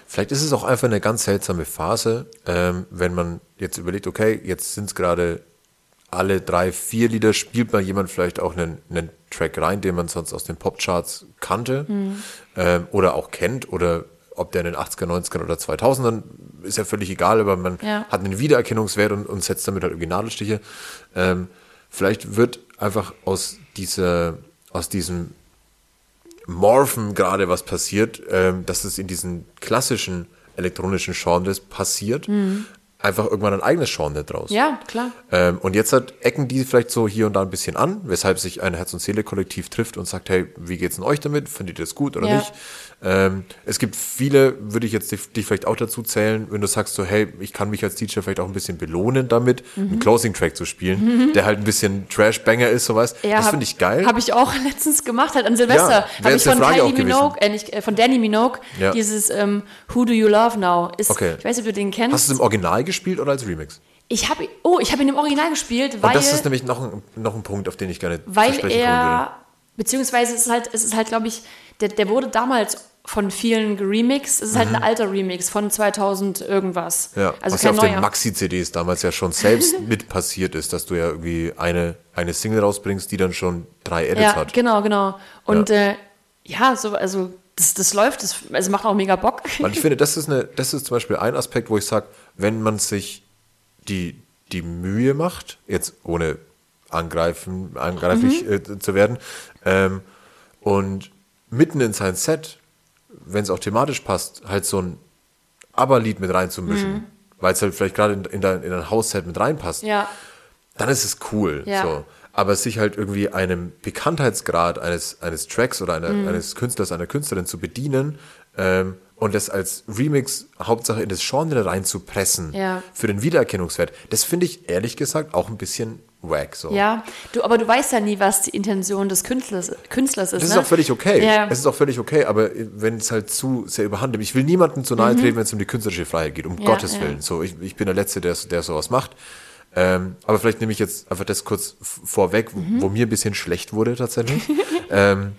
[SPEAKER 1] Vielleicht ist es auch einfach eine ganz seltsame Phase, ähm, wenn man jetzt überlegt, okay, jetzt sind es gerade alle drei, vier Lieder spielt mal jemand vielleicht auch einen, einen Track rein, den man sonst aus den Popcharts kannte
[SPEAKER 2] Mhm.
[SPEAKER 1] ähm, oder auch kennt oder ob der in den 80er, 90ern oder 2000ern, ist ja völlig egal, aber man
[SPEAKER 2] Ja.
[SPEAKER 1] hat einen Wiedererkennungswert und, und setzt damit halt irgendwie Nadelstiche. Ähm, vielleicht wird einfach aus dieser, aus diesem Morphen gerade was passiert, ähm, dass es in diesen klassischen elektronischen Genres passiert, einfach irgendwann ein eigenes Genre draus.
[SPEAKER 2] Mhm. Ja, klar.
[SPEAKER 1] Ähm, und jetzt hat, ecken die vielleicht so hier und da ein bisschen an, weshalb sich ein Herz- und Seele-Kollektiv trifft und sagt, hey, wie geht's denn euch damit? Findet ihr das gut oder
[SPEAKER 2] Ja.
[SPEAKER 1] nicht? Ähm, es gibt viele, würde ich jetzt dich, dich vielleicht auch dazu zählen, wenn du sagst so, hey, ich kann mich als DJ vielleicht auch ein bisschen belohnen damit,
[SPEAKER 2] Mhm.
[SPEAKER 1] einen Closing-Track zu spielen, der halt ein bisschen Trash-Banger ist, sowas. das finde ich geil.
[SPEAKER 2] Habe ich auch letztens gemacht, halt an Silvester.
[SPEAKER 1] Ja,
[SPEAKER 2] habe ich von Kylie. Minogue, äh, nicht, äh, von Danny Minogue,
[SPEAKER 1] Ja.
[SPEAKER 2] dieses ähm, Who Do You Love Now? Ist,
[SPEAKER 1] Okay.
[SPEAKER 2] Ich weiß nicht, ob du den kennst.
[SPEAKER 1] Hast du es im Original gespielt oder als Remix?
[SPEAKER 2] ich habe, oh, ich habe ihn im Original gespielt, weil,
[SPEAKER 1] Und das ist nämlich noch ein, noch ein Punkt, auf den ich gerne
[SPEAKER 2] weil
[SPEAKER 1] sprechen würde.
[SPEAKER 2] er, beziehungsweise es ist halt, es ist halt, glaube ich, der, der wurde damals von vielen geremixed. Es ist halt ein alter Remix von 2000 irgendwas.
[SPEAKER 1] Mhm. Ja,
[SPEAKER 2] also
[SPEAKER 1] was ja auf den
[SPEAKER 2] neuer.
[SPEAKER 1] Maxi-CDs damals ja schon selbst mit passiert ist, dass du ja irgendwie eine, eine Single rausbringst, die dann schon drei Edits
[SPEAKER 2] Ja,
[SPEAKER 1] hat.
[SPEAKER 2] genau, genau. Und ja, äh, ja so, also das, das läuft, das also macht auch mega Bock.
[SPEAKER 1] Weil ich finde, das ist, eine, das ist zum Beispiel ein Aspekt, wo ich sage, wenn man sich die, die Mühe macht, jetzt ohne angreifen, angreiflich
[SPEAKER 2] Mhm.
[SPEAKER 1] äh, zu werden, ähm, und mitten in sein Set, wenn es auch thematisch passt, halt so ein Aber-Lied mit reinzumischen,
[SPEAKER 2] Mhm.
[SPEAKER 1] weil es halt vielleicht gerade in, in, dein, in ein Hausset mit reinpasst,
[SPEAKER 2] ja,
[SPEAKER 1] dann ist es cool.
[SPEAKER 2] Ja.
[SPEAKER 1] So. Aber sich halt irgendwie einem Bekanntheitsgrad eines, eines Tracks oder einer,
[SPEAKER 2] Mhm.
[SPEAKER 1] eines Künstlers, einer Künstlerin zu bedienen ähm, und das als Remix Hauptsache in das Genre reinzupressen
[SPEAKER 2] Ja.
[SPEAKER 1] für den Wiedererkennungswert, das finde ich ehrlich gesagt auch ein bisschen wack. So.
[SPEAKER 2] ja. Du, aber du weißt ja nie, was die Intention des Künstlers, Künstlers ist.
[SPEAKER 1] Das ist
[SPEAKER 2] ne?
[SPEAKER 1] auch völlig okay.
[SPEAKER 2] Ja.
[SPEAKER 1] Es ist auch völlig okay, aber wenn es halt zu sehr überhand nimmt. Ich will niemandem zu nahe treten, wenn es um die künstlerische Freiheit geht, um
[SPEAKER 2] Mhm. Ja,
[SPEAKER 1] Gottes
[SPEAKER 2] ja.
[SPEAKER 1] Willen. So, ich, ich bin der Letzte, der, der sowas macht. Ähm, aber vielleicht nehme ich jetzt einfach das kurz vorweg, wo-
[SPEAKER 2] Mhm.
[SPEAKER 1] wo mir ein bisschen schlecht wurde tatsächlich. ähm,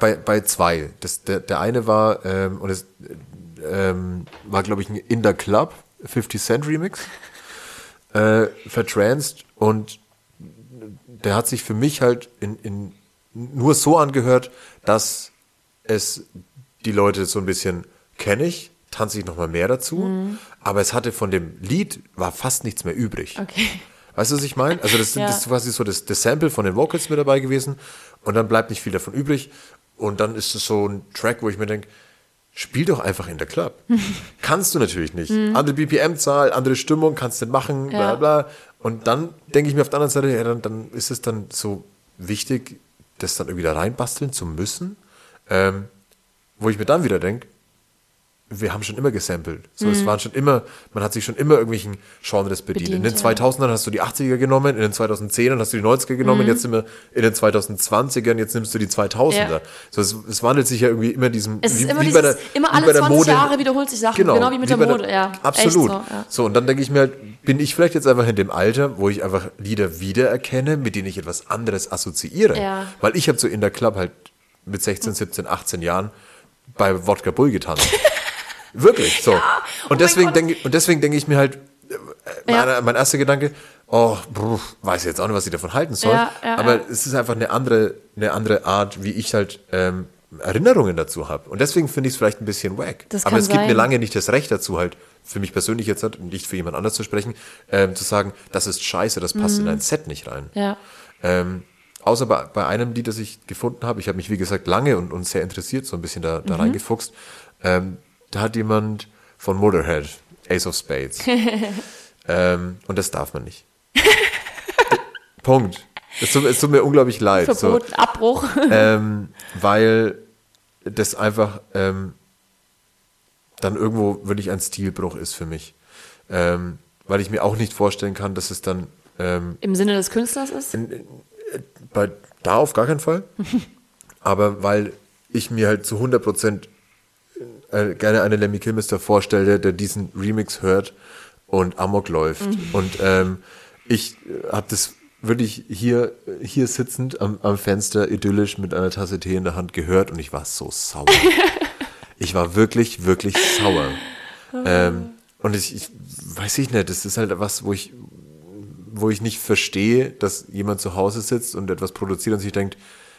[SPEAKER 1] bei, bei zwei. Das, der, der eine war, ähm, und es ähm, war, glaube ich, ein In the Club 50 Cent Remix. Äh, vertransed und der hat sich für mich halt in, in nur so angehört, dass es die Leute so ein bisschen kenne ich, tanze ich noch mal mehr dazu,
[SPEAKER 2] Mhm.
[SPEAKER 1] aber es hatte von dem Lied war fast nichts mehr übrig.
[SPEAKER 2] Okay.
[SPEAKER 1] Weißt du, was ich meine? Also das, sind-
[SPEAKER 2] Ja.
[SPEAKER 1] das ist quasi so das, das Sample von den Vocals mit dabei gewesen und dann bleibt nicht viel davon übrig und dann ist es so ein Track, wo ich mir denke, spiel doch einfach in der Club. kannst du natürlich nicht. Andere BPM-Zahl, andere Stimmung, kannst du machen, bla
[SPEAKER 2] Mhm.
[SPEAKER 1] Bla. Und dann denke ich mir auf der anderen Seite, ja, dann, dann ist es dann so wichtig, das dann irgendwie da reinbasteln zu müssen, ähm, wo ich mir dann wieder denke, wir haben schon immer gesampelt. So, es waren schon immer, man hat sich schon immer irgendwelchen Genres bedient. in den
[SPEAKER 2] Mhm. Bedient, ja.
[SPEAKER 1] 2000ern hast du die 80er genommen, in den 2010ern hast du die 90er genommen,
[SPEAKER 2] Mhm.
[SPEAKER 1] jetzt sind wir in den 2020ern, jetzt nimmst du die 2000er.
[SPEAKER 2] Ja.
[SPEAKER 1] So, es, es wandelt sich ja irgendwie immer diesem,
[SPEAKER 2] Es ist immer
[SPEAKER 1] bei
[SPEAKER 2] dieses,
[SPEAKER 1] der-
[SPEAKER 2] immer
[SPEAKER 1] wie
[SPEAKER 2] alle
[SPEAKER 1] bei der
[SPEAKER 2] 20
[SPEAKER 1] Mode.
[SPEAKER 2] Jahre wiederholt sich Sachen, genau, wie mit der
[SPEAKER 1] bei
[SPEAKER 2] Mode, ja.
[SPEAKER 1] Absolut.
[SPEAKER 2] So, ja.
[SPEAKER 1] So, und dann denke ich mir halt, bin ich vielleicht jetzt einfach in dem Alter, wo ich einfach Lieder wiedererkenne, mit denen ich etwas anderes assoziiere.
[SPEAKER 2] Ja.
[SPEAKER 1] Weil ich habe so in der Club halt mit 16, 17, 18 Jahren bei Wodka Bull getanzt. Wirklich, so.
[SPEAKER 2] oh
[SPEAKER 1] und, deswegen
[SPEAKER 2] Gott.
[SPEAKER 1] denke, und deswegen denke ich mir halt, äh,
[SPEAKER 2] Ja.
[SPEAKER 1] mein, erster Gedanke, oh, bruh, weiß jetzt auch nicht, was ich davon halten soll.
[SPEAKER 2] Ja, ja,
[SPEAKER 1] aber
[SPEAKER 2] ja.
[SPEAKER 1] es ist einfach eine andere, eine andere Art, wie ich halt ähm, Erinnerungen dazu habe. Und deswegen finde ich es vielleicht ein bisschen wack.
[SPEAKER 2] Das
[SPEAKER 1] aber es gibt mir
[SPEAKER 2] sein.
[SPEAKER 1] lange nicht das Recht dazu, halt für mich persönlich jetzt halt, nicht für jemand anders zu sprechen, ähm, zu sagen, das ist scheiße, das passt in
[SPEAKER 2] Mhm.
[SPEAKER 1] ein Set nicht rein.
[SPEAKER 2] Ja.
[SPEAKER 1] Ähm, außer bei, bei einem Lied, das ich gefunden habe, ich habe mich wie gesagt lange und, und sehr interessiert so ein bisschen da,
[SPEAKER 2] Mhm.
[SPEAKER 1] da reingefuchst. Ähm, da hat jemand von Motorhead, Ace of Spades. ähm, und das darf man nicht. Punkt. Es tut, es tut mir unglaublich leid. So,
[SPEAKER 2] Verboten, Abbruch.
[SPEAKER 1] ähm, weil das einfach ähm, dann irgendwo wirklich ein Stilbruch ist für mich. Ähm, weil ich mir auch nicht vorstellen kann, dass es dann ähm,
[SPEAKER 2] Im Sinne des Künstlers ist.
[SPEAKER 1] bei, da auf gar keinen Fall. Aber weil ich mir halt zu 100 Prozent äh, gerne einen Lemmy Kilmister vorstelle, der diesen Remix hört und Amok läuft. Und ähm, ich habe das wirklich hier, hier sitzend am, am Fenster idyllisch mit einer Tasse Tee in der Hand gehört und ich war so sauer. ich war wirklich, wirklich sauer. Ähm, und ich, ich weiß ich nicht, das ist halt was, wo ich wo ich nicht verstehe, dass jemand zu Hause sitzt und etwas produziert und sich denkt,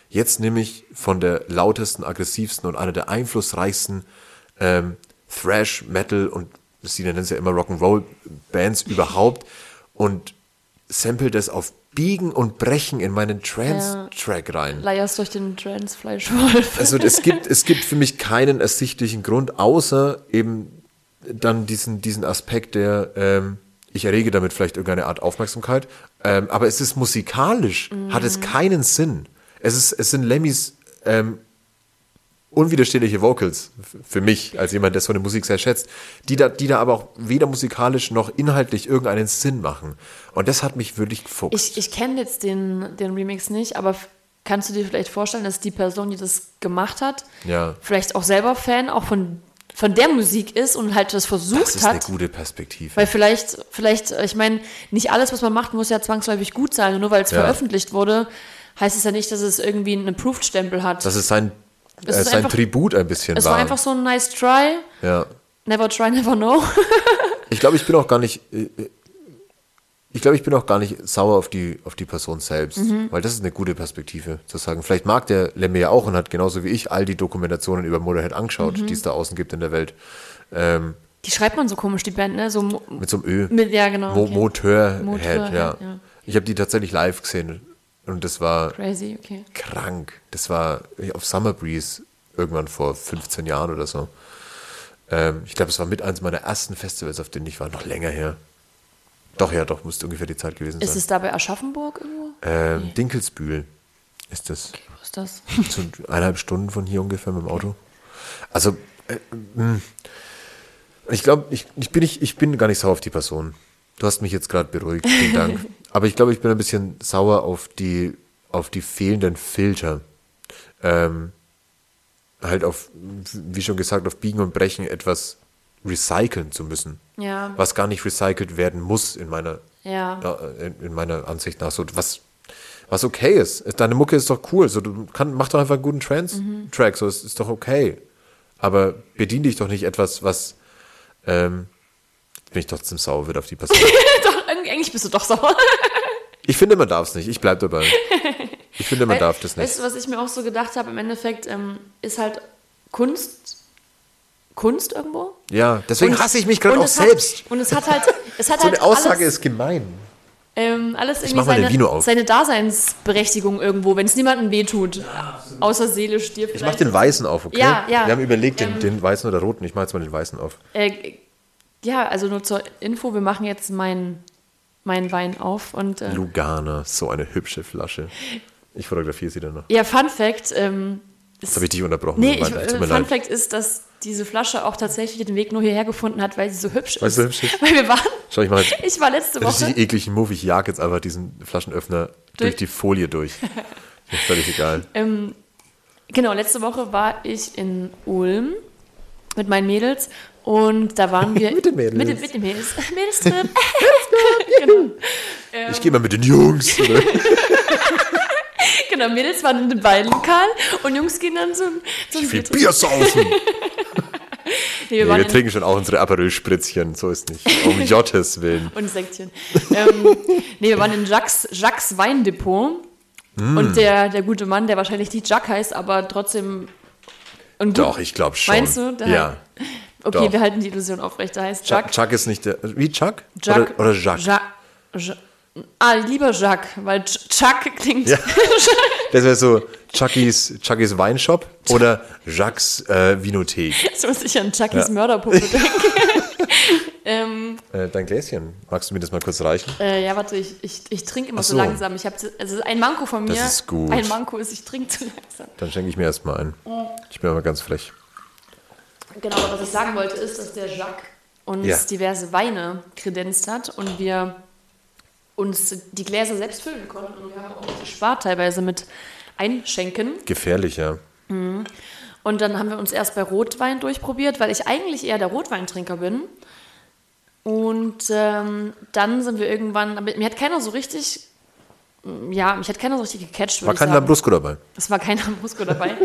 [SPEAKER 1] jetzt nehme ich von der lautesten, aggressivsten und einer der einflussreichsten ähm, Thrash, Metal und sie nennen es ja immer Rock'n'Roll Bands überhaupt und sample das auf Biegen und Brechen in meinen Trance-Track rein.
[SPEAKER 2] Leierst durch den Transfleischwolf.
[SPEAKER 1] Also es gibt, es gibt für mich keinen ersichtlichen Grund, außer eben dann diesen, diesen Aspekt der, ähm, ich errege damit vielleicht irgendeine Art Aufmerksamkeit, ähm, aber es ist musikalisch, hat es keinen Sinn. Es, ist, es sind Lemmys ähm, unwiderstehliche Vocals für mich, als jemand, der so eine Musik sehr schätzt, die da, die da aber auch weder musikalisch noch inhaltlich irgendeinen Sinn machen. Und das hat mich wirklich gefuchst.
[SPEAKER 2] Ich, ich kenne jetzt den, den Remix nicht, aber kannst du dir vielleicht vorstellen, dass die Person, die das gemacht hat,
[SPEAKER 1] Ja.
[SPEAKER 2] vielleicht auch selber Fan auch von, von der Musik ist und halt das versucht
[SPEAKER 1] das ist eine
[SPEAKER 2] hat?
[SPEAKER 1] gute Perspektive.
[SPEAKER 2] Weil vielleicht, vielleicht, ich meine, nicht alles, was man macht, muss ja zwangsläufig gut sein. Und nur weil es
[SPEAKER 1] Ja.
[SPEAKER 2] veröffentlicht wurde, heißt es ja nicht, dass es irgendwie einen Approved-Stempel hat.
[SPEAKER 1] das ist sein,
[SPEAKER 2] Es
[SPEAKER 1] äh, sein
[SPEAKER 2] einfach-
[SPEAKER 1] Tribut ein bisschen
[SPEAKER 2] es
[SPEAKER 1] war.
[SPEAKER 2] einfach so ein nice try.
[SPEAKER 1] ja.
[SPEAKER 2] Never try, never know.
[SPEAKER 1] Ich glaube, ich bin auch gar nicht. äh, Ich glaube, ich bin auch gar nicht sauer auf die, auf die Person selbst,
[SPEAKER 2] Mhm.
[SPEAKER 1] weil das ist eine gute Perspektive, zu sagen. Vielleicht mag der Lemme ja auch und hat genauso wie ich all die Dokumentationen über Motorhead angeschaut,
[SPEAKER 2] Mhm.
[SPEAKER 1] die es da außen gibt in der Welt. Ähm,
[SPEAKER 2] Die schreibt man so komisch, die Band, ne? So
[SPEAKER 1] mit so einem Ö.
[SPEAKER 2] mit, ja, genau.
[SPEAKER 1] Mo
[SPEAKER 2] okay.
[SPEAKER 1] Motorhead,
[SPEAKER 2] Motorhead,
[SPEAKER 1] ja.
[SPEAKER 2] ja.
[SPEAKER 1] Ich habe die tatsächlich live gesehen und das war
[SPEAKER 2] Crazy, okay.
[SPEAKER 1] krank. Das war auf Summer Breeze irgendwann vor 15 Jahren oder so. Ähm, ich glaube, es war mit eins meiner ersten Festivals, auf denen ich war, noch länger her. Doch, ja, doch, musste ungefähr die Zeit gewesen
[SPEAKER 2] Ist
[SPEAKER 1] sein.
[SPEAKER 2] es da bei Aschaffenburg irgendwo?
[SPEAKER 1] Ähm, Dinkelsbühl ist das.
[SPEAKER 2] Wo ist das?
[SPEAKER 1] So eineinhalb Stunden von hier ungefähr mit dem Auto. Also, äh, mh. ich glaube, ich, ich, bin nicht, ich bin gar nicht sauer auf die Person. Du hast mich jetzt gerade beruhigt, vielen Dank. Aber ich glaube, ich bin ein bisschen sauer auf die, auf die fehlenden Filter. Ähm, halt auf, wie schon gesagt, auf Biegen und Brechen etwas recyceln zu müssen.
[SPEAKER 2] Ja.
[SPEAKER 1] Was gar nicht recycelt werden muss in meiner
[SPEAKER 2] Ja.
[SPEAKER 1] in, in meiner Ansicht nach so, was, was okay ist. Deine Mucke ist doch cool. So, du kann, mach doch einfach einen guten Trance-Track, so, es ist doch okay. Aber bedien dich doch nicht etwas, was, ähm, bin ich trotzdem sauer wird auf die Person.
[SPEAKER 2] eigentlich bist du doch sauer.
[SPEAKER 1] ich finde, man darf es nicht. Ich bleib dabei. Ich finde, man darf das nicht.
[SPEAKER 2] Weißt du, was ich mir auch so gedacht habe? Im Endeffekt ähm, ist halt Kunst Kunst irgendwo.
[SPEAKER 1] Ja, deswegen
[SPEAKER 2] Und-
[SPEAKER 1] hasse ich mich gerade auch selbst.
[SPEAKER 2] Hat, und es hat halt, es hat
[SPEAKER 1] so
[SPEAKER 2] halt
[SPEAKER 1] eine Aussage
[SPEAKER 2] alles,
[SPEAKER 1] ist gemein.
[SPEAKER 2] ähm, alles irgendwie
[SPEAKER 1] mach mal den
[SPEAKER 2] seine, seine Daseinsberechtigung irgendwo, wenn es niemandem wehtut. außer seelisch dir
[SPEAKER 1] Ich mach den weißen auf, okay?
[SPEAKER 2] Ja, ja.
[SPEAKER 1] Wir haben überlegt, den,
[SPEAKER 2] Ähm,
[SPEAKER 1] den weißen oder roten. Ich mach jetzt mal den weißen auf.
[SPEAKER 2] Äh, ja, also nur zur Info, wir machen jetzt meinen mein Wein auf und äh,
[SPEAKER 1] Lugana, so eine hübsche Flasche. Ich fotografiere sie dann noch.
[SPEAKER 2] ja, Fun Fact, ähm,
[SPEAKER 1] habe ich dich unterbrochen.
[SPEAKER 2] nee, ich, äh, Fun
[SPEAKER 1] leid.
[SPEAKER 2] Fact ist, dass diese Flasche auch tatsächlich den Weg nur hierher gefunden hat, weil sie so hübsch
[SPEAKER 1] Weil
[SPEAKER 2] ist.
[SPEAKER 1] hübsch ist?
[SPEAKER 2] Weil wir waren,
[SPEAKER 1] Schau, ich jetzt
[SPEAKER 2] ich war letzte Woche,
[SPEAKER 1] richtig ekligen Move. Ich jag jetzt einfach diesen Flaschenöffner durch die Folie durch. Ist völlig egal.
[SPEAKER 2] ähm, genau, letzte Woche war ich in Ulm mit meinen Mädels und da waren wir
[SPEAKER 1] Mit den Mädels.
[SPEAKER 2] Mit, den- mit den Mädels. Mädelstrip. genau.
[SPEAKER 1] Ich gehe mal mit den Jungs. Oder?
[SPEAKER 2] genau, Mädels waren in dem Weinlokal und Jungs gehen dann zum, zum
[SPEAKER 1] Viel
[SPEAKER 2] Bier-
[SPEAKER 1] Bier saufen.
[SPEAKER 2] Nee, wir
[SPEAKER 1] Nee, wir
[SPEAKER 2] in-
[SPEAKER 1] trinken schon auch unsere Aperol-Spritzchen. So ist nicht. Um Jottes Willen.
[SPEAKER 2] Und Säckchen. ähm, nee, wir waren in Jacques, Jacques Weindepot.
[SPEAKER 1] Mm.
[SPEAKER 2] Und der, der gute Mann, der wahrscheinlich nicht Jacques heißt, aber trotzdem. Und
[SPEAKER 1] Doch, ich glaube schon.
[SPEAKER 2] Meinst du? Der
[SPEAKER 1] Ja.
[SPEAKER 2] Okay,
[SPEAKER 1] doch.
[SPEAKER 2] wir halten die Illusion aufrecht. Der heißt
[SPEAKER 1] Chuck,
[SPEAKER 2] Jacques.
[SPEAKER 1] Chuck ist nicht der. Wie Chuck?
[SPEAKER 2] Jacques.
[SPEAKER 1] Oder, oder Jacques?
[SPEAKER 2] Ja, Ja- ah, lieber Jacques, weil Ch- Chuck klingt.
[SPEAKER 1] Ja. Das wäre so Chuckys, Chuckys Weinshop oder Jacques äh, Vinothek.
[SPEAKER 2] Jetzt muss ich an Chuckys
[SPEAKER 1] Ja.
[SPEAKER 2] Mörderpuppe denken. ähm,
[SPEAKER 1] Äh, dein Gläschen. Magst du mir das mal kurz reichen?
[SPEAKER 2] äh, ja, warte, ich, ich, ich trinke immer so
[SPEAKER 1] so.
[SPEAKER 2] langsam. Ich hab, also ein Manko von mir.
[SPEAKER 1] Das ist gut.
[SPEAKER 2] Ein Manko ist, ich trinke zu langsam.
[SPEAKER 1] Dann schenke ich mir erstmal ein. Ich bin aber ganz frech.
[SPEAKER 2] Genau, aber was ich sagen wollte, ist, dass der Jacques uns
[SPEAKER 1] Ja.
[SPEAKER 2] diverse Weine kredenzt hat und wir uns die Gläser selbst füllen konnten und wir haben auch gespart teilweise mit Einschenken.
[SPEAKER 1] Gefährlich, ja.
[SPEAKER 2] Und dann haben wir uns erst bei Rotwein durchprobiert, weil ich eigentlich eher der Rotweintrinker bin. Und ähm, dann sind wir irgendwann, aber mir hat keiner so richtig, ja, mich hat keiner so richtig gecatcht.
[SPEAKER 1] War kein. Lambrusco dabei.
[SPEAKER 2] Es war kein Lambrusco dabei.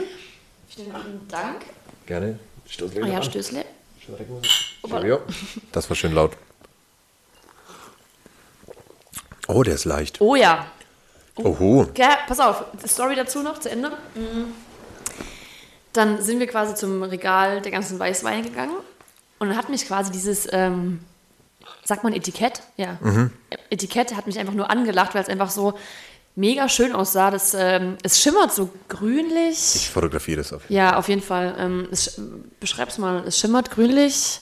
[SPEAKER 2] Vielen Dank.
[SPEAKER 1] Gerne. Stoß
[SPEAKER 2] Oh ja, Stößle.
[SPEAKER 1] Ja, das war schön laut. Oh, der ist leicht.
[SPEAKER 2] Oh ja.
[SPEAKER 1] Oho.
[SPEAKER 2] Ja, pass auf, die Story dazu noch zu Ende. Mhm. Dann sind wir quasi zum Regal der ganzen Weißweine gegangen und dann hat mich quasi dieses, ähm, sagt man Etikett? Ja. Etikett hat mich einfach nur angelacht, weil es einfach so mega schön aussah. Das, ähm, es schimmert so grünlich.
[SPEAKER 1] Ich fotografiere das auf.
[SPEAKER 2] Ja, auf jeden Fall. Ähm, es, sch- beschreib's mal. Es schimmert grünlich.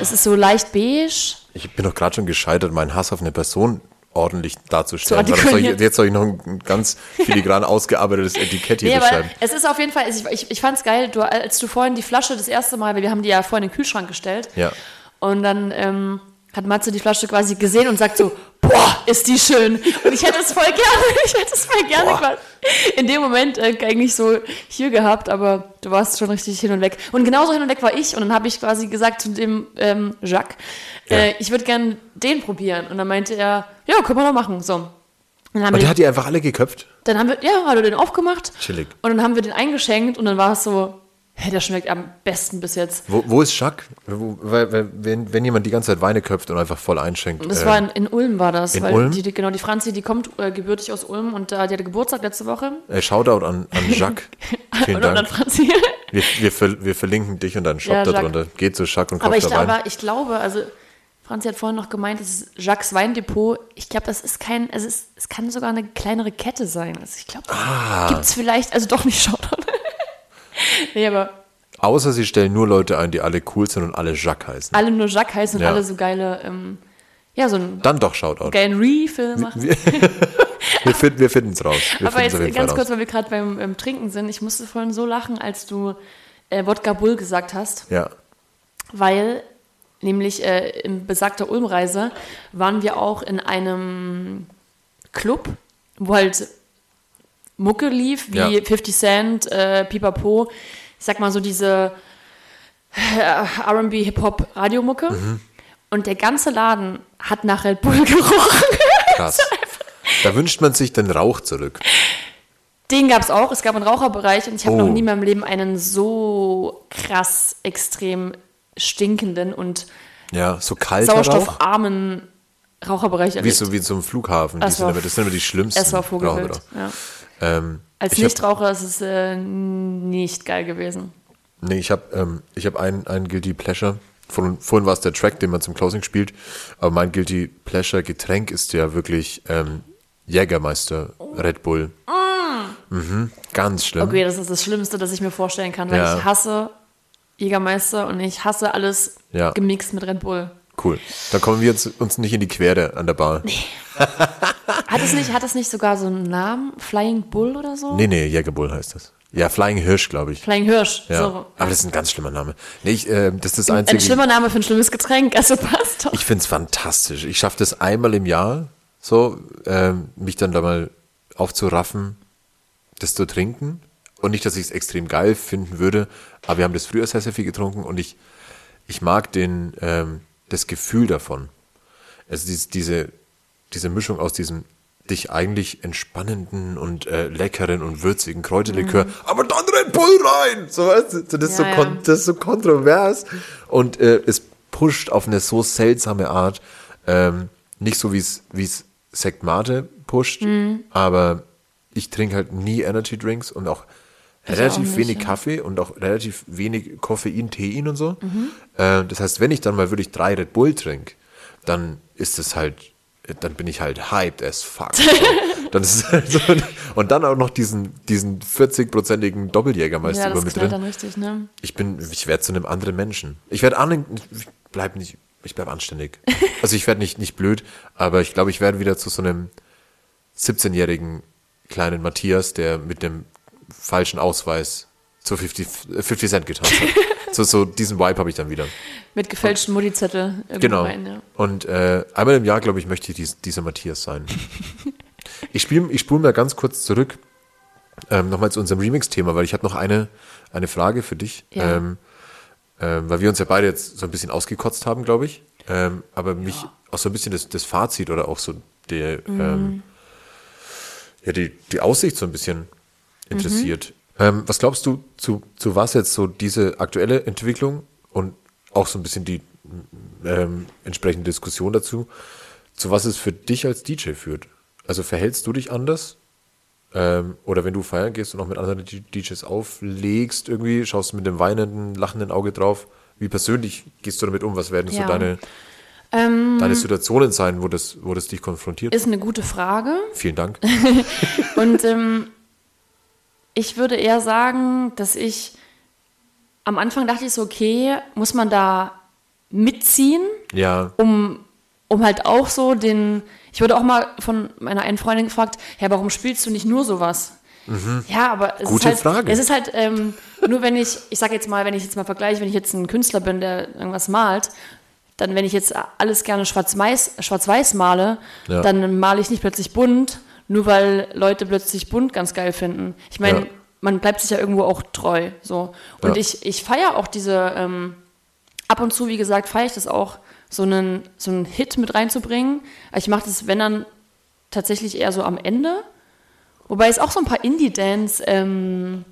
[SPEAKER 2] Es ist so leicht beige.
[SPEAKER 1] Ich bin doch gerade schon gescheitert, meinen Hass auf eine Person ordentlich darzustellen. Das soll ich, jetzt soll ich noch ein ganz filigran ausgearbeitetes Etikett hier
[SPEAKER 2] Nee,
[SPEAKER 1] beschreiben.
[SPEAKER 2] es ist auf jeden Fall, ich, ich, ich fand's geil, du, als du vorhin die Flasche das erste Mal, weil wir haben die ja vorhin in den Kühlschrank gestellt.
[SPEAKER 1] Ja.
[SPEAKER 2] Und dann ähm, hat Matze die Flasche quasi gesehen und sagt so, boah, ist die schön. Und ich hätte es voll gerne, ich hätte es voll gerne
[SPEAKER 1] Boah.
[SPEAKER 2] quasi in dem Moment äh, eigentlich so hier gehabt, aber du warst schon richtig hin und weg. Und genauso hin und weg war ich. Und dann habe ich quasi gesagt zu dem ähm, Jacques, äh,
[SPEAKER 1] Ja.
[SPEAKER 2] ich würde gerne den probieren. Und dann meinte er, ja, können wir doch machen. So. Und Dann haben,
[SPEAKER 1] Und
[SPEAKER 2] wir,
[SPEAKER 1] der hat die einfach alle geköpft.
[SPEAKER 2] dann haben wir, ja, hat er den aufgemacht.
[SPEAKER 1] Chillig.
[SPEAKER 2] Und dann haben wir den eingeschenkt und dann war es so, hä, der schmeckt am besten bis jetzt.
[SPEAKER 1] Wo, wo ist weil, wenn, wenn jemand die ganze Zeit Weine köpft und einfach voll einschenkt.
[SPEAKER 2] Das
[SPEAKER 1] äh,
[SPEAKER 2] war in, in Ulm war das.
[SPEAKER 1] in Ulm?
[SPEAKER 2] Die, genau, die Franzi, die kommt äh, gebürtig aus Ulm und äh, die hatte Geburtstag letzte Woche.
[SPEAKER 1] äh, Shoutout an, an Jacques. Vielen
[SPEAKER 2] und
[SPEAKER 1] Dank.
[SPEAKER 2] Franzi.
[SPEAKER 1] Wir, wir, ver, wir verlinken dich und deinen Shop
[SPEAKER 2] Ja,
[SPEAKER 1] da
[SPEAKER 2] Jacques.
[SPEAKER 1] drunter. Geht zu Jacques und
[SPEAKER 2] aber,
[SPEAKER 1] kauft
[SPEAKER 2] ich,
[SPEAKER 1] da Wein.
[SPEAKER 2] aber ich glaube, also Franzi hat vorhin noch gemeint, das ist Jacques Weindepot. Ich glaube, das ist kein, also es, es kann sogar eine kleinere Kette sein. Also ich glaube,
[SPEAKER 1] Ah.
[SPEAKER 2] gibt es vielleicht, also doch nicht Shoutout. Nee, aber
[SPEAKER 1] Außer sie stellen nur Leute ein, die alle cool sind und alle Jacques heißen.
[SPEAKER 2] alle nur Jacques heißen und
[SPEAKER 1] Ja.
[SPEAKER 2] alle so geile, ähm, ja, so einen
[SPEAKER 1] Dann doch Shoutout.
[SPEAKER 2] geilen Refill machen.
[SPEAKER 1] Wir, finden wir finden es raus. Wir
[SPEAKER 2] Aber jetzt ganz kurz, weil wir gerade beim ähm, Trinken sind. Ich musste vorhin so lachen, als du äh, Wodka Bull gesagt hast,
[SPEAKER 1] Ja.
[SPEAKER 2] weil nämlich äh, in besagter Ulmreise waren wir auch in einem Club, wo halt Mucke lief, wie
[SPEAKER 1] Ja.
[SPEAKER 2] 50 Cent, äh, Pipapo, ich sag mal so diese äh, R&B, Hip-Hop, Radiomucke.
[SPEAKER 1] Mhm.
[SPEAKER 2] Und der ganze Laden hat nach Red Bull gerochen.
[SPEAKER 1] Krass. Da wünscht man sich den Rauch zurück.
[SPEAKER 2] Den gab es auch. Es gab einen Raucherbereich und ich habe
[SPEAKER 1] Oh.
[SPEAKER 2] noch nie in meinem Leben einen so krass extrem stinkenden und
[SPEAKER 1] Ja, so
[SPEAKER 2] sauerstoffarmen Raucherbereich
[SPEAKER 1] Wie
[SPEAKER 2] erlebt.
[SPEAKER 1] so, wie so ein Flughafen. Die
[SPEAKER 2] Es
[SPEAKER 1] sind immer, das sind immer die schlimmsten.
[SPEAKER 2] es war Vogelwild. Ja.
[SPEAKER 1] Ähm,
[SPEAKER 2] Als Nichtraucher ist es äh, nicht geil gewesen.
[SPEAKER 1] Nee, ich habe ähm, ich hab einen, einen Guilty Pleasure. Von, vorhin war es der Track, den man zum Closing spielt. Aber mein Guilty Pleasure Getränk ist ja wirklich ähm, Jägermeister Red Bull. Mhm, ganz schlimm.
[SPEAKER 2] Okay, das ist das Schlimmste, das ich mir vorstellen kann, weil
[SPEAKER 1] Ja.
[SPEAKER 2] ich hasse Jägermeister und ich hasse alles
[SPEAKER 1] Ja.
[SPEAKER 2] gemixt mit Red Bull.
[SPEAKER 1] Cool. Da kommen wir jetzt, uns nicht in die Quere an der Bar. Nee,
[SPEAKER 2] Hat es nicht, hat es nicht sogar so einen Namen? Flying Bull oder so?
[SPEAKER 1] nee, nee Jägerbull heißt das. Ja, Flying Hirsch, glaube ich.
[SPEAKER 2] Flying Hirsch.
[SPEAKER 1] Ja.
[SPEAKER 2] So.
[SPEAKER 1] Aber das ist ein ganz schlimmer Name. Nee, ich, äh, das ist das
[SPEAKER 2] Ein
[SPEAKER 1] Einzige.
[SPEAKER 2] schlimmer Name für ein schlimmes Getränk, also passt doch.
[SPEAKER 1] Ich finde es fantastisch. Ich schaffe das einmal im Jahr, so, ähm, mich dann da mal aufzuraffen, das zu trinken. Und nicht, dass ich es extrem geil finden würde, aber wir haben das früher sehr, sehr viel getrunken und ich, ich mag den, ähm, das Gefühl davon. Also dies, diese, diese Mischung aus diesem dich eigentlich entspannenden und äh, leckeren und würzigen Kräuterlikör, aber dann Red Bull rein! So, weißt du, das, ist so
[SPEAKER 2] Ja, ja.
[SPEAKER 1] kon das ist so kontrovers und äh, es pusht auf eine so seltsame Art. Ähm, nicht so wie es wie es Sekt Mate pusht,
[SPEAKER 2] Mhm.
[SPEAKER 1] aber ich trinke halt nie Energy Drinks und auch relativ wenig
[SPEAKER 2] ja.
[SPEAKER 1] Kaffee und auch relativ wenig Koffein, Tein und so.
[SPEAKER 2] Mhm.
[SPEAKER 1] Äh, das heißt, wenn ich dann mal wirklich drei Red Bull trinke, dann ist es halt, dann bin ich halt hyped as fuck. Dann ist halt so, und dann auch noch diesen, diesen 40-prozentigen Doppeljägermeister
[SPEAKER 2] Ja,
[SPEAKER 1] mit drin
[SPEAKER 2] dann richtig, ne?
[SPEAKER 1] ich bin, ich werde zu einem anderen Menschen. Ich werde an, ich bleib nicht, ich bleib anständig. Also ich werde nicht, nicht blöd, aber ich glaube, ich werde wieder zu so einem 17-jährigen kleinen Matthias, der mit dem falschen Ausweis zu 50, 50 Cent getanzt hat. so, so diesen Vibe habe ich dann wieder.
[SPEAKER 2] Mit gefälschten Mutti-Zettel
[SPEAKER 1] Genau.
[SPEAKER 2] rein, ja.
[SPEAKER 1] Und äh, einmal im Jahr, glaube ich, möchte ich dies, dieser Matthias sein. ich spiele ich spule mal ganz kurz zurück, ähm, nochmal zu unserem Remix-Thema, weil ich habe noch eine, eine Frage für dich.
[SPEAKER 2] Ja.
[SPEAKER 1] Ähm, ähm, weil wir uns ja beide jetzt so ein bisschen ausgekotzt haben, glaube ich. Ähm, aber mich auch so ein bisschen das, das Fazit oder auch so der,
[SPEAKER 2] Mhm.
[SPEAKER 1] ähm, ja, die, die Aussicht so ein bisschen interessiert.
[SPEAKER 2] Mhm.
[SPEAKER 1] Ähm, was glaubst du, zu, zu was jetzt so diese aktuelle Entwicklung und auch so ein bisschen die ähm, entsprechende Diskussion dazu zu was es für dich als DJ führt. Also verhältst du dich anders? Ähm, oder wenn du feiern gehst und auch mit anderen DJs auflegst, irgendwie, schaust du mit dem weinenden, lachenden Auge drauf. Wie persönlich gehst du damit um? Was werden so
[SPEAKER 2] Ja.
[SPEAKER 1] deine,
[SPEAKER 2] Ähm,
[SPEAKER 1] deine Situationen sein, wo das, wo das dich konfrontiert?
[SPEAKER 2] ist eine gute Frage.
[SPEAKER 1] Vielen Dank.
[SPEAKER 2] Und ähm, ich würde eher sagen, dass ich am Anfang dachte ich so, okay, muss man da mitziehen,
[SPEAKER 1] Ja,
[SPEAKER 2] um, um halt auch so den. Ich wurde auch mal von meiner einen Freundin gefragt, ja, warum spielst du nicht nur sowas? Ja, aber es
[SPEAKER 1] Gute
[SPEAKER 2] ist halt,
[SPEAKER 1] Frage.
[SPEAKER 2] es ist halt ähm, nur wenn ich, ich sage jetzt mal, wenn ich jetzt mal vergleiche, wenn ich jetzt ein Künstler bin, der irgendwas malt, dann wenn ich jetzt alles gerne schwarz-weiß schwarz male,
[SPEAKER 1] Ja.
[SPEAKER 2] dann male ich nicht plötzlich bunt, nur weil Leute plötzlich bunt ganz geil finden. Ich meine,
[SPEAKER 1] Ja.
[SPEAKER 2] man bleibt sich ja irgendwo auch treu. So. Und
[SPEAKER 1] Ja.
[SPEAKER 2] ich, ich feiere auch diese, ähm, ab und zu, wie gesagt, feiere ich das auch, so einen, so einen Hit mit reinzubringen. Ich mache das, wenn dann, tatsächlich eher so am Ende. Wobei es auch so ein paar Indie-Dance ähm,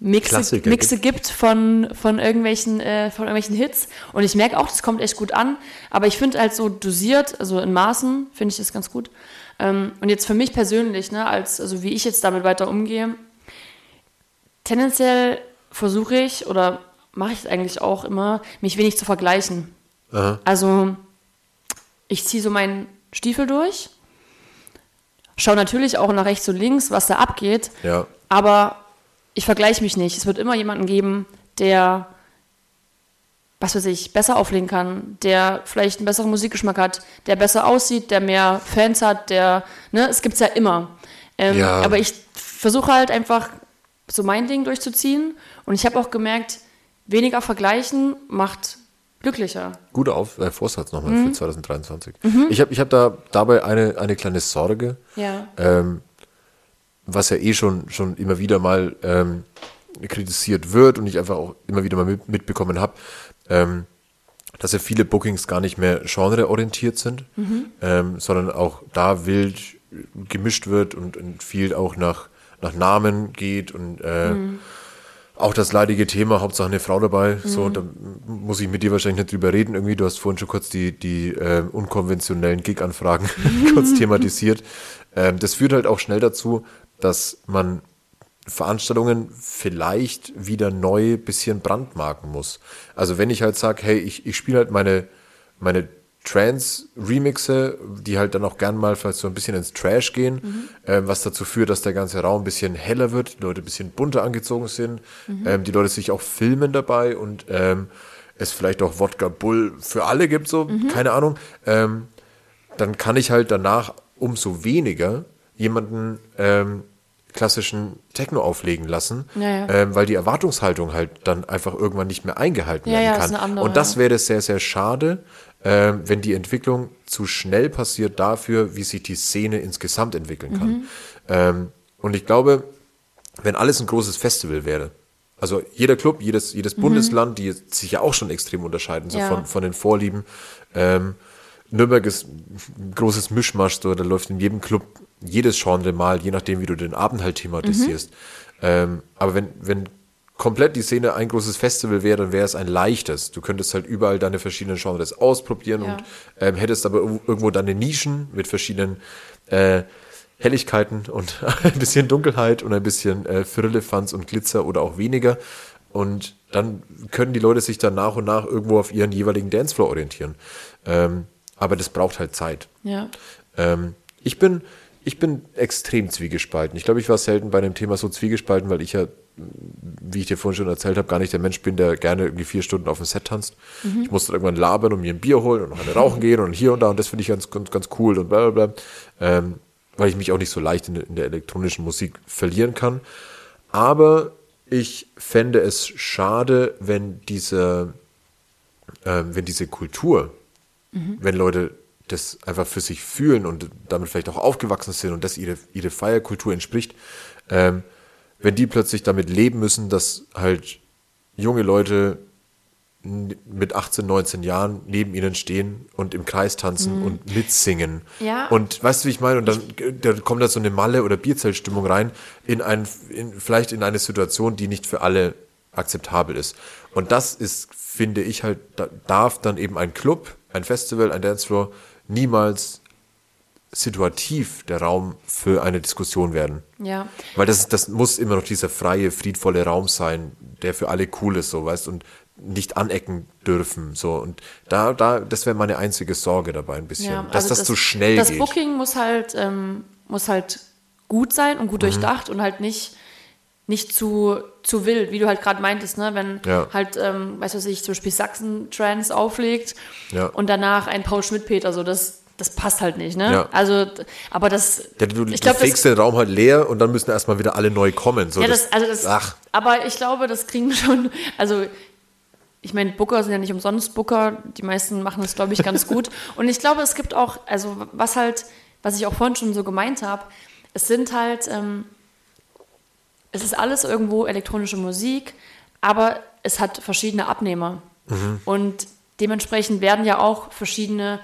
[SPEAKER 2] Mixe,
[SPEAKER 1] Klassiker
[SPEAKER 2] Mixe gibt von, von, irgendwelchen, äh, von irgendwelchen Hits. Und ich merke auch, das kommt echt gut an. Aber ich finde halt so dosiert, also in Maßen, finde ich das ganz gut. Ähm, und jetzt für mich persönlich, ne, als, also wie ich jetzt damit weiter umgehe, tendenziell versuche ich oder mache ich es eigentlich auch immer, mich wenig zu vergleichen.
[SPEAKER 1] Aha.
[SPEAKER 2] Also ich ziehe so meinen Stiefel durch, schaue natürlich auch nach rechts und links, was da abgeht,
[SPEAKER 1] ja.
[SPEAKER 2] aber ich vergleiche mich nicht. Es wird immer jemanden geben, der, was weiß ich, besser auflegen kann, der vielleicht einen besseren Musikgeschmack hat, der besser aussieht, der mehr Fans hat, der, ne, es gibt's ja immer. Ähm,
[SPEAKER 1] Ja.
[SPEAKER 2] Aber ich versuche halt einfach so mein Ding durchzuziehen und ich habe auch gemerkt, weniger vergleichen macht glücklicher.
[SPEAKER 1] Guter Auf äh, Vorsatz nochmal
[SPEAKER 2] Mhm.
[SPEAKER 1] für 2023. Ich habe ich hab da dabei eine, eine kleine Sorge,
[SPEAKER 2] Ja.
[SPEAKER 1] ähm, was ja eh schon, schon immer wieder mal ähm, kritisiert wird und ich einfach auch immer wieder mal mit, mitbekommen habe, ähm, dass ja viele Bookings gar nicht mehr genreorientiert sind, ähm, sondern auch da wild gemischt wird und, und viel auch nach, nach Namen geht und äh, auch das leidige Thema, Hauptsache eine Frau dabei. So, da muss ich mit dir wahrscheinlich nicht drüber reden. Irgendwie, du hast vorhin schon kurz die, die äh, unkonventionellen Gig-Anfragen kurz thematisiert. Ähm, das führt halt auch schnell dazu, dass man Veranstaltungen vielleicht wieder neu bisschen brandmarken muss. Also wenn ich halt sage, hey, ich, ich spiele halt meine, meine Trance-Remixe, die halt dann auch gern mal vielleicht so ein bisschen ins Trash gehen, ähm, was dazu führt, dass der ganze Raum ein bisschen heller wird, die Leute ein bisschen bunter angezogen sind, ähm, die Leute sich auch filmen dabei und ähm, es vielleicht auch Wodka Bull für alle gibt, so, keine Ahnung, ähm, dann kann ich halt danach umso weniger jemanden ähm, klassischen Techno auflegen lassen,
[SPEAKER 2] Ja, ja.
[SPEAKER 1] Ähm, weil die Erwartungshaltung halt dann einfach irgendwann nicht mehr eingehalten
[SPEAKER 2] Ja,
[SPEAKER 1] werden kann.
[SPEAKER 2] andere,
[SPEAKER 1] Und das wäre sehr, sehr schade, ähm, wenn die Entwicklung zu schnell passiert dafür, wie sich die Szene insgesamt entwickeln kann.
[SPEAKER 2] Mhm.
[SPEAKER 1] Ähm, und ich glaube, wenn alles ein großes Festival wäre, also jeder Club, jedes, jedes Bundesland, die sich ja auch schon extrem unterscheiden, so
[SPEAKER 2] Mhm.
[SPEAKER 1] Von, von den Vorlieben. Ähm, Nürnberg ist ein großes Mischmasch, so, da läuft in jedem Club jedes Genre mal, je nachdem, wie du den Abend halt thematisierst. Ähm, aber wenn, wenn komplett die Szene ein großes Festival wäre, dann wäre es ein leichtes. Du könntest halt überall deine verschiedenen Genres ausprobieren
[SPEAKER 2] Ja.
[SPEAKER 1] und ähm, hättest aber ir- irgendwo deine Nischen mit verschiedenen äh, Helligkeiten und ein bisschen Dunkelheit und ein bisschen äh, Firlefanz und Glitzer oder auch weniger. Und dann können die Leute sich dann nach und nach irgendwo auf ihren jeweiligen Dancefloor orientieren. Ähm, aber das braucht halt Zeit.
[SPEAKER 2] Ja.
[SPEAKER 1] Ähm, ich bin, ich bin extrem zwiegespalten. Ich glaube, ich war selten bei dem Thema so zwiegespalten, weil ich ja, wie ich dir vorhin schon erzählt habe, gar nicht der Mensch bin, der gerne irgendwie vier Stunden auf dem Set tanzt. Ich musste irgendwann labern und mir ein Bier holen und noch eine rauchen gehen und hier und da und das finde ich ganz, ganz, ganz cool und bla bla bla. Ähm, weil ich mich auch nicht so leicht in, der- in der elektronischen Musik verlieren kann. Aber ich fände es schade, wenn diese, ähm, wenn diese Kultur, wenn Leute das einfach für sich fühlen und damit vielleicht auch aufgewachsen sind und das ihre, ihre Feierkultur entspricht, ähm, wenn die plötzlich damit leben müssen, dass halt junge Leute mit 18, 19 Jahren neben ihnen stehen und im Kreis tanzen und mitsingen.
[SPEAKER 2] Ja.
[SPEAKER 1] Und weißt du, wie ich meine? Und dann, da kommt da so eine Malle- oder Bierzeltstimmung rein in ein, in, vielleicht in eine Situation, die nicht für alle akzeptabel ist. Und das ist, finde ich halt, da, darf dann eben ein Club, ein Festival, ein Dancefloor niemals situativ der Raum für eine Diskussion werden.
[SPEAKER 2] Ja.
[SPEAKER 1] Weil das, das muss immer noch dieser freie, friedvolle Raum sein, der für alle cool ist, so, weißt und nicht anecken dürfen, so. Und da, da, das wäre meine einzige Sorge dabei ein bisschen,
[SPEAKER 2] Ja,
[SPEAKER 1] dass
[SPEAKER 2] also
[SPEAKER 1] das, zu schnell
[SPEAKER 2] das
[SPEAKER 1] geht.
[SPEAKER 2] Booking muss halt, ähm, muss halt gut sein und
[SPEAKER 1] Mhm.
[SPEAKER 2] gut durchdacht und halt nicht, nicht zu, zu wild, wie du halt gerade meintest, ne? Wenn
[SPEAKER 1] Ja.
[SPEAKER 2] halt, ähm, weißt du was ich, zum Beispiel Sachsen-Trans auflegt
[SPEAKER 1] Ja.
[SPEAKER 2] und danach ein Paul Schmidt-Peter, so das, das passt halt nicht, ne?
[SPEAKER 1] Ja.
[SPEAKER 2] Also, aber das,
[SPEAKER 1] Ja, du,
[SPEAKER 2] ich
[SPEAKER 1] du
[SPEAKER 2] glaube,
[SPEAKER 1] fegst
[SPEAKER 2] das,
[SPEAKER 1] den Raum halt leer und dann müssen erstmal wieder alle neu kommen. So,
[SPEAKER 2] ja, das, also das,
[SPEAKER 1] ach,
[SPEAKER 2] aber ich glaube, das kriegen schon, also ich meine, Booker sind ja nicht umsonst Booker, die meisten machen das, glaube ich, ganz gut. Und ich glaube, es gibt auch, also was halt, was ich auch vorhin schon so gemeint habe, es sind halt, ähm, es ist alles irgendwo elektronische Musik, aber es hat verschiedene Abnehmer.
[SPEAKER 1] Mhm.
[SPEAKER 2] Und dementsprechend werden ja auch verschiedene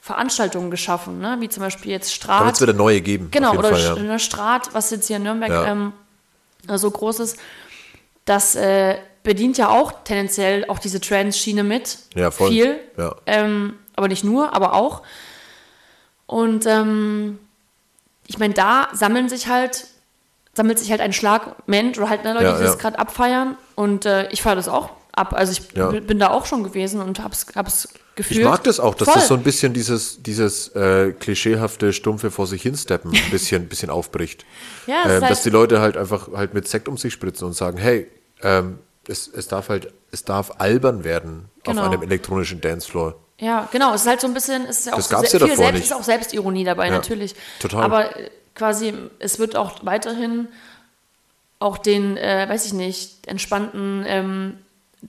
[SPEAKER 2] Veranstaltungen geschaffen, ne? wie zum Beispiel jetzt
[SPEAKER 1] da wird
[SPEAKER 2] Strat.
[SPEAKER 1] es wieder neue geben.
[SPEAKER 2] Genau, oder
[SPEAKER 1] Fall, ja.
[SPEAKER 2] eine Strat, was jetzt hier in Nürnberg
[SPEAKER 1] Ja.
[SPEAKER 2] ähm, so groß ist, das äh, bedient ja auch tendenziell auch diese Trans-Schiene mit.
[SPEAKER 1] Ja, voll.
[SPEAKER 2] Viel.
[SPEAKER 1] Ja.
[SPEAKER 2] Ähm, aber nicht nur, aber auch. Und ähm, ich meine, da sammeln sich halt, sammelt sich halt ein Schlag Mensch oder halt ne, Leute,
[SPEAKER 1] Ja,
[SPEAKER 2] die das gerade abfeiern. Und äh, ich feiere das auch ab. Also ich bin da auch schon gewesen und hab's, hab's gefühlt.
[SPEAKER 1] Ich mag das auch, dass
[SPEAKER 2] Voll.
[SPEAKER 1] das so ein bisschen dieses, dieses äh, klischeehafte, stumpfe vor sich hinsteppen ein bisschen, bisschen aufbricht.
[SPEAKER 2] Ja, es
[SPEAKER 1] ähm,
[SPEAKER 2] ist halt-
[SPEAKER 1] dass die Leute halt einfach halt mit Sekt um sich spritzen und sagen, hey, ähm, es, es darf halt, es darf albern werden
[SPEAKER 2] Genau.
[SPEAKER 1] auf einem elektronischen Dancefloor.
[SPEAKER 2] Ja, genau. Es ist halt so ein bisschen, es ist ja auch
[SPEAKER 1] Das
[SPEAKER 2] so
[SPEAKER 1] gab's ja
[SPEAKER 2] viel
[SPEAKER 1] davor
[SPEAKER 2] selbst,
[SPEAKER 1] nicht.
[SPEAKER 2] ist auch Selbstironie dabei,
[SPEAKER 1] Ja,
[SPEAKER 2] natürlich.
[SPEAKER 1] total.
[SPEAKER 2] Aber äh, quasi, es wird auch weiterhin auch den, äh, weiß ich nicht, entspannten ähm,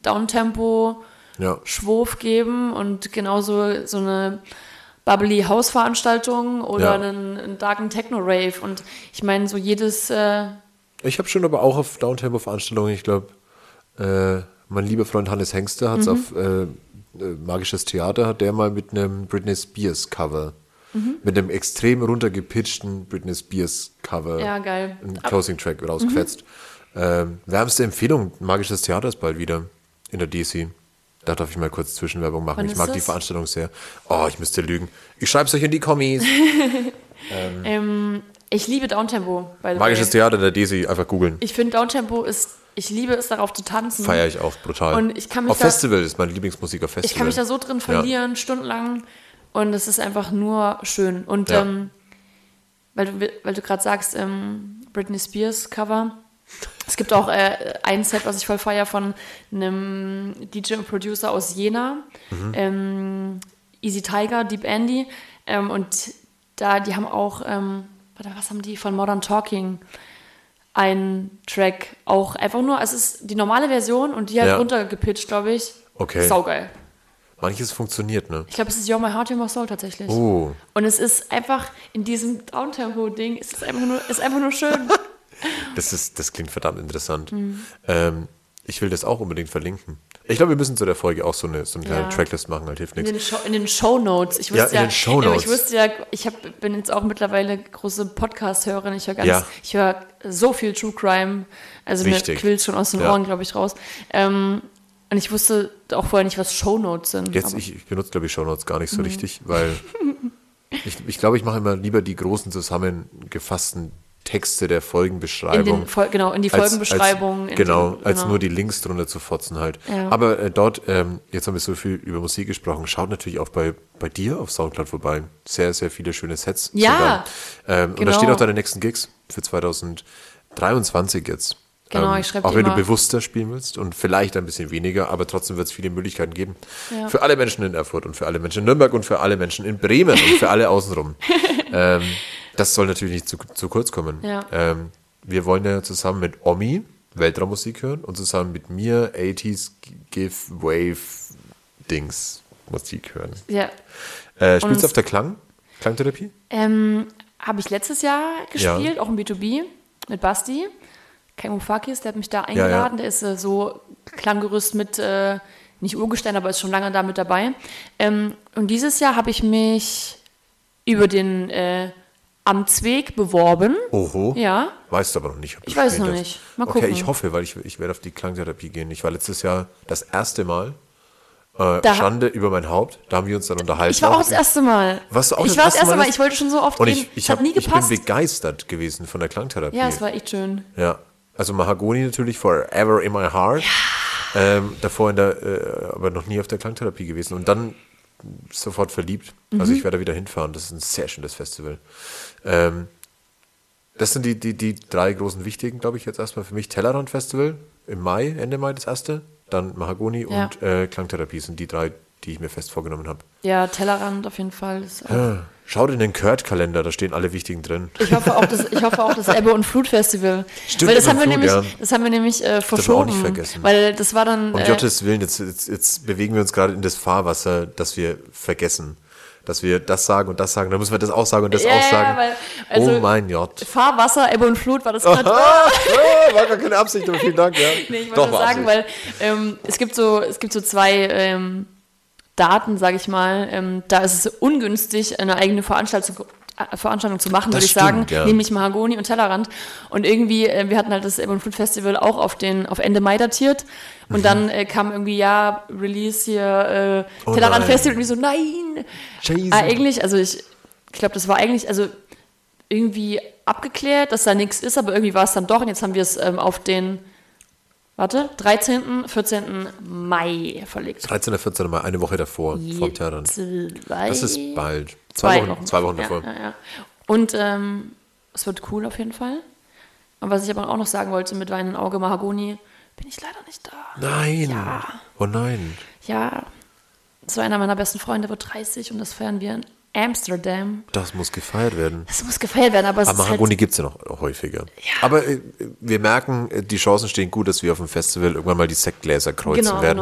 [SPEAKER 2] Downtempo
[SPEAKER 1] Ja.
[SPEAKER 2] Schwurf geben und genauso so eine bubbly Hausveranstaltung oder
[SPEAKER 1] Ja.
[SPEAKER 2] einen, einen darken Techno-Rave. Und ich meine, so jedes, äh,
[SPEAKER 1] Ich habe schon aber auch auf Downtempo-Veranstaltungen, ich glaube, äh, mein lieber Freund Hannes Hengster hat es
[SPEAKER 2] Mhm.
[SPEAKER 1] auf äh, äh, Magisches Theater, hat der mal mit einem Britney Spears Cover,
[SPEAKER 2] Mhm.
[SPEAKER 1] mit einem extrem runtergepitchten Britney Spears Cover,
[SPEAKER 2] Ja, geil.
[SPEAKER 1] einen Closing-Track rausgefetzt. Ähm, wärmste Empfehlung, Magisches Theater ist bald wieder in der DC. Da darf ich mal kurz Zwischenwerbung machen.
[SPEAKER 2] Wann
[SPEAKER 1] ich mag die
[SPEAKER 2] das?
[SPEAKER 1] Veranstaltung sehr. Oh, ich müsste lügen. Ich schreibe es euch in die Kommis.
[SPEAKER 2] ähm, ich liebe Downtempo.
[SPEAKER 1] Magisches
[SPEAKER 2] way.
[SPEAKER 1] Theater der DC, einfach googeln.
[SPEAKER 2] Ich finde Downtempo ist, ich liebe es darauf zu tanzen.
[SPEAKER 1] Feiere ich auch brutal.
[SPEAKER 2] Und ich kann mich
[SPEAKER 1] auf
[SPEAKER 2] da-
[SPEAKER 1] Festival ist meine Lieblingsmusik auf Festival.
[SPEAKER 2] Ich kann mich da so drin verlieren, stundenlang. Und es ist einfach nur schön. Und
[SPEAKER 1] Ja.
[SPEAKER 2] ähm, weil du, weil du gerade sagst, ähm, Britney Spears Cover. Es gibt auch äh, ein Set, was ich voll feier von einem DJ und Producer aus Jena,
[SPEAKER 1] Mhm.
[SPEAKER 2] ähm, Easy Tiger, Deep Andy. Ähm, und da, die haben auch, ähm, was haben die von Modern Talking? Ein Track auch einfach nur, es ist die normale Version und die halt
[SPEAKER 1] Ja.
[SPEAKER 2] runtergepitcht, glaube ich.
[SPEAKER 1] Okay.
[SPEAKER 2] Saugeil.
[SPEAKER 1] Manches funktioniert, ne?
[SPEAKER 2] Ich glaube, es ist You're My Heart, You're My Soul tatsächlich.
[SPEAKER 1] Oh.
[SPEAKER 2] Und es ist einfach in diesem Downtempo-Ding, es ist einfach nur, ist einfach nur schön.
[SPEAKER 1] Das, ist, das klingt verdammt interessant.
[SPEAKER 2] Mhm.
[SPEAKER 1] Ähm, ich will das auch unbedingt verlinken. Ich glaube, wir müssen zu der Folge auch so eine, so eine kleine
[SPEAKER 2] Ja.
[SPEAKER 1] Tracklist machen, halt hilft
[SPEAKER 2] In
[SPEAKER 1] nichts.
[SPEAKER 2] den, Show, in den Shownotes. Ich
[SPEAKER 1] Ja,
[SPEAKER 2] wusste
[SPEAKER 1] in
[SPEAKER 2] ja,
[SPEAKER 1] den Shownotes.
[SPEAKER 2] Ich wusste ja, ich hab, bin jetzt auch mittlerweile große Podcast-Hörerin. Ich höre ganz,
[SPEAKER 1] Ja.
[SPEAKER 2] ich höre so viel True Crime. Also
[SPEAKER 1] Wichtig.
[SPEAKER 2] mir quillt schon aus den
[SPEAKER 1] Ja.
[SPEAKER 2] Ohren, glaube ich, raus. Ähm, und ich wusste auch vorher nicht, was Shownotes sind.
[SPEAKER 1] Jetzt, ich, ich benutze, glaube ich, Shownotes gar nicht so richtig, weil ich, ich glaube, ich mache immer lieber die großen zusammengefassten Texte der
[SPEAKER 2] in
[SPEAKER 1] Folgenbeschreibung.
[SPEAKER 2] den, Fol- genau, in die
[SPEAKER 1] als-
[SPEAKER 2] Folgenbeschreibung.
[SPEAKER 1] Als,
[SPEAKER 2] in
[SPEAKER 1] genau,
[SPEAKER 2] den-
[SPEAKER 1] als
[SPEAKER 2] genau.
[SPEAKER 1] nur die Links drunter zu fotzen halt.
[SPEAKER 2] Ja.
[SPEAKER 1] Aber äh, dort, ähm, jetzt haben wir so viel über Musik gesprochen, schaut natürlich auch bei, bei dir auf Soundcloud vorbei. Sehr, sehr viele schöne Sets.
[SPEAKER 2] Ja,
[SPEAKER 1] Ähm, Und da
[SPEAKER 2] genau.
[SPEAKER 1] stehen auch deine nächsten Gigs für 2023 jetzt. Ähm,
[SPEAKER 2] Genau, ich schreib
[SPEAKER 1] Auch wenn du
[SPEAKER 2] immer.
[SPEAKER 1] bewusster spielen willst und vielleicht ein bisschen weniger, aber trotzdem wird es viele Möglichkeiten geben.
[SPEAKER 2] Ja.
[SPEAKER 1] Für alle Menschen in Erfurt und für alle Menschen in Nürnberg und für alle Menschen in Bremen und für alle außenrum. ähm, das soll natürlich nicht zu, zu kurz kommen.
[SPEAKER 2] Ja.
[SPEAKER 1] Ähm, wir wollen ja zusammen mit Omi Weltraummusik hören und zusammen mit mir 80s Give Wave Dings Musik hören.
[SPEAKER 2] Ja.
[SPEAKER 1] Äh, spielst du auf der Klang? Klangtherapie?
[SPEAKER 2] Ähm, Habe ich letztes Jahr gespielt, auch im B2B mit Basti. Kai Mufakis, der hat mich da eingeladen. Der ist äh, so Klanggerüst mit, äh, nicht Urgestein, aber ist schon lange da mit dabei. Ähm, und dieses Jahr habe ich mich über den äh, Amtsweg beworben.
[SPEAKER 1] Oho.
[SPEAKER 2] Ja.
[SPEAKER 1] Weißt du aber noch nicht. ob
[SPEAKER 2] Ich weiß noch nicht. Mal
[SPEAKER 1] Okay,
[SPEAKER 2] gucken.
[SPEAKER 1] ich hoffe, weil ich, ich werde auf die Klangtherapie gehen. Ich war letztes Jahr das erste Mal Äh,
[SPEAKER 2] Da-
[SPEAKER 1] Schande über mein Haupt. Da haben wir uns dann unterhalten.
[SPEAKER 2] Ich war auch das erste Mal.
[SPEAKER 1] Warst du auch
[SPEAKER 2] ich
[SPEAKER 1] das
[SPEAKER 2] war das
[SPEAKER 1] erste Mal
[SPEAKER 2] Mal. Ich wollte schon so oft
[SPEAKER 1] Und
[SPEAKER 2] gehen.
[SPEAKER 1] ich, ich, hab,
[SPEAKER 2] nie
[SPEAKER 1] ich bin
[SPEAKER 2] gepasst.
[SPEAKER 1] begeistert gewesen von der Klangtherapie.
[SPEAKER 2] ja, es war echt schön.
[SPEAKER 1] Ja, also Mahagoni natürlich forever in my heart. Ähm, davor in der, äh, aber noch nie auf der Klangtherapie gewesen und dann sofort verliebt. Also
[SPEAKER 2] Mhm.
[SPEAKER 1] ich werde da wieder hinfahren. Das ist ein sehr schönes Festival. Ähm, das sind die, die, die drei großen wichtigen, glaube ich, jetzt erstmal für mich. Tellerrand Festival im Mai, Ende Mai das erste. Dann Mahagoni
[SPEAKER 2] Ja.
[SPEAKER 1] und äh, Klangtherapie sind die drei, die ich mir fest vorgenommen habe.
[SPEAKER 2] Ja, Tellerrand auf jeden Fall. Ist auch
[SPEAKER 1] Ah, Schaut in den Kurt-Kalender, da stehen alle wichtigen drin.
[SPEAKER 2] Ich hoffe auch das, ich hoffe auch das Ebbe und Flut Festival.
[SPEAKER 1] Stimmt,
[SPEAKER 2] weil das haben
[SPEAKER 1] Flut,
[SPEAKER 2] nämlich,
[SPEAKER 1] ja.
[SPEAKER 2] das haben wir nämlich äh,
[SPEAKER 1] wir auch
[SPEAKER 2] verschoben.
[SPEAKER 1] nicht vergessen.
[SPEAKER 2] Weil das war dann.
[SPEAKER 1] Um
[SPEAKER 2] äh,
[SPEAKER 1] Gottes Willen, jetzt, jetzt, jetzt bewegen wir uns gerade in das Fahrwasser, dass wir vergessen. Dass wir das sagen und das sagen, dann müssen wir das auch sagen und das
[SPEAKER 2] Ja,
[SPEAKER 1] auch sagen.
[SPEAKER 2] weil- also-
[SPEAKER 1] oh mein Gott.
[SPEAKER 2] Fahrwasser, Ebbe und Flut war das gerade.
[SPEAKER 1] Ah, war gar keine Absicht, aber vielen Dank. Ja.
[SPEAKER 2] Nee, ich wollte
[SPEAKER 1] Doch,
[SPEAKER 2] nur sagen,
[SPEAKER 1] Absicht.
[SPEAKER 2] weil ähm, es gibt so, es gibt so zwei ähm, Daten, sage ich mal. Ähm, da ist es ungünstig, eine eigene Veranstaltung, äh, Veranstaltung zu machen,
[SPEAKER 1] Das
[SPEAKER 2] würde ich
[SPEAKER 1] stimmt,
[SPEAKER 2] sagen,
[SPEAKER 1] ja.
[SPEAKER 2] nämlich Mahagoni und Tellerrand. Und irgendwie, äh, wir hatten halt das Ebbe und Flut Festival auch auf den auf Ende Mai datiert. Und dann äh, kam irgendwie ja Release hier äh,
[SPEAKER 1] Oh
[SPEAKER 2] Tellerrand
[SPEAKER 1] nein.
[SPEAKER 2] Festival und ich so nein.
[SPEAKER 1] Scheiße.
[SPEAKER 2] Ah, eigentlich, also ich, ich glaube, das war eigentlich, also irgendwie abgeklärt, dass da nichts ist, aber irgendwie war es dann doch. Und jetzt haben wir es ähm, auf den, warte, 13., 14. Mai verlegt.
[SPEAKER 1] 13. oder 14. Mal, eine Woche davor vom Terran. Das ist bald. Zwei, Wochen, zwei Wochen
[SPEAKER 2] ja,
[SPEAKER 1] davor.
[SPEAKER 2] Ja, ja. Und ähm, es wird cool auf jeden Fall. Und was ich aber auch noch sagen wollte mit Wein im Auge Mahagoni, bin ich leider nicht da.
[SPEAKER 1] Nein.
[SPEAKER 2] Ja.
[SPEAKER 1] Oh nein.
[SPEAKER 2] Ja, so einer meiner besten Freunde wird 30 und das feiern wir in Amsterdam.
[SPEAKER 1] Das muss gefeiert werden.
[SPEAKER 2] Das muss gefeiert werden, aber es
[SPEAKER 1] Aber
[SPEAKER 2] ist halt
[SPEAKER 1] Mahagoni gibt es ja noch häufiger. Aber äh, wir merken, äh, die Chancen stehen gut, dass wir auf dem Festival irgendwann mal die Sektgläser kreuzen
[SPEAKER 2] Genau,
[SPEAKER 1] werden.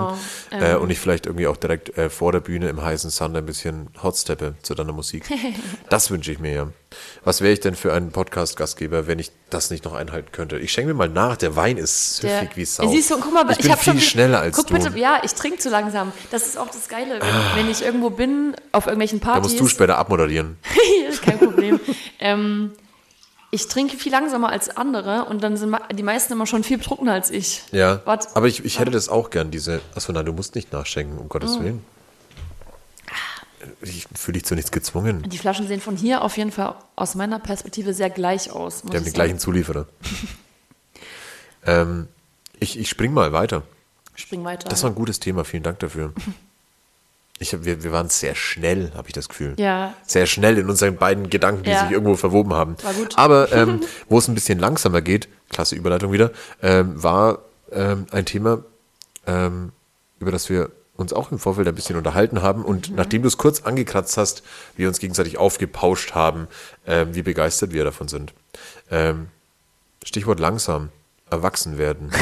[SPEAKER 2] genau.
[SPEAKER 1] Äh,
[SPEAKER 2] Ähm.
[SPEAKER 1] und ich vielleicht irgendwie auch direkt vor der Bühne im heißen Sun ein bisschen Hotsteppe zu deiner Musik. das wünsche ich mir ja. Was wäre ich denn für einen Podcast-Gastgeber, wenn ich das nicht noch einhalten könnte? Ich schenke mir mal nach, der Wein ist süffig wie Sau.
[SPEAKER 2] Siehst du, guck mal,
[SPEAKER 1] ich
[SPEAKER 2] ich,
[SPEAKER 1] bin viel
[SPEAKER 2] schon
[SPEAKER 1] schneller als
[SPEAKER 2] guck
[SPEAKER 1] du. Ah.
[SPEAKER 2] Bitte, ja, ich trinke zu langsam. Das ist auch das Geile, wenn, wenn ich irgendwo bin, auf irgendwelchen
[SPEAKER 1] da
[SPEAKER 2] Partys.
[SPEAKER 1] musst du später abmoderieren.
[SPEAKER 2] Kein Problem. ähm, ich trinke viel langsamer als andere und dann sind die meisten immer schon viel betrunkener als ich.
[SPEAKER 1] Ja,
[SPEAKER 2] Warte.
[SPEAKER 1] aber ich, ich hätte das auch gern, diese. Achso, nein, du musst nicht nachschenken, um
[SPEAKER 2] Oh.
[SPEAKER 1] Gottes Willen. Ich fühle dich zu nichts gezwungen.
[SPEAKER 2] Die Flaschen sehen von hier auf jeden Fall aus meiner Perspektive sehr gleich aus.
[SPEAKER 1] Die haben den gleichen. Zulieferer. ähm, ich, ich spring mal weiter.
[SPEAKER 2] Spring weiter.
[SPEAKER 1] Das war ein gutes Thema, vielen Dank dafür. Ich hab, wir, wir waren sehr schnell, habe ich das Gefühl.
[SPEAKER 2] Ja.
[SPEAKER 1] Sehr schnell in unseren beiden Gedanken, die
[SPEAKER 2] Ja.
[SPEAKER 1] sich irgendwo verwoben haben.
[SPEAKER 2] War gut.
[SPEAKER 1] Aber ähm, wo es ein bisschen langsamer geht, klasse Überleitung wieder, ähm, war ähm, ein Thema, ähm, über das wir uns auch im Vorfeld ein bisschen unterhalten haben. Und
[SPEAKER 2] Mhm.
[SPEAKER 1] nachdem du es kurz angekratzt hast, wir uns gegenseitig aufgepauscht haben, ähm, wie begeistert wir davon sind. Ähm, Stichwort langsam, erwachsen werden.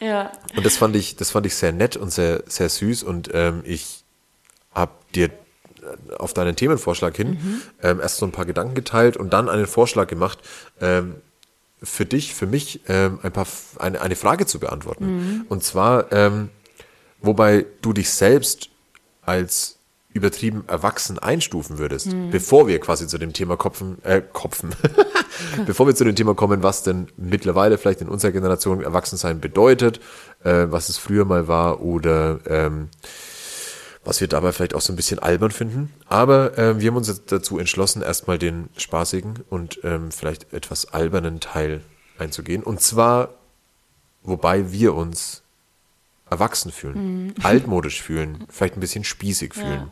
[SPEAKER 2] ja.
[SPEAKER 1] Und das fand ich, das fand ich sehr nett und sehr, sehr süß. Und ähm, ich habe dir äh, auf deinen Themenvorschlag hin ähm, erst so ein paar Gedanken geteilt und dann einen Vorschlag gemacht, ähm, für dich, für mich ähm, ein paar, eine, eine Frage zu beantworten. Und zwar, ähm, wobei du dich selbst als übertrieben erwachsen einstufen würdest, bevor wir quasi zu dem Thema Kopfen, äh, Kopfen, bevor wir zu dem Thema kommen, was denn mittlerweile vielleicht in unserer Generation Erwachsensein bedeutet, äh, was es früher mal war oder ähm, was wir dabei vielleicht auch so ein bisschen albern finden. Aber ähm, wir haben uns jetzt dazu entschlossen, erstmal den spaßigen und ähm, vielleicht etwas albernen Teil einzugehen. Und zwar, wobei wir uns erwachsen fühlen, altmodisch fühlen, vielleicht ein bisschen spießig fühlen.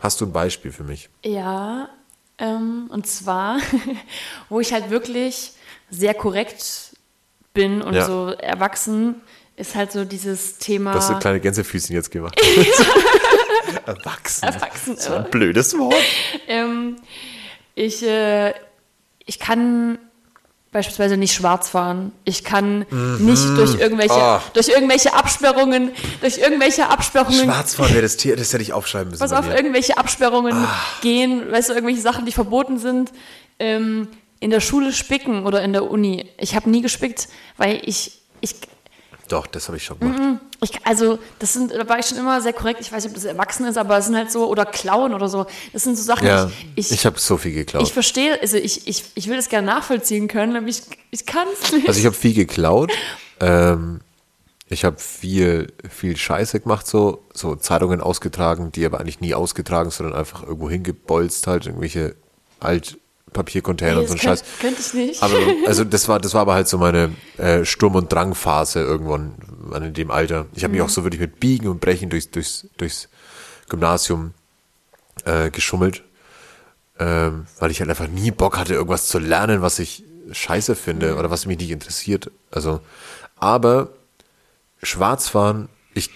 [SPEAKER 1] Hast du ein Beispiel für mich?
[SPEAKER 2] Ja, ähm, und zwar, wo ich halt wirklich sehr korrekt bin und
[SPEAKER 1] Ja.
[SPEAKER 2] so erwachsen, ist halt so dieses Thema.
[SPEAKER 1] Du hast so kleine Gänsefüßchen jetzt gemacht. erwachsen.
[SPEAKER 2] Erwachsen,
[SPEAKER 1] So ein blödes Wort.
[SPEAKER 2] ähm, ich, äh, ich kann beispielsweise nicht schwarz fahren. Ich kann nicht durch irgendwelche,
[SPEAKER 1] Ah.
[SPEAKER 2] durch irgendwelche Absperrungen, durch irgendwelche Absperrungen
[SPEAKER 1] Schwarzfahren wäre das Tier, das hätte ich aufschreiben müssen.
[SPEAKER 2] Pass auf,
[SPEAKER 1] mir.
[SPEAKER 2] irgendwelche Absperrungen
[SPEAKER 1] Ah.
[SPEAKER 2] gehen, weißt du, irgendwelche Sachen, die verboten sind. Ähm, in der Schule spicken oder in der Uni. Ich habe nie gespickt, weil ich, ich,
[SPEAKER 1] Doch, das habe ich schon gemacht.
[SPEAKER 2] ich, also das sind, da war ich schon immer sehr korrekt. Ich weiß nicht, ob das erwachsen ist, aber es sind halt so, oder klauen oder so. Das sind so Sachen,
[SPEAKER 1] Ja,
[SPEAKER 2] ich,
[SPEAKER 1] ich,
[SPEAKER 2] ich,
[SPEAKER 1] habe so viel geklaut.
[SPEAKER 2] ich verstehe, also ich, ich, ich will das gerne nachvollziehen können, aber ich, ich kann es nicht.
[SPEAKER 1] Also ich habe viel geklaut. Ähm, Ich habe viel, viel Scheiße gemacht, so, so Zeitungen ausgetragen, die aber eigentlich nie ausgetragen, sondern einfach irgendwo hingebolzt halt, irgendwelche Altpapiercontainer und so ein Scheiß.
[SPEAKER 2] könnte ich nicht.
[SPEAKER 1] Aber also das war, das war aber halt so meine äh, Sturm- und Drangphase irgendwann in dem Alter. Ich habe mich auch so wirklich mit Biegen und Brechen durchs, durchs, durchs Gymnasium äh, geschummelt, ähm, weil ich halt einfach nie Bock hatte, irgendwas zu lernen, was ich scheiße finde oder was mich nicht interessiert. Also, aber Schwarzfahren, ich,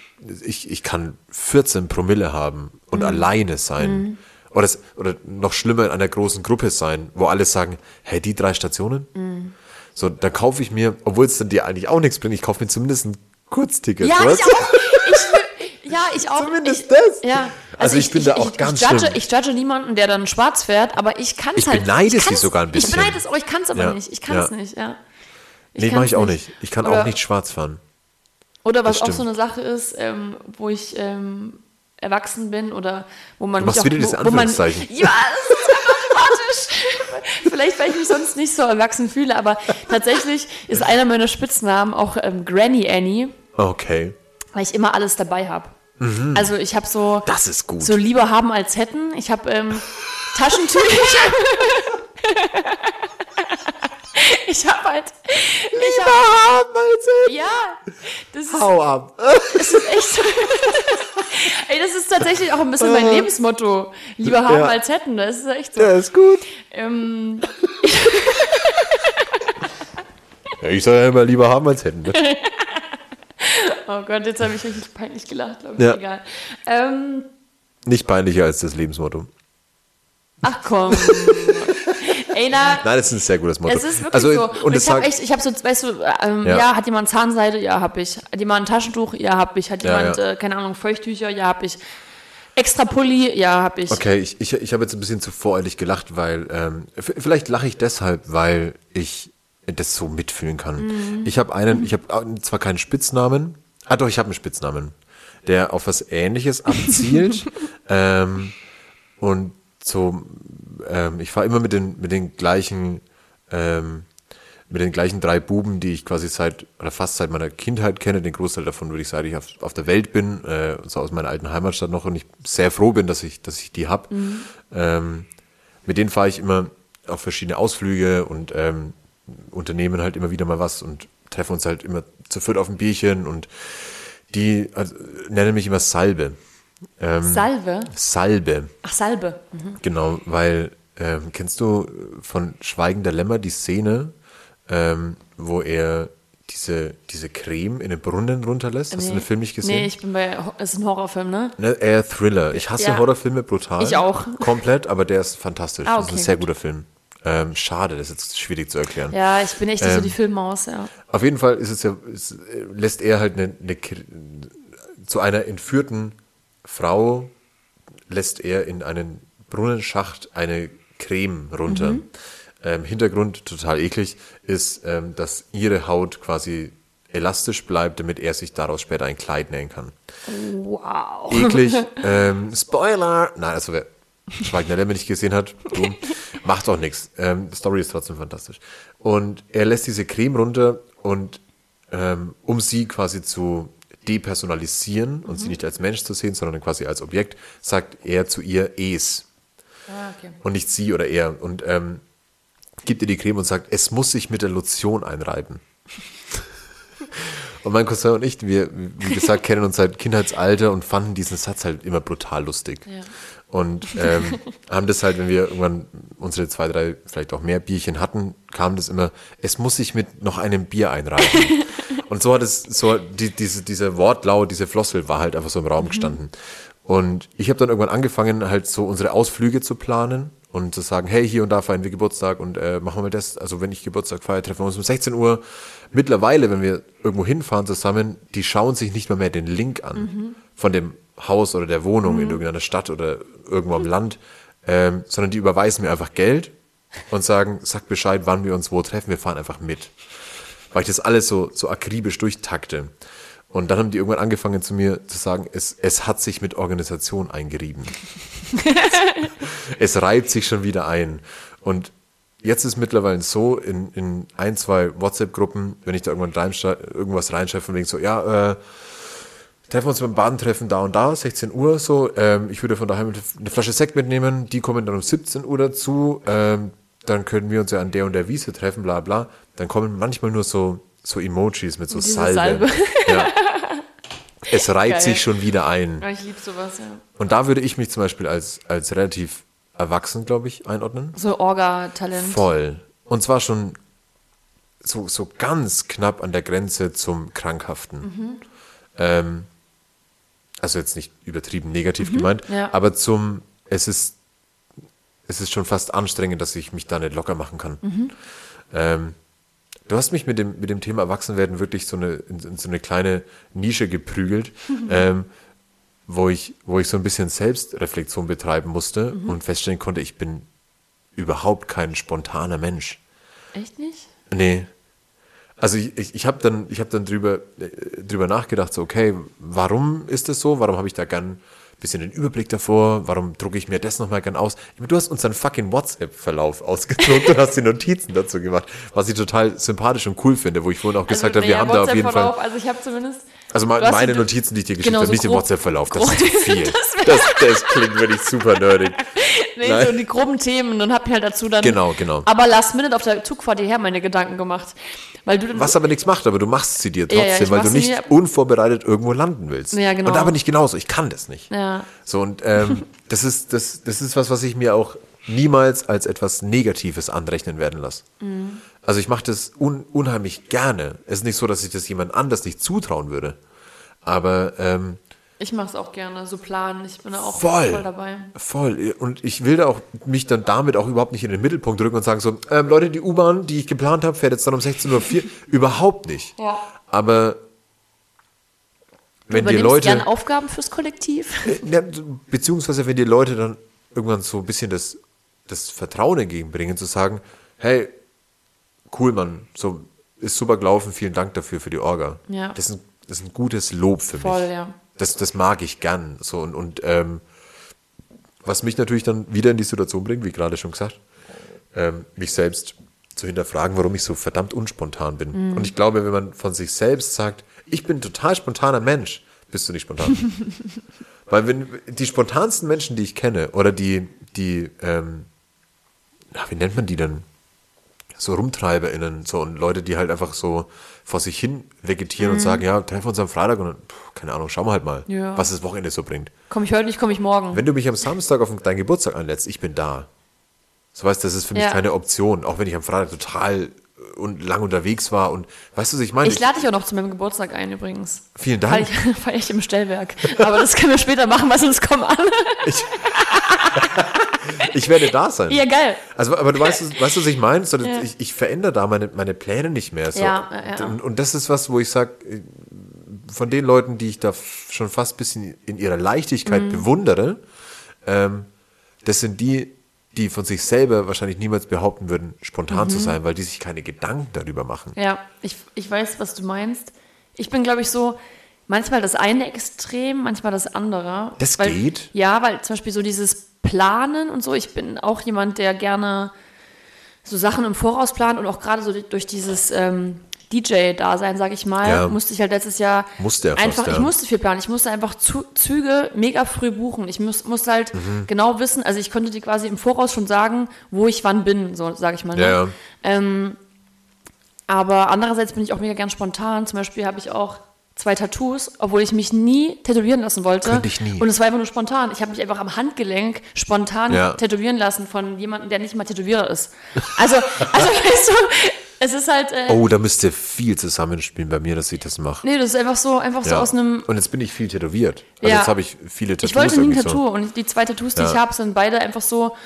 [SPEAKER 1] ich, ich kann 14 Promille haben und alleine sein. Oder, oder noch schlimmer in einer großen Gruppe sein, wo alle sagen, hey, die drei Stationen? So, dann kaufe ich mir, obwohl es dann dir eigentlich auch nichts bringt, ich kaufe mir zumindest ein Kurzticket.
[SPEAKER 2] ja,
[SPEAKER 1] weißt
[SPEAKER 2] ich auch. Ich, ja, ich auch.
[SPEAKER 1] Zumindest
[SPEAKER 2] ich,
[SPEAKER 1] das.
[SPEAKER 2] Ja.
[SPEAKER 1] Also ich bin da auch ganz
[SPEAKER 2] ich judge,
[SPEAKER 1] schlimm.
[SPEAKER 2] Ich judge niemanden, der dann schwarz fährt, aber ich kann es
[SPEAKER 1] Ich
[SPEAKER 2] halt.
[SPEAKER 1] beneide
[SPEAKER 2] ich
[SPEAKER 1] sie
[SPEAKER 2] kann's-
[SPEAKER 1] sogar ein bisschen.
[SPEAKER 2] Ich beneide es, aber ich kann es aber
[SPEAKER 1] Ja,
[SPEAKER 2] nicht. Ich kann es
[SPEAKER 1] ja.
[SPEAKER 2] nicht, ja.
[SPEAKER 1] Nee, mache ich auch nicht. Ich kann
[SPEAKER 2] Oder-
[SPEAKER 1] auch nicht schwarz fahren.
[SPEAKER 2] Oder was auch so eine Sache ist, ähm, wo ich ähm, erwachsen bin oder wo man
[SPEAKER 1] Du machst
[SPEAKER 2] mich auch,
[SPEAKER 1] wieder diese
[SPEAKER 2] wo, wo man. Ja, das ist automatisch. Vielleicht, weil ich mich sonst nicht so erwachsen fühle, aber tatsächlich ist einer meiner Spitznamen auch ähm, Granny Annie,
[SPEAKER 1] Okay.
[SPEAKER 2] weil ich immer alles dabei habe. Also ich habe so
[SPEAKER 1] Mhm. Das ist gut.
[SPEAKER 2] so lieber haben als hätten. Ich habe ähm, Taschentücher. ich habe halt. Ich hab, ja, das ist
[SPEAKER 1] Hau ab.
[SPEAKER 2] echt so. Ey, das ist tatsächlich auch ein bisschen mein Lebensmotto. Lieber haben
[SPEAKER 1] Ja.
[SPEAKER 2] als hätten. Das ist echt so.
[SPEAKER 1] Ja, ist gut.
[SPEAKER 2] Ähm,
[SPEAKER 1] Ja, ich soll ja immer lieber haben als hätten. Ne?
[SPEAKER 2] oh Gott, jetzt habe ich richtig peinlich gelacht, glaube ich.
[SPEAKER 1] Ja.
[SPEAKER 2] Egal. Ähm,
[SPEAKER 1] Nicht peinlicher als das Lebensmotto.
[SPEAKER 2] ach komm. Ey, na,
[SPEAKER 1] Nein, das ist ein sehr gutes Motto.
[SPEAKER 2] Es ist wirklich
[SPEAKER 1] also,
[SPEAKER 2] so.
[SPEAKER 1] Und,
[SPEAKER 2] ich habe echt, ich habe so, weißt du, ähm,
[SPEAKER 1] Ja.
[SPEAKER 2] ja. hat jemand Zahnseide? Ja, habe ich. Hat jemand ein Taschentuch? Ja, habe ich. Hat
[SPEAKER 1] Ja,
[SPEAKER 2] jemand,
[SPEAKER 1] ja.
[SPEAKER 2] Äh, keine Ahnung, Feuchttücher? Ja, habe ich. Extra Pulli? Ja, habe ich.
[SPEAKER 1] okay, ich, ich, ich habe jetzt ein bisschen zu voreilig gelacht, weil, ähm, vielleicht lache ich deshalb, weil ich das so mitfühlen kann.
[SPEAKER 2] Mhm.
[SPEAKER 1] Ich habe einen, ich habe zwar keinen Spitznamen, ah doch, ich habe einen Spitznamen, der auf was Ähnliches abzielt. ähm, und so, ähm, ich fahre immer mit den, mit den gleichen, ähm, mit den gleichen drei Buben, die ich quasi seit, oder fast seit meiner Kindheit kenne. Den Großteil davon würde ich sagen, ich auf, auf der Welt bin, äh, und so aus meiner alten Heimatstadt noch und ich sehr froh bin, dass ich, dass ich die hab. Ähm, mit denen fahre ich immer auf verschiedene Ausflüge und ähm, unternehmen halt immer wieder mal was und treffen uns halt immer zu viert auf ein Bierchen und die also, nennen mich immer Salbe. Ähm,
[SPEAKER 2] Salve?
[SPEAKER 1] Salbe.
[SPEAKER 2] Ach, Salbe. Mhm.
[SPEAKER 1] Genau, weil ähm, kennst du von Schweigen der Lämmer die Szene, ähm, wo er diese, diese Creme in den Brunnen runterlässt? Hast du den Film nicht gesehen?
[SPEAKER 2] Nee, ich bin bei, es ist ein Horrorfilm, ne?
[SPEAKER 1] Ne, eher Thriller. Ich hasse
[SPEAKER 2] Ja.
[SPEAKER 1] Horrorfilme brutal.
[SPEAKER 2] Ich auch.
[SPEAKER 1] Komplett, aber der ist fantastisch.
[SPEAKER 2] Ah,
[SPEAKER 1] Das ist ein
[SPEAKER 2] okay,
[SPEAKER 1] sehr
[SPEAKER 2] gut.
[SPEAKER 1] guter Film. Ähm, schade, das ist jetzt schwierig zu erklären.
[SPEAKER 2] Ja, ich bin echt nicht so
[SPEAKER 1] Ähm,
[SPEAKER 2] die Filmmaus, ja.
[SPEAKER 1] Auf jeden Fall ist es ja, ist, äh, lässt er halt eine, eine, zu einer entführten Frau lässt er in einen Brunnenschacht eine Creme runter.
[SPEAKER 2] Mhm.
[SPEAKER 1] Ähm, Hintergrund, total eklig, ist, ähm, dass ihre Haut quasi elastisch bleibt, damit er sich daraus später ein Kleid nähen kann.
[SPEAKER 2] Wow.
[SPEAKER 1] Eklig. ähm, Spoiler! Nein, also wer Schweigen der Lämmer nicht gesehen hat, du, macht auch nichts. Ähm, die Story ist trotzdem fantastisch. Und er lässt diese Creme runter und ähm, um sie quasi zu depersonalisieren und sie nicht als Mensch zu sehen, sondern quasi als Objekt, sagt er zu ihr es
[SPEAKER 2] Ah, okay.
[SPEAKER 1] und nicht sie oder er. Und ähm, gibt ihr die Creme und sagt, es muss sich mit der Lotion einreiben. und mein Cousin und ich, wir, wie gesagt, kennen uns seit Kindheitsalter und fanden diesen Satz halt immer brutal lustig.
[SPEAKER 2] Ja.
[SPEAKER 1] Und ähm, haben das halt, wenn wir irgendwann unsere zwei, drei, vielleicht auch mehr Bierchen hatten, kam das immer, es muss sich mit noch einem Bier einreiben. und so hat es, so die, diese, diese Wortlaut, diese Flossel war halt einfach so im Raum gestanden. Und ich habe dann irgendwann angefangen, halt so unsere Ausflüge zu planen und zu sagen, hey, hier und da feiern wir Geburtstag und äh, machen wir das. Also wenn ich Geburtstag feiere, treffen wir uns um 16 Uhr. Mittlerweile, wenn wir irgendwo hinfahren zusammen, die schauen sich nicht mal mehr den Link an von dem Haus oder der Wohnung in irgendeiner Stadt oder irgendwo am Land, ähm, sondern die überweisen mir einfach Geld und sagen, sag Bescheid, wann wir uns wo treffen, wir fahren einfach mit. Weil ich das alles so, so akribisch durchtakte. Und dann haben die irgendwann angefangen zu mir zu sagen, es, es hat sich mit Organisation eingerieben. es reibt sich schon wieder ein. Und jetzt ist mittlerweile so, in, in ein, zwei WhatsApp-Gruppen, wenn ich da irgendwann reinschrei- irgendwas reinschreibe, von wegen so, ja, äh, treffen wir uns beim Badentreffen da und da, 16 Uhr so. Ähm, ich würde von daheim eine Flasche Sekt mitnehmen, die kommen dann um 17 Uhr dazu. Ähm, dann können wir uns ja an der und der Wiese treffen, bla bla. Dann kommen manchmal nur so, so Emojis mit so
[SPEAKER 2] Diese
[SPEAKER 1] Salbe.
[SPEAKER 2] Salbe.
[SPEAKER 1] Ja. Es reiht
[SPEAKER 2] Geil.
[SPEAKER 1] sich schon wieder ein.
[SPEAKER 2] Ich liebe sowas, ja.
[SPEAKER 1] Und da würde ich mich zum Beispiel als, als relativ erwachsen, glaube ich, einordnen.
[SPEAKER 2] So Orga-Talent.
[SPEAKER 1] Voll. Und zwar schon so, so ganz knapp an der Grenze zum Krankhaften. Ähm, also jetzt nicht übertrieben negativ gemeint,
[SPEAKER 2] ja.
[SPEAKER 1] aber zum, es ist, es ist schon fast anstrengend, dass ich mich da nicht locker machen kann. Ähm, du hast mich mit dem, mit dem Thema Erwachsenwerden wirklich so eine, in, in so eine kleine Nische geprügelt, ähm, wo ich, wo ich so ein bisschen Selbstreflexion betreiben musste und feststellen konnte, ich bin überhaupt kein spontaner Mensch.
[SPEAKER 2] Echt nicht?
[SPEAKER 1] Nee. Also ich, ich, ich habe dann, ich hab dann drüber, äh, drüber nachgedacht, so, okay, warum ist das so? Warum habe ich da gern bisschen den Überblick davor? Warum drucke ich mir das nochmal gern aus? Du hast unseren fucking WhatsApp-Verlauf ausgedruckt und hast die Notizen dazu gemacht, was ich total sympathisch und cool finde, wo ich vorhin auch gesagt habe, wir haben da auf jeden Fall...
[SPEAKER 2] Also ich habe zumindest.
[SPEAKER 1] Also mal
[SPEAKER 2] Du
[SPEAKER 1] meine
[SPEAKER 2] die-
[SPEAKER 1] Notizen, die ich dir geschickt
[SPEAKER 2] Genau,
[SPEAKER 1] habe,
[SPEAKER 2] so
[SPEAKER 1] nicht den WhatsApp-Verlauf, das ist zu viel. Das, das klingt wirklich super nerdig.
[SPEAKER 2] Nee,
[SPEAKER 1] Nein.
[SPEAKER 2] so die groben Themen und hab halt dazu dann.
[SPEAKER 1] Genau, genau.
[SPEAKER 2] Aber last minute auf der Zugfahrt hierher meine Gedanken gemacht. Weil du.
[SPEAKER 1] Was aber nichts macht, aber du machst sie dir
[SPEAKER 2] Ja, ja,
[SPEAKER 1] trotzdem,
[SPEAKER 2] ich
[SPEAKER 1] weil du nicht unvorbereitet irgendwo landen willst.
[SPEAKER 2] Ja, genau.
[SPEAKER 1] Und da bin ich genauso, ich kann das nicht.
[SPEAKER 2] Ja.
[SPEAKER 1] So, und ähm, das, ist, das, das ist was, was ich mir auch niemals als etwas Negatives anrechnen werden lasse.
[SPEAKER 2] Mhm.
[SPEAKER 1] Also ich mache das un, unheimlich gerne. Es ist nicht so, dass ich das jemand anders nicht zutrauen würde. Aber ähm,
[SPEAKER 2] Ich mache es auch gerne, so planen. Ich bin da auch
[SPEAKER 1] voll,
[SPEAKER 2] voll dabei.
[SPEAKER 1] voll. Und ich will da auch mich dann damit auch überhaupt nicht in den Mittelpunkt drücken und sagen so, ähm, Leute, die U-Bahn, die ich geplant habe, fährt jetzt dann um 16.04 Uhr. überhaupt nicht.
[SPEAKER 2] Ja.
[SPEAKER 1] Aber wenn die
[SPEAKER 2] Übernimmst
[SPEAKER 1] Leute...
[SPEAKER 2] gern Aufgaben fürs Kollektiv?
[SPEAKER 1] Ja, beziehungsweise wenn die Leute dann irgendwann so ein bisschen das, das Vertrauen entgegenbringen, zu sagen, hey, cool, Mann, so ist super gelaufen, vielen Dank dafür für die Orga.
[SPEAKER 2] Ja.
[SPEAKER 1] Das ist ein, das ist ein gutes Lob für
[SPEAKER 2] Voll,
[SPEAKER 1] mich.
[SPEAKER 2] ja.
[SPEAKER 1] Das, das mag ich gern. So, und, und ähm, was mich natürlich dann wieder in die Situation bringt, wie gerade schon gesagt, ähm, mich selbst zu hinterfragen, warum ich so verdammt unspontan bin.
[SPEAKER 2] Mhm.
[SPEAKER 1] Und ich glaube, wenn man von sich selbst sagt, ich bin ein total spontaner Mensch, bist du nicht spontan. Weil wenn die spontansten Menschen, die ich kenne, oder die, die, ähm, na, wie nennt man die denn? So RumtreiberInnen, so und Leute, die halt einfach so vor sich hin vegetieren und sagen, ja, treffen wir uns am Freitag und dann, pff, keine Ahnung, schauen wir halt mal,
[SPEAKER 2] Ja.
[SPEAKER 1] was das Wochenende so bringt.
[SPEAKER 2] Komme ich heute nicht, komme ich morgen.
[SPEAKER 1] Wenn du mich am Samstag auf deinen Geburtstag einlädst, ich bin da. So weißt, das ist für mich
[SPEAKER 2] Ja.
[SPEAKER 1] keine Option, auch wenn ich am Freitag total äh, und lang unterwegs war und weißt du, was ich meine?
[SPEAKER 2] ich lade dich auch noch zu meinem Geburtstag ein übrigens.
[SPEAKER 1] Vielen
[SPEAKER 2] Feier
[SPEAKER 1] Dank.
[SPEAKER 2] ich, feier ich im Stellwerk. Aber das können wir später machen, weil sonst kommen alle.
[SPEAKER 1] Ich werde da sein.
[SPEAKER 2] Ja, geil.
[SPEAKER 1] Also, aber du weißt, weißt du, was ich meine? So,
[SPEAKER 2] Ja.
[SPEAKER 1] ich, ich verändere da meine, meine Pläne nicht mehr. So.
[SPEAKER 2] Ja, ja.
[SPEAKER 1] Und, und das ist was, wo ich sage, von den Leuten, die ich da schon fast ein bisschen in ihrer Leichtigkeit
[SPEAKER 2] Mhm.
[SPEAKER 1] bewundere, ähm, das sind die, die von sich selber wahrscheinlich niemals behaupten würden, spontan
[SPEAKER 2] Mhm.
[SPEAKER 1] zu sein, weil die sich keine Gedanken darüber machen.
[SPEAKER 2] Ja, ich, ich weiß, was du meinst. Ich bin, glaube ich, so manchmal das eine Extrem, manchmal das andere.
[SPEAKER 1] Das
[SPEAKER 2] weil,
[SPEAKER 1] geht?
[SPEAKER 2] Ja, weil zum Beispiel so dieses Planen und so, ich bin auch jemand, der gerne so Sachen im Voraus plant und auch gerade so durch dieses ähm, DJ-Dasein, sage ich mal,
[SPEAKER 1] Ja.
[SPEAKER 2] musste ich halt letztes Jahr
[SPEAKER 1] Musste ja fast,
[SPEAKER 2] einfach,
[SPEAKER 1] ja.
[SPEAKER 2] ich musste viel planen. Ich musste einfach Züge mega früh buchen. Ich muss, musste halt
[SPEAKER 1] Mhm.
[SPEAKER 2] genau wissen, also ich konnte dir quasi im Voraus schon sagen, wo ich wann bin, so sage ich mal. Ne?
[SPEAKER 1] Ja.
[SPEAKER 2] Ähm, aber andererseits bin ich auch mega gern spontan. Zum Beispiel habe ich auch zwei Tattoos, obwohl ich mich nie tätowieren lassen wollte.
[SPEAKER 1] Könnte ich nie.
[SPEAKER 2] Und es war einfach nur spontan. Ich habe mich einfach am Handgelenk spontan
[SPEAKER 1] Ja.
[SPEAKER 2] tätowieren lassen von jemandem, der nicht mal Tätowierer ist. Also, also weißt du, es ist halt. Äh,
[SPEAKER 1] Oh, da müsste viel zusammenspielen bei mir, dass ich das mache.
[SPEAKER 2] Nee, das ist einfach so, einfach so
[SPEAKER 1] Ja.
[SPEAKER 2] aus einem.
[SPEAKER 1] Und jetzt bin ich viel tätowiert. Also
[SPEAKER 2] Ja.
[SPEAKER 1] jetzt habe ich viele Tattoos.
[SPEAKER 2] Ich wollte nie ein Tattoo
[SPEAKER 1] So.
[SPEAKER 2] und die zwei Tattoos, die
[SPEAKER 1] Ja.
[SPEAKER 2] ich habe, sind beide einfach so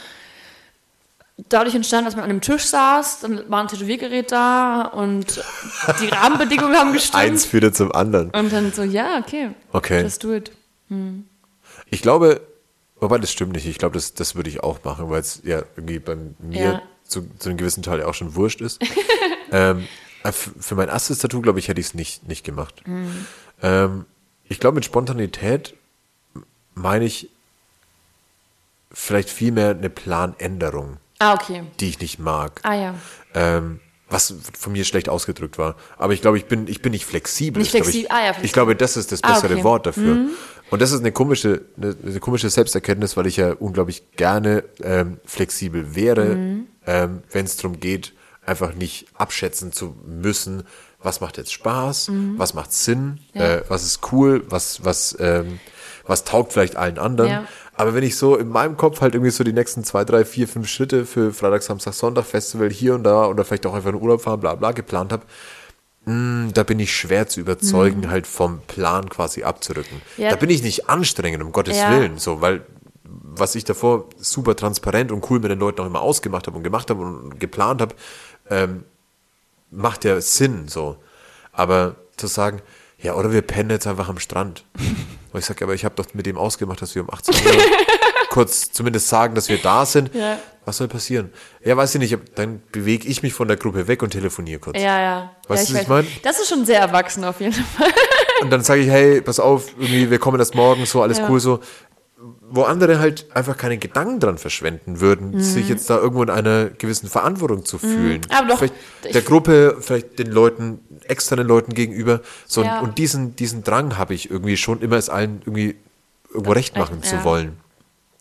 [SPEAKER 2] dadurch entstanden, dass man an einem Tisch saß, dann war ein Tätowiergerät da und die Rahmenbedingungen haben gestimmt.
[SPEAKER 1] Eins führte zum anderen.
[SPEAKER 2] Und dann so, ja, okay.
[SPEAKER 1] Okay.
[SPEAKER 2] Just do it.
[SPEAKER 1] Ich glaube, wobei das stimmt nicht. Ich glaube, das, das würde ich auch machen, weil es ja irgendwie bei mir
[SPEAKER 2] Ja.
[SPEAKER 1] zu, zu einem gewissen Teil ja auch schon wurscht ist. ähm, äh, für mein erstes Tattoo, glaube ich, hätte ich es nicht, nicht gemacht.
[SPEAKER 2] Mhm.
[SPEAKER 1] Ähm, ich glaube, mit Spontanität meine ich vielleicht vielmehr eine Planänderung.
[SPEAKER 2] Ah, okay.
[SPEAKER 1] die ich nicht mag.
[SPEAKER 2] Ah ja.
[SPEAKER 1] Ähm, was von mir schlecht ausgedrückt war. Aber ich glaube, ich bin, ich bin nicht flexibel.
[SPEAKER 2] Nicht
[SPEAKER 1] Ich glaube,
[SPEAKER 2] flexibel.
[SPEAKER 1] Ich,
[SPEAKER 2] Ah, ja,
[SPEAKER 1] ich
[SPEAKER 2] flexibel.
[SPEAKER 1] glaube, das ist das
[SPEAKER 2] Ah,
[SPEAKER 1] bessere
[SPEAKER 2] okay. Mhm.
[SPEAKER 1] Wort dafür. Und das ist eine komische, eine, eine komische Selbsterkenntnis, weil ich ja unglaublich gerne ähm, flexibel wäre,
[SPEAKER 2] Mhm.
[SPEAKER 1] ähm, wenn es darum geht, einfach nicht abschätzen zu müssen, was macht jetzt Spaß,
[SPEAKER 2] Mhm.
[SPEAKER 1] was macht Sinn, äh, was ist cool, was, was, ähm, was taugt vielleicht allen anderen.
[SPEAKER 2] Ja.
[SPEAKER 1] Aber wenn ich so in meinem Kopf halt irgendwie so die nächsten zwei, drei, vier, fünf Schritte für Freitag, Samstag, Sonntag, Festival hier und da oder vielleicht auch einfach in Urlaub fahren, bla bla geplant habe, da bin ich schwer zu überzeugen, halt vom Plan quasi abzurücken.
[SPEAKER 2] Mhm. Ja.
[SPEAKER 1] Da bin ich nicht anstrengend, um Gottes
[SPEAKER 2] Ja.
[SPEAKER 1] Willen, so, weil was ich davor super transparent und cool mit den Leuten auch immer ausgemacht habe und gemacht habe und geplant habe, ähm, macht ja Sinn, so. Aber zu sagen, ja, oder wir pennen jetzt einfach am Strand. Und ich sage, aber ich habe doch mit dem ausgemacht, dass wir um 18 Uhr kurz zumindest sagen, dass wir da sind.
[SPEAKER 2] Ja.
[SPEAKER 1] Was soll passieren? Ja, weiß ich nicht, dann bewege ich mich von der Gruppe weg und telefoniere kurz.
[SPEAKER 2] Ja, ja.
[SPEAKER 1] Weißt
[SPEAKER 2] ja,
[SPEAKER 1] du, was ich mein?
[SPEAKER 2] Das ist schon sehr erwachsen auf jeden Fall.
[SPEAKER 1] Und dann sage ich, hey, pass auf, irgendwie, wir kommen erst morgen, so, alles
[SPEAKER 2] Ja.
[SPEAKER 1] cool, so. Wo andere halt einfach keine Gedanken dran verschwenden würden, sich jetzt da irgendwo in einer gewissen Verantwortung zu fühlen.
[SPEAKER 2] Mhm. Aber doch,
[SPEAKER 1] vielleicht
[SPEAKER 2] ich-
[SPEAKER 1] der Gruppe, vielleicht den Leuten, externen Leuten gegenüber. So,
[SPEAKER 2] Ja.
[SPEAKER 1] und diesen, diesen Drang habe ich irgendwie schon immer es allen irgendwie irgendwo recht machen
[SPEAKER 2] Ja.
[SPEAKER 1] zu wollen.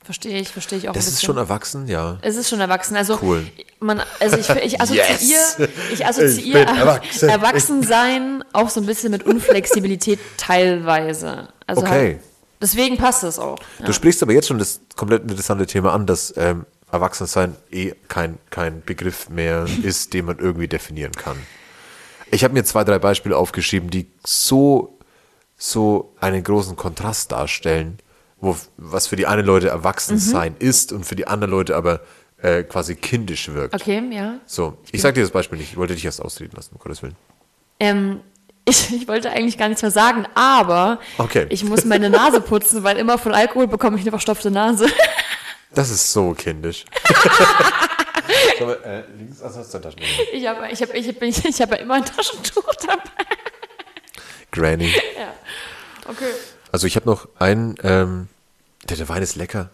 [SPEAKER 2] Verstehe ich, verstehe ich auch
[SPEAKER 1] Das ist schon erwachsen, ja.
[SPEAKER 2] Es ist schon erwachsen. Also
[SPEAKER 1] Cool.
[SPEAKER 2] man, also ich, ich assoziiere,
[SPEAKER 1] Yes.
[SPEAKER 2] ich assoziiere
[SPEAKER 1] erwachsen.
[SPEAKER 2] Erwachsensein auch so ein bisschen mit Unflexibilität teilweise. Also
[SPEAKER 1] Okay.
[SPEAKER 2] Halt, deswegen passt es auch.
[SPEAKER 1] Du sprichst aber jetzt schon das komplett interessante Thema an, dass ähm, Erwachsensein eh kein, kein Begriff mehr ist, den man irgendwie definieren kann. Ich habe mir zwei, drei Beispiele aufgeschrieben, die so, so einen großen Kontrast darstellen, wo, was für die einen Leute Erwachsensein ist und für die anderen Leute aber äh, quasi kindisch wirkt.
[SPEAKER 2] Okay, ja.
[SPEAKER 1] So, ich sag dir das Beispiel nicht, ich wollte dich erst ausreden lassen, um Gottes Willen.
[SPEAKER 2] Ähm, ich, ich wollte eigentlich gar nichts mehr sagen, aber
[SPEAKER 1] Okay.
[SPEAKER 2] ich muss meine Nase putzen, weil immer von Alkohol bekomme ich eine verstopfte Nase.
[SPEAKER 1] Das ist so kindisch. Schau mal, äh, links, also hast du ein Taschentuch.
[SPEAKER 2] Ich habe ich hab, ich hab, ich, ich hab ja immer ein Taschentuch dabei.
[SPEAKER 1] Granny.
[SPEAKER 2] Okay.
[SPEAKER 1] Also ich habe noch einen, ähm, der, der Wein ist lecker.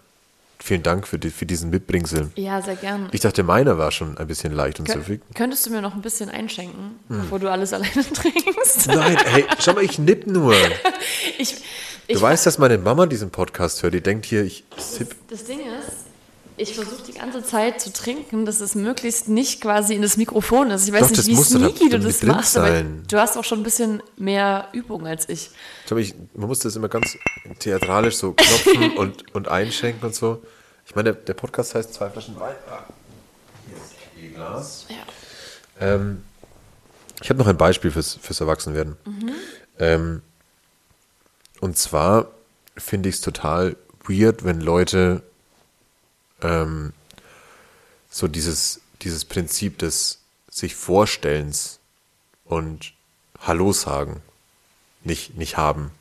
[SPEAKER 1] Vielen Dank für, die, für diesen Mitbringsel.
[SPEAKER 2] Ja, sehr gern.
[SPEAKER 1] Ich dachte, meiner war schon ein bisschen leicht und süffig.
[SPEAKER 2] Könntest du mir noch ein bisschen einschenken,
[SPEAKER 1] Hm.
[SPEAKER 2] bevor du alles alleine trinkst?
[SPEAKER 1] Nein, hey, schau mal, ich nipp nur.
[SPEAKER 2] Ich,
[SPEAKER 1] Du
[SPEAKER 2] ich,
[SPEAKER 1] weißt, dass meine Mama diesen Podcast hört. Die denkt hier, ich sipp.
[SPEAKER 2] das Ding ist, ich versuche die ganze Zeit zu trinken, dass es möglichst nicht quasi in das Mikrofon ist. Ich weiß
[SPEAKER 1] Doch,
[SPEAKER 2] nicht,
[SPEAKER 1] das
[SPEAKER 2] wie sneaky du das machst, aber
[SPEAKER 1] sein.
[SPEAKER 2] du hast auch schon ein bisschen mehr Übung als ich.
[SPEAKER 1] Schau mal, ich, man muss das immer ganz theatralisch so klopfen und, und einschenken und so. Ich meine, der, der Podcast heißt zwei Flaschen Wein. Ah, hier ist ihr Glas.
[SPEAKER 2] Ja.
[SPEAKER 1] Ähm, ich habe noch ein Beispiel fürs, fürs Erwachsenwerden. Ähm, und zwar finde ich es total weird, wenn Leute ähm, so dieses, dieses Prinzip des sich Vorstellens und Hallo sagen nicht, nicht haben.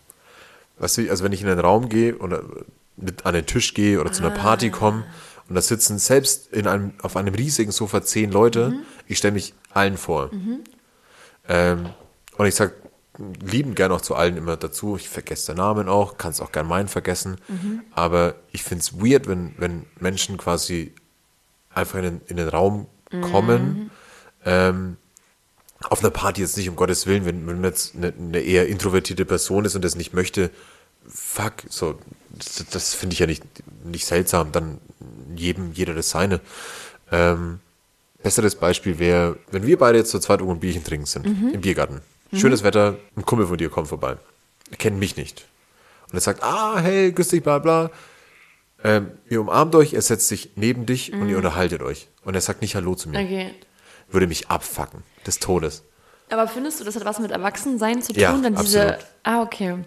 [SPEAKER 1] Weißt du, also wenn ich in einen Raum gehe oder mit an den Tisch gehe oder zu einer Party komme und da sitzen selbst in einem, auf einem riesigen Sofa zehn Leute, ich stelle mich allen vor. Ähm, und ich sag lieben gern auch zu allen immer dazu. Ich vergesse den Namen auch, kann es auch gern meinen vergessen. Aber ich finde es weird, wenn, wenn Menschen quasi einfach in den, in den Raum kommen. Ähm, auf einer Party jetzt nicht, um Gottes Willen, wenn, wenn man jetzt eine, eine eher introvertierte Person ist und das nicht möchte, fuck, so, das, das finde ich ja nicht, nicht seltsam, dann jedem, jeder das seine. Ähm, besseres Beispiel wäre, wenn wir beide jetzt zu zweit irgendwo ein Bierchen trinken sind, im Biergarten. Schönes Wetter, ein Kumpel von dir kommt vorbei. Er kennt mich nicht. Und er sagt, ah, hey, grüß dich, bla bla. Ähm, ihr umarmt euch, er setzt sich neben dich und ihr unterhaltet euch. Und er sagt nicht Hallo zu mir.
[SPEAKER 2] Okay.
[SPEAKER 1] Würde mich abfacken, des Todes.
[SPEAKER 2] Aber findest du, das hat was mit Erwachsensein zu tun?
[SPEAKER 1] Ja,
[SPEAKER 2] dann diese.
[SPEAKER 1] absolut.
[SPEAKER 2] Ah, okay.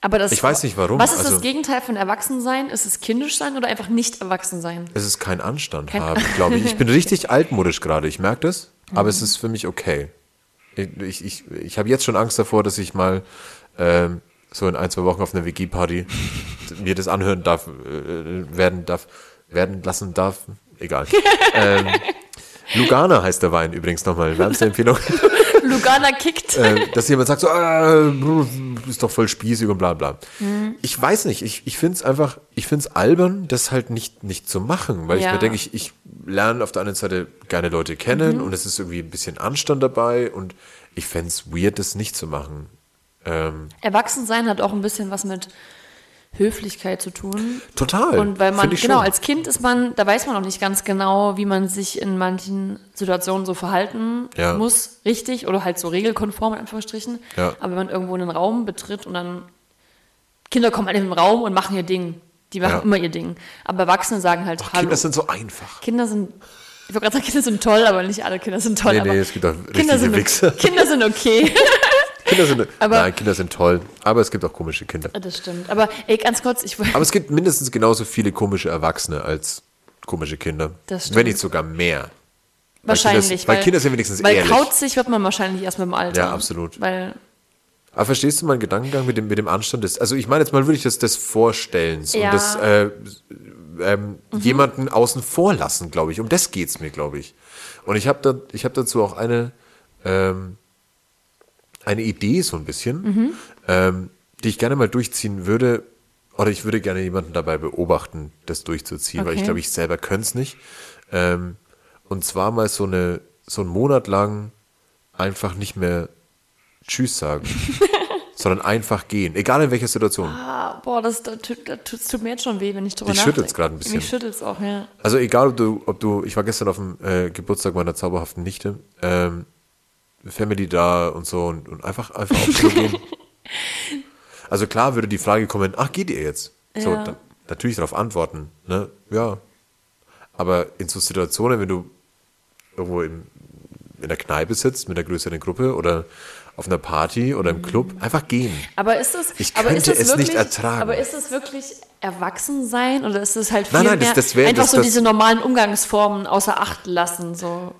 [SPEAKER 2] Aber das,
[SPEAKER 1] Ich weiß nicht, warum.
[SPEAKER 2] Was ist
[SPEAKER 1] Also-
[SPEAKER 2] das Gegenteil von Erwachsensein? Ist es kindisch sein oder einfach nicht erwachsen sein?
[SPEAKER 1] Es ist kein Anstand
[SPEAKER 2] Kein-
[SPEAKER 1] haben, glaube ich. Ich bin richtig altmodisch gerade, ich merke das, aber
[SPEAKER 2] Mhm.
[SPEAKER 1] es ist für mich okay. Ich, ich, ich habe jetzt schon Angst davor, dass ich mal ähm, so in ein, zwei Wochen auf einer WG-Party mir das anhören darf, äh, werden darf, werden lassen darf. Egal. ähm, Lugana heißt der Wein übrigens nochmal. Wärmste Empfehlung.
[SPEAKER 2] Lugana kickt.
[SPEAKER 1] äh, dass jemand sagt so, äh, ist doch voll spießig und bla bla.
[SPEAKER 2] Mhm.
[SPEAKER 1] Ich weiß nicht, ich, ich finde es einfach, ich finde es albern, das halt nicht, nicht zu machen, weil ich
[SPEAKER 2] Ja.
[SPEAKER 1] mir denke, ich, ich lerne auf der einen Seite gerne Leute kennen
[SPEAKER 2] Mhm.
[SPEAKER 1] und es ist irgendwie ein bisschen Anstand dabei und ich fände es weird, das nicht zu machen. Ähm,
[SPEAKER 2] Erwachsensein hat auch ein bisschen was mit Höflichkeit zu tun.
[SPEAKER 1] total.
[SPEAKER 2] Und weil man, genau,
[SPEAKER 1] schon.
[SPEAKER 2] als Kind ist man, da weiß man noch nicht ganz genau, wie man sich in manchen Situationen so verhalten
[SPEAKER 1] Ja.
[SPEAKER 2] muss, richtig, oder halt so regelkonform in Anführungsstrichen.
[SPEAKER 1] Ja.
[SPEAKER 2] Aber wenn man irgendwo einen Raum betritt und dann Kinder kommen alle in den Raum und machen ihr Ding. Die machen
[SPEAKER 1] Ja.
[SPEAKER 2] immer ihr Ding. Aber Erwachsene sagen halt Hallo.
[SPEAKER 1] Kinder sind so einfach.
[SPEAKER 2] Kinder sind, ich wollte gerade sagen, Kinder sind toll, aber nicht alle Kinder sind toll.
[SPEAKER 1] Nee, nee, es gibt auch
[SPEAKER 2] Kinder sind. Kinder sind okay.
[SPEAKER 1] Kinder sind,
[SPEAKER 2] Aber-
[SPEAKER 1] nein, Kinder sind toll, aber es gibt auch komische Kinder.
[SPEAKER 2] das stimmt. Aber ey, ganz kurz, ich wollte.
[SPEAKER 1] Aber es gibt mindestens genauso viele komische Erwachsene als komische Kinder.
[SPEAKER 2] Das stimmt.
[SPEAKER 1] Wenn nicht sogar mehr.
[SPEAKER 2] Wahrscheinlich.
[SPEAKER 1] Kinder- weil Kinder sind wenigstens
[SPEAKER 2] weil
[SPEAKER 1] ehrlich.
[SPEAKER 2] kauzig wird man wahrscheinlich erst mit dem Alter.
[SPEAKER 1] Ja, absolut.
[SPEAKER 2] Weil,
[SPEAKER 1] Aber verstehst du meinen Gedankengang mit dem, mit dem Anstand des, also ich meine jetzt mal, würde ich das, das vorstellen so,
[SPEAKER 2] Ja. Mhm.
[SPEAKER 1] und das äh, ähm, jemanden außen vor lassen, glaube ich. Um das geht's mir, glaube ich. Und ich habe da, ich habe dazu auch eine, ähm, eine Idee so ein bisschen,
[SPEAKER 2] Mhm.
[SPEAKER 1] ähm, die ich gerne mal durchziehen würde, oder ich würde gerne jemanden dabei beobachten, das durchzuziehen, weil ich
[SPEAKER 2] Okay.
[SPEAKER 1] glaube, ich selber könnte es nicht. Ähm, und zwar mal so eine, so einen Monat lang einfach nicht mehr Tschüss sagen, sondern einfach gehen, egal in welcher Situation.
[SPEAKER 2] ah, boah, das, das, tut- das, tut- mir jetzt schon weh, wenn ich drüber
[SPEAKER 1] Dich
[SPEAKER 2] nachdenke.
[SPEAKER 1] schüttelt's grad ein bisschen.
[SPEAKER 2] Mich schüttelt's auch, ja.
[SPEAKER 1] Also egal, ob du, ob du, ich war gestern auf dem äh, Geburtstag meiner zauberhaften Nichte, ähm, Family da und so und, und einfach, einfach gehen. Also klar würde die Frage kommen, ach, geht ihr jetzt? So,
[SPEAKER 2] Ja.
[SPEAKER 1] dann natürlich darauf antworten, ne? Ja. Aber in so Situationen, wenn du irgendwo im, in der Kneipe sitzt mit einer größeren Gruppe oder auf einer Party oder im Club, einfach gehen.
[SPEAKER 2] Aber ist das,
[SPEAKER 1] Ich
[SPEAKER 2] aber ist
[SPEAKER 1] könnte
[SPEAKER 2] das
[SPEAKER 1] es
[SPEAKER 2] wirklich,
[SPEAKER 1] nicht ertragen.
[SPEAKER 2] Aber ist es wirklich Erwachsensein oder ist es halt viel
[SPEAKER 1] Nein, nein, das-
[SPEAKER 2] mehr
[SPEAKER 1] das wär-
[SPEAKER 2] einfach
[SPEAKER 1] das-
[SPEAKER 2] so
[SPEAKER 1] das-
[SPEAKER 2] diese normalen Umgangsformen außer Acht lassen? So.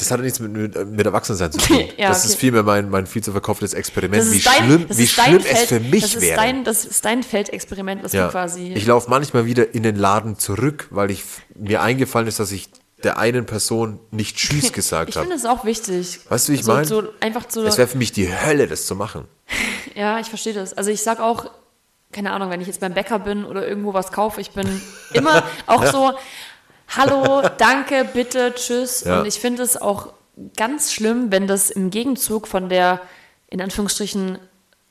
[SPEAKER 1] Das hat ja nichts mit, mit, mit Erwachsensein zu tun.
[SPEAKER 2] Ja,
[SPEAKER 1] das
[SPEAKER 2] okay.
[SPEAKER 1] ist vielmehr mein, mein viel zu verkauftes Experiment, wie
[SPEAKER 2] dein,
[SPEAKER 1] schlimm, wie schlimm
[SPEAKER 2] Feld,
[SPEAKER 1] es für mich
[SPEAKER 2] das ist
[SPEAKER 1] wäre.
[SPEAKER 2] Dein, das ist dein Feldexperiment, was
[SPEAKER 1] ja.
[SPEAKER 2] du quasi.
[SPEAKER 1] Ich laufe manchmal wieder in den Laden zurück, weil ich mir eingefallen ist, dass ich der einen Person nicht Tschüss gesagt
[SPEAKER 2] ich
[SPEAKER 1] habe.
[SPEAKER 2] finde es auch wichtig.
[SPEAKER 1] Weißt du, wie ich
[SPEAKER 2] so,
[SPEAKER 1] mein?
[SPEAKER 2] So einfach so.
[SPEAKER 1] Es wäre für mich die Hölle, das zu machen.
[SPEAKER 2] Ja, ich verstehe das. Also ich sag auch, keine Ahnung, wenn ich jetzt beim Bäcker bin oder irgendwo was kaufe, ich bin immer auch so, hallo, danke, bitte, tschüss.
[SPEAKER 1] Ja.
[SPEAKER 2] Und ich finde es auch ganz schlimm, wenn das im Gegenzug von der, in Anführungsstrichen,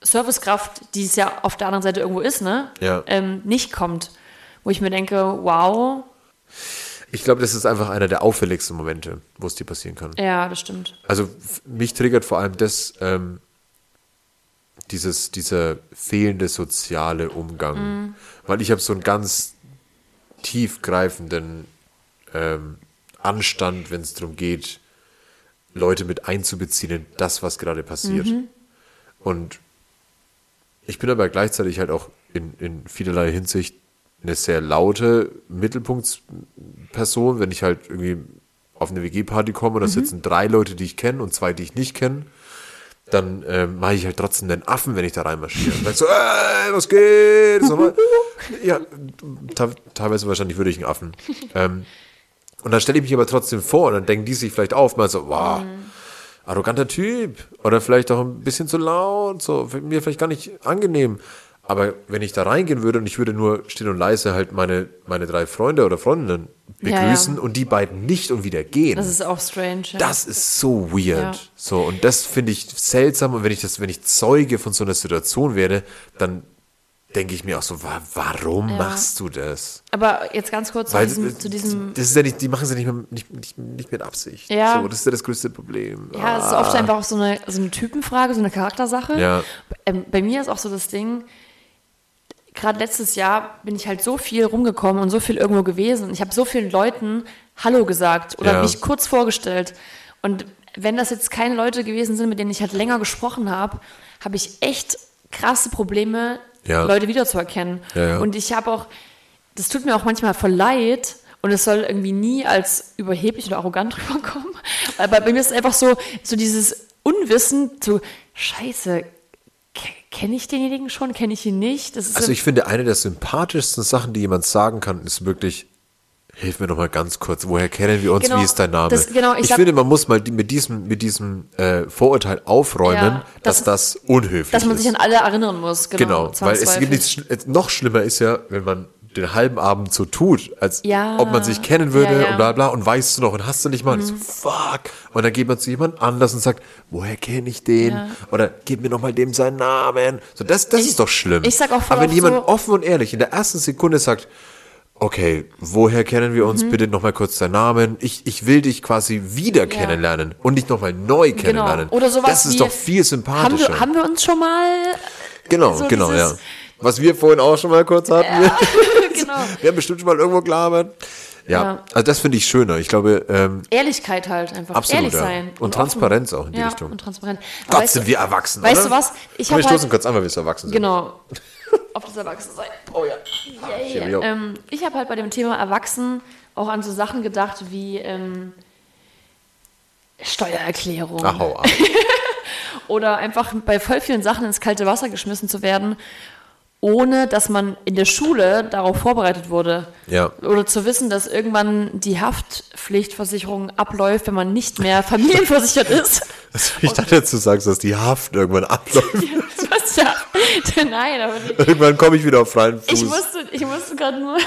[SPEAKER 2] Servicekraft, die es ja auf der anderen Seite irgendwo ist, ne,
[SPEAKER 1] Ja.
[SPEAKER 2] ähm, nicht kommt. Wo ich mir denke, wow,
[SPEAKER 1] Ich glaube, das ist einfach einer der auffälligsten Momente, wo es dir passieren kann.
[SPEAKER 2] ja, das stimmt.
[SPEAKER 1] Also mich triggert vor allem das, ähm, dieses, dieser fehlende soziale Umgang. Weil ich habe so einen ganz tiefgreifenden ähm, Anstand, wenn es darum geht, Leute mit einzubeziehen in das, was gerade passiert. Und ich bin aber gleichzeitig halt auch in, in vielerlei Hinsicht eine sehr laute Mittelpunktsperson, wenn ich halt irgendwie auf eine WG-Party komme und da sitzen drei Leute, die ich kenne und zwei, die ich nicht kenne, dann ähm, mache ich halt trotzdem den Affen, wenn ich da reinmarschiere. Und sag so, ey, was geht? Ja, te- teilweise wahrscheinlich würde ich einen Affen. Ähm, und dann stelle ich mich aber trotzdem vor und dann denken die sich vielleicht auf, mal so, wow, arroganter Typ oder vielleicht auch ein bisschen zu laut, so mir vielleicht gar nicht angenehm. Aber wenn ich da reingehen würde und ich würde nur still und leise halt meine, meine drei Freunde oder Freundinnen
[SPEAKER 2] Ja, ja.
[SPEAKER 1] begrüßen und die beiden nicht und wieder gehen.
[SPEAKER 2] Das ist auch strange. Ja.
[SPEAKER 1] Das ist so weird.
[SPEAKER 2] Ja.
[SPEAKER 1] So, und das finde ich seltsam. Und wenn ich das, wenn ich Zeuge von so einer Situation werde, dann denke ich mir auch so, wa warum
[SPEAKER 2] Ja.
[SPEAKER 1] machst du das?
[SPEAKER 2] Aber jetzt ganz kurz
[SPEAKER 1] Weil
[SPEAKER 2] zu diesem, zu diesem
[SPEAKER 1] das ist ja nicht, die machen es ja nicht, mit- nicht, nicht, nicht mit Absicht.
[SPEAKER 2] Ja.
[SPEAKER 1] So, das ist ja das größte Problem.
[SPEAKER 2] Ja, es ist oft einfach auch so eine, so eine Typenfrage, so eine Charaktersache.
[SPEAKER 1] Ja.
[SPEAKER 2] Ähm, bei mir ist auch so das Ding, gerade letztes Jahr bin ich halt so viel rumgekommen und so viel irgendwo gewesen. Ich habe so vielen Leuten Hallo gesagt oder
[SPEAKER 1] Ja.
[SPEAKER 2] mich kurz vorgestellt. Und wenn das jetzt keine Leute gewesen sind, mit denen ich halt länger gesprochen habe, habe ich echt krasse Probleme,
[SPEAKER 1] Ja.
[SPEAKER 2] Leute wiederzuerkennen.
[SPEAKER 1] Ja, ja.
[SPEAKER 2] Und ich habe auch, das tut mir auch manchmal voll leid, und es soll irgendwie nie als überheblich oder arrogant rüberkommen. Aber bei mir ist es einfach so, so dieses Unwissen, so, scheiße, kenne ich denjenigen schon, kenne ich ihn nicht?
[SPEAKER 1] Also ich finde, eine der sympathischsten Sachen, die jemand sagen kann, ist wirklich, Hilf mir noch mal ganz kurz, woher kennen wir uns,
[SPEAKER 2] Genau,
[SPEAKER 1] wie ist dein Name?
[SPEAKER 2] das- genau, ich
[SPEAKER 1] ich
[SPEAKER 2] sag-
[SPEAKER 1] finde, man muss mal die, mit diesem, mit diesem äh, Vorurteil aufräumen,
[SPEAKER 2] Ja,
[SPEAKER 1] dass das unhöflich
[SPEAKER 2] Dass man
[SPEAKER 1] ist.
[SPEAKER 2] sich an alle erinnern muss. Genau,
[SPEAKER 1] Genau, weil es gibt nichts, sch- noch schlimmer ist ja, wenn man den halben Abend so tut, als
[SPEAKER 2] Ja.
[SPEAKER 1] ob man sich kennen würde
[SPEAKER 2] Ja,
[SPEAKER 1] und bla bla und weißt du noch und hast du nicht mal und ich so, fuck. Und dann geht man zu jemand anders und sagt, woher kenne ich den? Oder gib mir noch mal dem seinen Namen. So, das, das
[SPEAKER 2] Ich-
[SPEAKER 1] ist doch schlimm.
[SPEAKER 2] ich sag auch voll
[SPEAKER 1] Aber wenn jemand
[SPEAKER 2] so-
[SPEAKER 1] offen und ehrlich in der ersten Sekunde sagt, okay, woher kennen wir
[SPEAKER 2] Mhm.
[SPEAKER 1] uns? Bitte noch mal kurz deinen Namen. Ich, ich will dich quasi wieder kennenlernen und nicht noch mal neu kennenlernen.
[SPEAKER 2] Genau. Oder sowas
[SPEAKER 1] das ist doch viel
[SPEAKER 2] Haben
[SPEAKER 1] sympathischer.
[SPEAKER 2] wir, haben wir uns schon mal.
[SPEAKER 1] Genau,
[SPEAKER 2] So
[SPEAKER 1] genau, ja. Was wir vorhin auch schon mal kurz hatten.
[SPEAKER 2] genau.
[SPEAKER 1] Wir haben bestimmt schon mal irgendwo gelabert. Ja,
[SPEAKER 2] Ja.
[SPEAKER 1] also das finde ich schöner. Ich glaube, ähm,
[SPEAKER 2] Ehrlichkeit halt einfach.
[SPEAKER 1] Absolut,
[SPEAKER 2] Ehrlich
[SPEAKER 1] ja.
[SPEAKER 2] sein.
[SPEAKER 1] Und
[SPEAKER 2] offen.
[SPEAKER 1] Transparenz auch in die
[SPEAKER 2] ja,
[SPEAKER 1] Richtung.
[SPEAKER 2] Und transparent. Aber
[SPEAKER 1] Gott,
[SPEAKER 2] weißt
[SPEAKER 1] sind
[SPEAKER 2] du-
[SPEAKER 1] wir erwachsen,
[SPEAKER 2] Weißt
[SPEAKER 1] oder?
[SPEAKER 2] du was? Ich
[SPEAKER 1] Komm, wir
[SPEAKER 2] habe
[SPEAKER 1] stoßen
[SPEAKER 2] halt,
[SPEAKER 1] kurz an, weil wir so erwachsen sind.
[SPEAKER 2] Genau. Auf das Erwachsensein. Oh ja.
[SPEAKER 1] Cheerio.
[SPEAKER 2] Ähm, ich habe halt bei dem Thema Erwachsen auch an so Sachen gedacht wie ähm, Steuererklärung.
[SPEAKER 1] Ach, hau ab.
[SPEAKER 2] Oder einfach bei voll vielen Sachen ins kalte Wasser geschmissen zu werden, ohne dass man in der Schule darauf vorbereitet wurde.
[SPEAKER 1] Ja.
[SPEAKER 2] Oder zu wissen, dass irgendwann die Haftpflichtversicherung abläuft, wenn man nicht mehr familienversichert ist.
[SPEAKER 1] Ich dachte jetzt, du sagst, dass die Haft irgendwann abläuft.
[SPEAKER 2] Was ja. Nein, aber die,
[SPEAKER 1] irgendwann komme ich wieder auf freien Fuß.
[SPEAKER 2] ich musste, ich musste gerade nur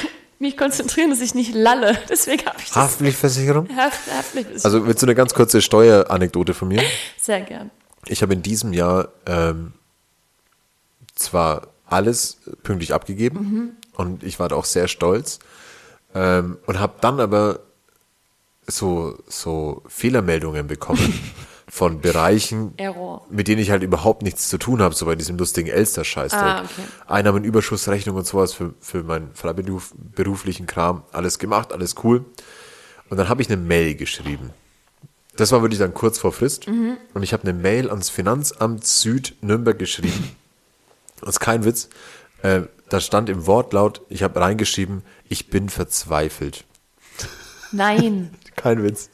[SPEAKER 2] mich konzentrieren, dass ich nicht lalle. Deswegen habe ich das
[SPEAKER 1] Haftpflichtversicherung?
[SPEAKER 2] Haft, Haftpflichtversicherung.
[SPEAKER 1] Also willst du eine ganz kurze Steueranekdote von mir?
[SPEAKER 2] Sehr gern.
[SPEAKER 1] Ich habe in diesem Jahr ähm, zwar alles pünktlich abgegeben und ich war da auch sehr stolz ähm, und habe dann aber so, so Fehlermeldungen bekommen von Bereichen,
[SPEAKER 2] Error.
[SPEAKER 1] mit denen ich halt überhaupt nichts zu tun habe, so bei diesem lustigen Elster-Scheiß.
[SPEAKER 2] Ah, okay.
[SPEAKER 1] Einnahmenüberschussrechnung und sowas für, für meinen freiberuflichen Kram. Alles gemacht, alles cool. Und dann habe ich eine Mail geschrieben. Das war wirklich dann kurz vor Frist.
[SPEAKER 2] Mhm.
[SPEAKER 1] Und ich habe eine Mail ans Finanzamt Süd Nürnberg geschrieben. Das ist kein Witz. Äh, da stand im Wortlaut, ich habe reingeschrieben, ich bin verzweifelt.
[SPEAKER 2] Nein.
[SPEAKER 1] Kein Witz.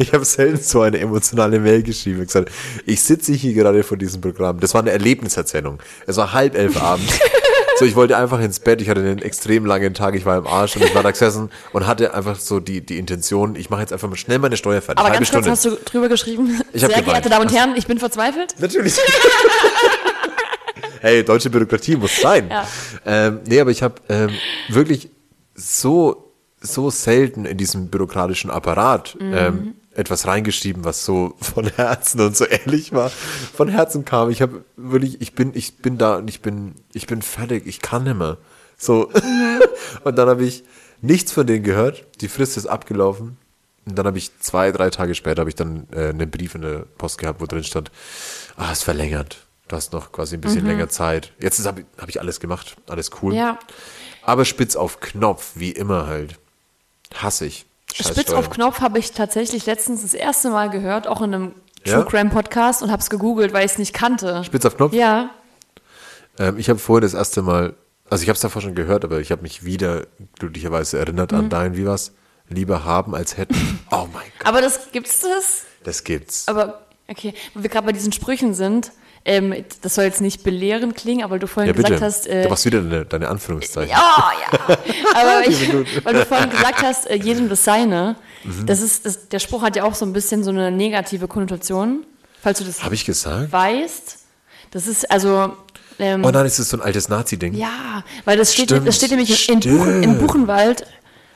[SPEAKER 1] Ich habe selten so eine emotionale Mail geschrieben. Ich gesagt, ich sitze hier gerade vor diesem Programm. Das war eine Erlebniserzählung. Es war halb elf abends. So, ich wollte einfach ins Bett. Ich hatte einen extrem langen Tag. Ich war im Arsch und ich war da gesessen und hatte einfach so die, die Intention, ich mache jetzt einfach mal schnell meine Steuer fertig.
[SPEAKER 2] Aber
[SPEAKER 1] halbe
[SPEAKER 2] ganz kurz
[SPEAKER 1] Stunde.
[SPEAKER 2] hast du drüber geschrieben.
[SPEAKER 1] Ich
[SPEAKER 2] Sehr
[SPEAKER 1] geweint.
[SPEAKER 2] geehrte Damen und Herren, ich bin verzweifelt.
[SPEAKER 1] Natürlich. hey, deutsche Bürokratie muss sein.
[SPEAKER 2] Ja.
[SPEAKER 1] Ähm, nee, aber ich habe ähm, wirklich so, so selten in diesem bürokratischen Apparat
[SPEAKER 2] Mhm.
[SPEAKER 1] ähm, etwas reingeschrieben, was so von Herzen und so ehrlich war. Von Herzen kam. Ich habe wirklich, ich bin, ich bin da und ich bin, ich bin fertig. Ich kann nicht mehr. So.
[SPEAKER 2] Mhm.
[SPEAKER 1] und dann habe ich nichts von denen gehört. Die Frist ist abgelaufen. Und dann habe ich zwei, drei Tage später habe ich dann äh, einen Brief in der Post gehabt, wo drin stand, ah, ist verlängert. Du hast noch quasi ein bisschen länger Zeit. Jetzt habe ich, hab ich alles gemacht. Alles cool.
[SPEAKER 2] Mhm. Ja.
[SPEAKER 1] Aber spitz auf Knopf, wie immer halt. Hasse ich. Scheiß
[SPEAKER 2] Spitz
[SPEAKER 1] Steuern.
[SPEAKER 2] auf Knopf habe ich tatsächlich letztens das erste Mal gehört, auch in einem
[SPEAKER 1] Ja?
[SPEAKER 2] True Crime Podcast und habe es gegoogelt, weil ich es nicht kannte.
[SPEAKER 1] Spitz auf Knopf?
[SPEAKER 2] Ja.
[SPEAKER 1] Ähm, ich habe vorher das erste Mal, also ich habe es davor schon gehört, aber ich habe mich wieder glücklicherweise erinnert
[SPEAKER 2] Mhm.
[SPEAKER 1] an dein, wie war's? Lieber haben als hätten. Oh mein Gott,
[SPEAKER 2] Aber das gibt's das?
[SPEAKER 1] das gibt's.
[SPEAKER 2] Aber okay, wo wir gerade bei diesen Sprüchen sind, ähm, das soll jetzt nicht belehrend klingen, aber du vorhin
[SPEAKER 1] Ja, bitte.
[SPEAKER 2] gesagt hast, äh,
[SPEAKER 1] du machst wieder deine, deine Anführungszeichen.
[SPEAKER 2] Ja, ja. Aber ich, weil du vorhin gesagt hast, äh, jedem das Seine.
[SPEAKER 1] Mhm.
[SPEAKER 2] Das ist, das, der Spruch hat ja auch so ein bisschen so eine negative Konnotation, falls du das
[SPEAKER 1] Habe ich gesagt?
[SPEAKER 2] weißt. Das ist also. Ähm,
[SPEAKER 1] Oh nein, ist das so ein altes Nazi-Ding?
[SPEAKER 2] ja, weil das steht,
[SPEAKER 1] Stimmt,
[SPEAKER 2] das steht nämlich in, Buchen, in. Buchenwald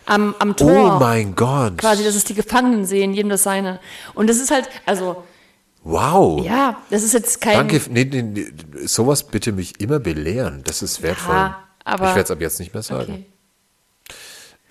[SPEAKER 2] am, am Tor.
[SPEAKER 1] Oh mein Gott.
[SPEAKER 2] Quasi, dass es die Gefangenen sehen, jedem das Seine. Und das ist halt, also,
[SPEAKER 1] Wow.
[SPEAKER 2] ja, das ist jetzt kein.
[SPEAKER 1] Danke. Nee, nee, nee, sowas bitte mich immer belehren. Das ist wertvoll.
[SPEAKER 2] aber-
[SPEAKER 1] ich werde es ab jetzt nicht mehr sagen.
[SPEAKER 2] Okay.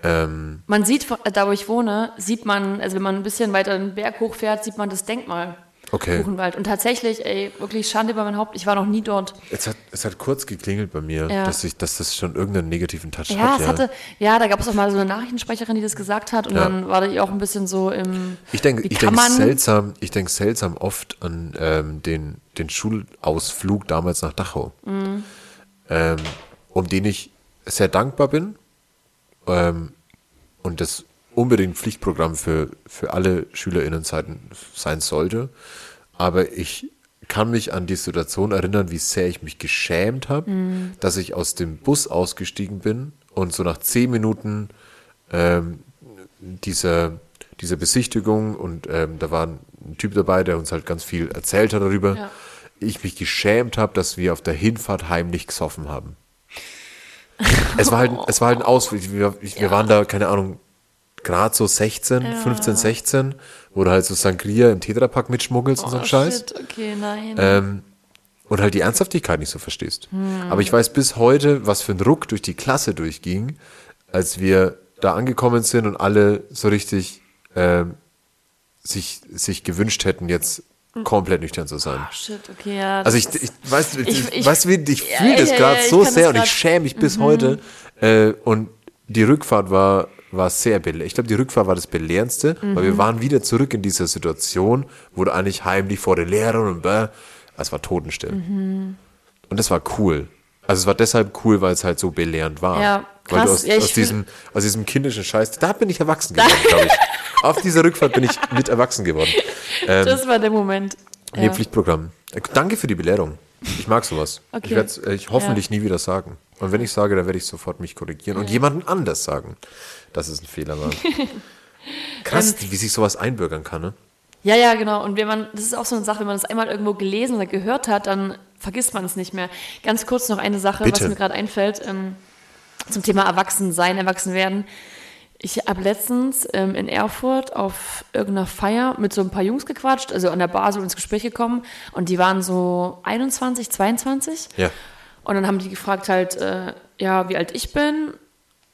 [SPEAKER 1] Ähm,
[SPEAKER 2] Man sieht, von- da wo ich wohne, sieht man, also wenn man ein bisschen weiter den Berg hochfährt, sieht man das Denkmal.
[SPEAKER 1] Okay.
[SPEAKER 2] Buchenwald. Und tatsächlich, ey, wirklich Schande über mein Haupt, ich war noch nie dort.
[SPEAKER 1] es, hat, es hat kurz geklingelt bei mir,
[SPEAKER 2] Ja.
[SPEAKER 1] dass, ich, dass das schon irgendeinen negativen Touch
[SPEAKER 2] Ja,
[SPEAKER 1] hat.
[SPEAKER 2] es hatte, ja, da gab es auch mal so eine Nachrichtensprecherin, die das gesagt hat und
[SPEAKER 1] Ja.
[SPEAKER 2] dann war die auch ein bisschen so im.
[SPEAKER 1] Ich denke ich denk seltsam, ich denk seltsam oft an ähm, den, den Schulausflug damals nach Dachau,
[SPEAKER 2] Mhm.
[SPEAKER 1] ähm, um den ich sehr dankbar bin ähm, und das unbedingt Pflichtprogramm für, für alle SchülerInnen sein sollte. Aber ich kann mich an die Situation erinnern, wie sehr ich mich geschämt habe, dass ich aus dem Bus ausgestiegen bin und so nach zehn Minuten ähm, dieser, dieser Besichtigung und ähm, da war ein Typ dabei, der uns halt ganz viel erzählt hat darüber.
[SPEAKER 2] Ja.
[SPEAKER 1] Ich mich geschämt habe, dass wir auf der Hinfahrt heimlich gesoffen haben. es war halt, es war halt ein Ausflug. Wir, wir waren da, keine Ahnung, gerade so 16, 15, 16, wo du halt so Sangria im Tetrapack mitschmuggelst und so ein
[SPEAKER 2] Oh,
[SPEAKER 1] Scheiß.
[SPEAKER 2] shit, okay, nein.
[SPEAKER 1] Ähm, und halt die Ernsthaftigkeit nicht so verstehst. Aber ich weiß bis heute, was für ein Ruck durch die Klasse durchging, als wir da angekommen sind und alle so richtig ähm, sich, sich gewünscht hätten, jetzt komplett nüchtern zu sein.
[SPEAKER 2] Shit, okay, ja.
[SPEAKER 1] Also ich,
[SPEAKER 2] das
[SPEAKER 1] ich weiß, ich,
[SPEAKER 2] Ich- ich-
[SPEAKER 1] weißt ich
[SPEAKER 2] Ja,
[SPEAKER 1] fühle das
[SPEAKER 2] ja,
[SPEAKER 1] gerade
[SPEAKER 2] ja, ich
[SPEAKER 1] so
[SPEAKER 2] das
[SPEAKER 1] sehr und ich
[SPEAKER 2] Mhm.
[SPEAKER 1] schäme mich bis heute. Äh, und die Rückfahrt war, war sehr belehrend. Ich glaube, die Rückfahrt war das belehrendste, weil
[SPEAKER 2] Mhm.
[SPEAKER 1] wir waren wieder zurück in dieser Situation, wo du eigentlich heimlich vor den Lehrern und bäh, es war totenstill.
[SPEAKER 2] Mhm.
[SPEAKER 1] Und das war cool. Also es war deshalb cool, weil es halt so belehrend war.
[SPEAKER 2] Ja,
[SPEAKER 1] Weil du
[SPEAKER 2] krass.
[SPEAKER 1] aus,
[SPEAKER 2] Ja,
[SPEAKER 1] aus, diesem, aus diesem kindischen Scheiß, da bin ich erwachsen geworden, glaube ich. Auf dieser Rückfahrt bin ich mit erwachsen geworden.
[SPEAKER 2] das war der Moment.
[SPEAKER 1] Nee,
[SPEAKER 2] Ja.
[SPEAKER 1] Pflichtprogramm. Äh, Danke für die Belehrung. Ich mag sowas.
[SPEAKER 2] Okay.
[SPEAKER 1] Ich werde es ich hoffentlich nie wieder sagen. Und wenn ich sage, dann werde ich sofort mich korrigieren und jemanden anders sagen, dass es ein Fehler war. Krass,
[SPEAKER 2] Ähm,
[SPEAKER 1] wie sich sowas einbürgern kann, ne?
[SPEAKER 2] Ja, ja, genau. Und wenn man, das ist auch so eine Sache, wenn man das einmal irgendwo gelesen oder gehört hat, dann vergisst man es nicht mehr. Ganz kurz noch eine Sache,
[SPEAKER 1] Bitte.
[SPEAKER 2] was mir gerade einfällt, ähm, zum Thema Erwachsensein, Erwachsenwerden. Ich habe letztens ähm, in Erfurt auf irgendeiner Feier mit so ein paar Jungs gequatscht, also an der Bar so ins Gespräch gekommen und die waren so 21, 22.
[SPEAKER 1] Ja.
[SPEAKER 2] Und dann haben die gefragt halt, äh, ja, wie alt ich bin.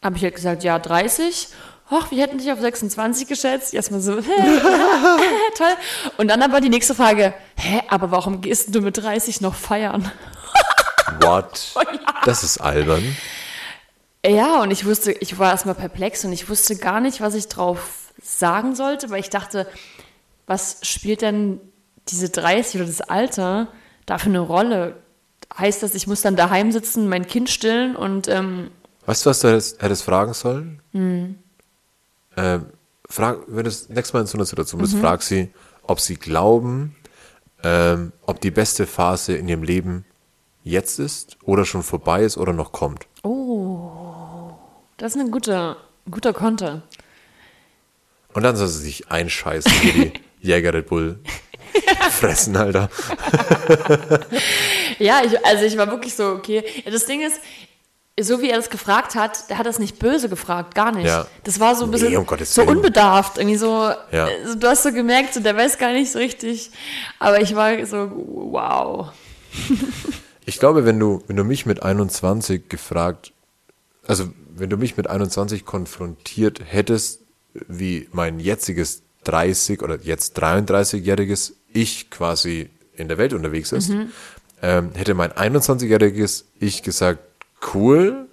[SPEAKER 2] Habe ich halt gesagt, ja, 30. Ach, wir hätten dich auf 26 geschätzt. Erstmal so, hä, toll. Und dann aber die nächste Frage, hä, aber warum gehst du mit 30 noch feiern?
[SPEAKER 1] What?
[SPEAKER 2] Oh
[SPEAKER 1] Das ist albern.
[SPEAKER 2] Ja, und ich wusste, ich war erstmal perplex und ich wusste gar nicht, was ich drauf sagen sollte, weil ich dachte, was spielt denn diese 30 oder das Alter da für eine Rolle? Heißt das, ich muss dann daheim sitzen, mein Kind stillen und ähm,
[SPEAKER 1] Weißt du, was du hättest, hättest fragen sollen?
[SPEAKER 2] Hm.
[SPEAKER 1] Ähm, frag, wenn du das nächste Mal in so einer Situation
[SPEAKER 2] Mhm.
[SPEAKER 1] bist, frag sie, ob sie glauben, ähm, ob die beste Phase in ihrem Leben jetzt ist oder schon vorbei ist oder noch kommt.
[SPEAKER 2] das ist ein guter, guter Konter.
[SPEAKER 1] Und dann soll sie sich einscheißen, wie die Jäger Red Bull fressen, Alter.
[SPEAKER 2] Ja, ich, also ich war wirklich so, okay. Das Ding ist, so wie er das gefragt hat, der hat das nicht böse gefragt, gar nicht.
[SPEAKER 1] Ja.
[SPEAKER 2] Das war so ein
[SPEAKER 1] Nee,
[SPEAKER 2] bisschen
[SPEAKER 1] um Gottes
[SPEAKER 2] so unbedarft, irgendwie so,
[SPEAKER 1] Ja.
[SPEAKER 2] so. Du hast so gemerkt, so, der weiß gar nicht so richtig. Aber ich war so, wow.
[SPEAKER 1] Ich glaube, wenn du, wenn du mich mit 21 gefragt, also wenn du mich mit 21 konfrontiert hättest, wie mein jetziges 30 oder jetzt 33-jähriges Ich quasi in der Welt unterwegs ist, ähm, hätte mein 21-jähriges Ich gesagt, cool,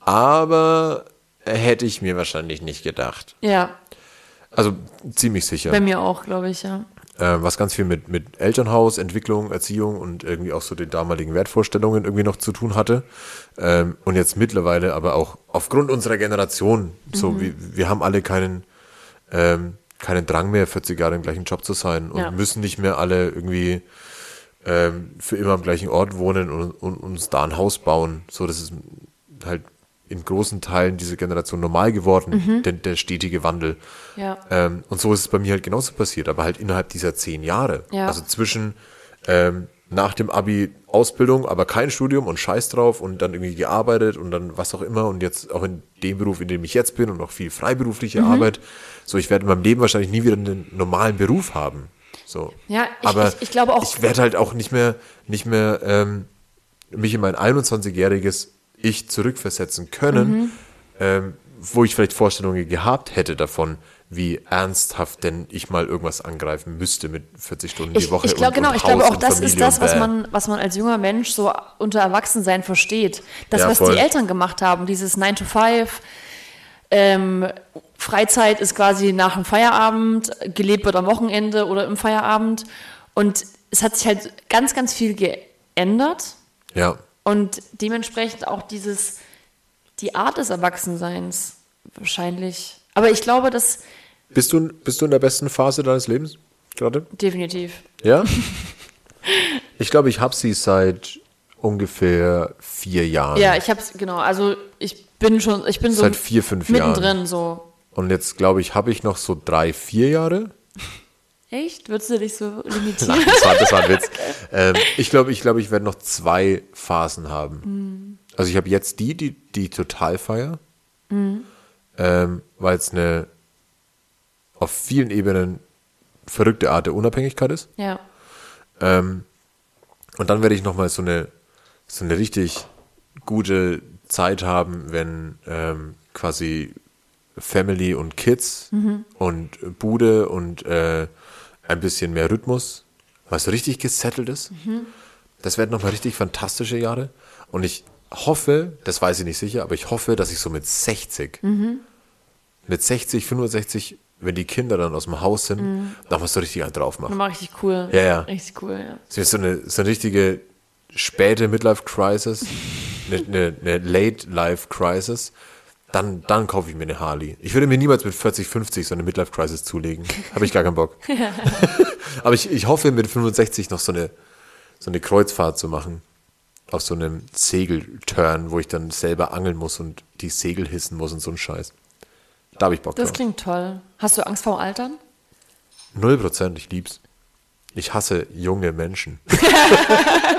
[SPEAKER 1] aber hätte ich mir wahrscheinlich nicht gedacht.
[SPEAKER 2] Ja,
[SPEAKER 1] Also ziemlich sicher.
[SPEAKER 2] bei mir auch, glaube ich, ja.
[SPEAKER 1] äh, was ganz viel mit, mit Elternhaus, Entwicklung, Erziehung und irgendwie auch so den damaligen Wertvorstellungen irgendwie noch zu tun hatte. Ähm, und jetzt mittlerweile aber auch aufgrund unserer Generation, so
[SPEAKER 2] Mhm.
[SPEAKER 1] wir, wir haben alle keinen, ähm, keinen Drang mehr, 40 Jahre im gleichen Job zu sein und
[SPEAKER 2] Ja.
[SPEAKER 1] müssen nicht mehr alle irgendwie ähm, für immer am gleichen Ort wohnen und, und uns da ein Haus bauen. So, das ist halt in großen Teilen dieser Generation normal geworden, der, der stetige Wandel.
[SPEAKER 2] Mhm. Ja.
[SPEAKER 1] Ähm, und so ist es bei mir halt genauso passiert, aber halt innerhalb dieser zehn Jahre.
[SPEAKER 2] Ja.
[SPEAKER 1] Also zwischen ähm, nach dem Abi Ausbildung, aber kein Studium und Scheiß drauf und dann irgendwie gearbeitet und dann was auch immer und jetzt auch in dem Beruf, in dem ich jetzt bin und auch viel freiberufliche
[SPEAKER 2] Mhm.
[SPEAKER 1] Arbeit. So, ich werde in meinem Leben wahrscheinlich nie wieder einen normalen Beruf haben. So.
[SPEAKER 2] Ja, ich-
[SPEAKER 1] aber
[SPEAKER 2] ich- ich glaube auch-
[SPEAKER 1] Ich werde halt auch nicht mehr, nicht mehr ähm, mich in mein 21-jähriges Ich zurückversetzen können,
[SPEAKER 2] Mhm.
[SPEAKER 1] ähm, wo ich vielleicht Vorstellungen gehabt hätte davon, wie ernsthaft denn ich mal irgendwas angreifen müsste mit 40 Stunden
[SPEAKER 2] Ich,
[SPEAKER 1] die Woche.
[SPEAKER 2] ich glaube, genau,
[SPEAKER 1] und
[SPEAKER 2] ich glaube auch, das
[SPEAKER 1] Familie
[SPEAKER 2] ist das, was man, was man als junger Mensch so unter Erwachsensein versteht. Das,
[SPEAKER 1] Ja,
[SPEAKER 2] was
[SPEAKER 1] voll.
[SPEAKER 2] die Eltern gemacht haben, dieses 9 to 5, ähm, Freizeit ist quasi nach dem Feierabend, gelebt wird am Wochenende oder im Feierabend. Und es hat sich halt ganz, ganz viel geändert.
[SPEAKER 1] Ja,
[SPEAKER 2] Und dementsprechend auch dieses, die Art des Erwachsenseins wahrscheinlich. Aber ich glaube, dass
[SPEAKER 1] bist du, bist du in der besten Phase deines Lebens gerade?
[SPEAKER 2] definitiv.
[SPEAKER 1] Ja? ich glaube, ich habe sie seit ungefähr vier Jahren.
[SPEAKER 2] Ja, ich hab's, genau, also ich bin schon, ich bin so
[SPEAKER 1] Seit vier, fünf
[SPEAKER 2] mittendrin
[SPEAKER 1] Jahren.
[SPEAKER 2] so.
[SPEAKER 1] Und jetzt glaube ich, habe ich noch so drei, vier Jahre.
[SPEAKER 2] Echt? Würdest du dich so limitieren?
[SPEAKER 1] Nein, das war, das war ein Witz. Ähm, ich glaube, ich, glaube, ich werde noch zwei Phasen haben. Also ich habe jetzt die, die, die total feier, ähm, weil es eine auf vielen Ebenen verrückte Art der Unabhängigkeit ist.
[SPEAKER 2] Ja.
[SPEAKER 1] Ähm, und dann werde ich nochmal so eine, so eine richtig gute Zeit haben, wenn ähm, quasi Family und Kids und Bude und äh, ein bisschen mehr Rhythmus, was so richtig gesettelt ist. Das werden nochmal richtig fantastische Jahre. Und ich hoffe, das weiß ich nicht sicher, aber ich hoffe, dass ich so mit 60, mit 60, 65, wenn die Kinder dann aus dem Haus sind, nochmal so richtig einen drauf mache.
[SPEAKER 2] Nochmal richtig cool.
[SPEAKER 1] Ja, ja.
[SPEAKER 2] Richtig cool, ja.
[SPEAKER 1] Das ist so eine, so eine richtige späte Midlife-Crisis, eine, eine, eine Late-Life-Crisis. Dann, dann kaufe ich mir eine Harley. Ich würde mir niemals mit 40, 50 so eine Midlife-Crisis zulegen. Habe ich gar keinen Bock. Aber ich, ich hoffe, mit 65 noch so eine, so eine Kreuzfahrt zu machen. Auf so einem Segelturn, wo ich dann selber angeln muss und die Segel hissen muss und so ein Scheiß. Da habe ich Bock
[SPEAKER 2] Das
[SPEAKER 1] drauf.
[SPEAKER 2] klingt toll. Hast du Angst vorm Altern?
[SPEAKER 1] Null Prozent, ich lieb's. Ich hasse junge Menschen.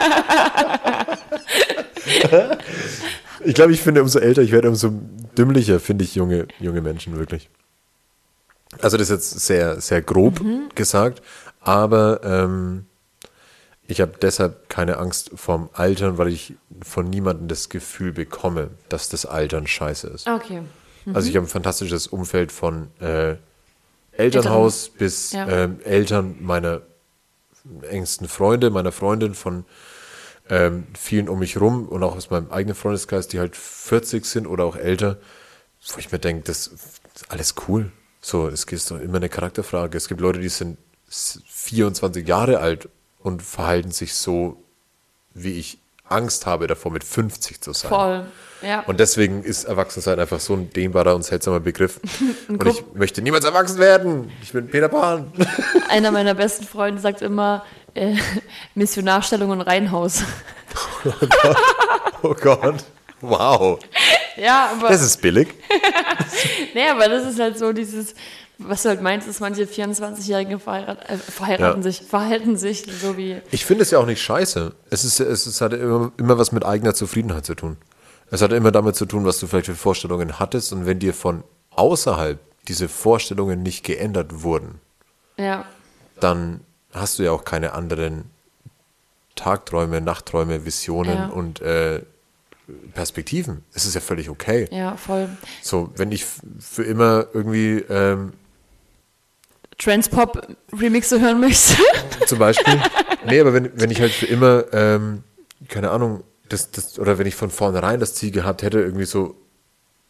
[SPEAKER 1] ich glaube, ich finde, umso älter ich werde, umso dümmlicher finde ich junge, junge Menschen wirklich. Also das ist jetzt sehr, sehr grob gesagt, aber ähm, ich habe deshalb keine Angst vorm Altern, weil ich von niemandem das Gefühl bekomme, dass das Altern scheiße ist.
[SPEAKER 2] Okay.
[SPEAKER 1] Also ich habe ein fantastisches Umfeld von äh, Elternhaus bis
[SPEAKER 2] Ja.
[SPEAKER 1] ähm, Eltern meiner engsten Freunde, meiner Freundin, von ähm, vielen um mich rum und auch aus meinem eigenen Freundeskreis, die halt 40 sind oder auch älter, wo ich mir denke, das ist alles cool. So, es ist doch immer eine Charakterfrage. Es gibt Leute, die sind s- 24 Jahre alt und verhalten sich so, wie ich Angst habe davor, mit 50 zu sein.
[SPEAKER 2] Voll. Ja.
[SPEAKER 1] Und deswegen ist Erwachsensein einfach so ein dehnbarer und seltsamer Begriff. und ich möchte niemals erwachsen werden. Ich bin Peter Pan.
[SPEAKER 2] Einer meiner besten Freunde sagt immer äh, Missionarstellung und Reihenhaus.
[SPEAKER 1] Oh Gott. Wow.
[SPEAKER 2] Ja, aber,
[SPEAKER 1] Das ist billig.
[SPEAKER 2] nee, aber das ist halt so dieses, was du halt meinst, ist manche 24-Jährige verheirat, äh, verheiraten
[SPEAKER 1] Ja.
[SPEAKER 2] sich, verhalten sich so wie,
[SPEAKER 1] Ich finde es ja auch nicht scheiße. Es, ist, es, ist, hat immer, immer was mit eigener Zufriedenheit zu tun. Es hat immer damit zu tun, was du vielleicht für Vorstellungen hattest. Und wenn dir von außerhalb diese Vorstellungen nicht geändert wurden,
[SPEAKER 2] ja,
[SPEAKER 1] dann hast du ja auch keine anderen Tagträume, Nachtträume, Visionen
[SPEAKER 2] Ja.
[SPEAKER 1] und äh, Perspektiven. Es ist ja völlig okay.
[SPEAKER 2] ja, voll.
[SPEAKER 1] So, wenn ich für immer irgendwie ähm,
[SPEAKER 2] Transpop-Remixe hören möchtest.
[SPEAKER 1] zum Beispiel, nee, aber wenn, wenn ich halt für immer, ähm, keine Ahnung, das, das, oder wenn ich von vornherein das Ziel gehabt hätte, irgendwie so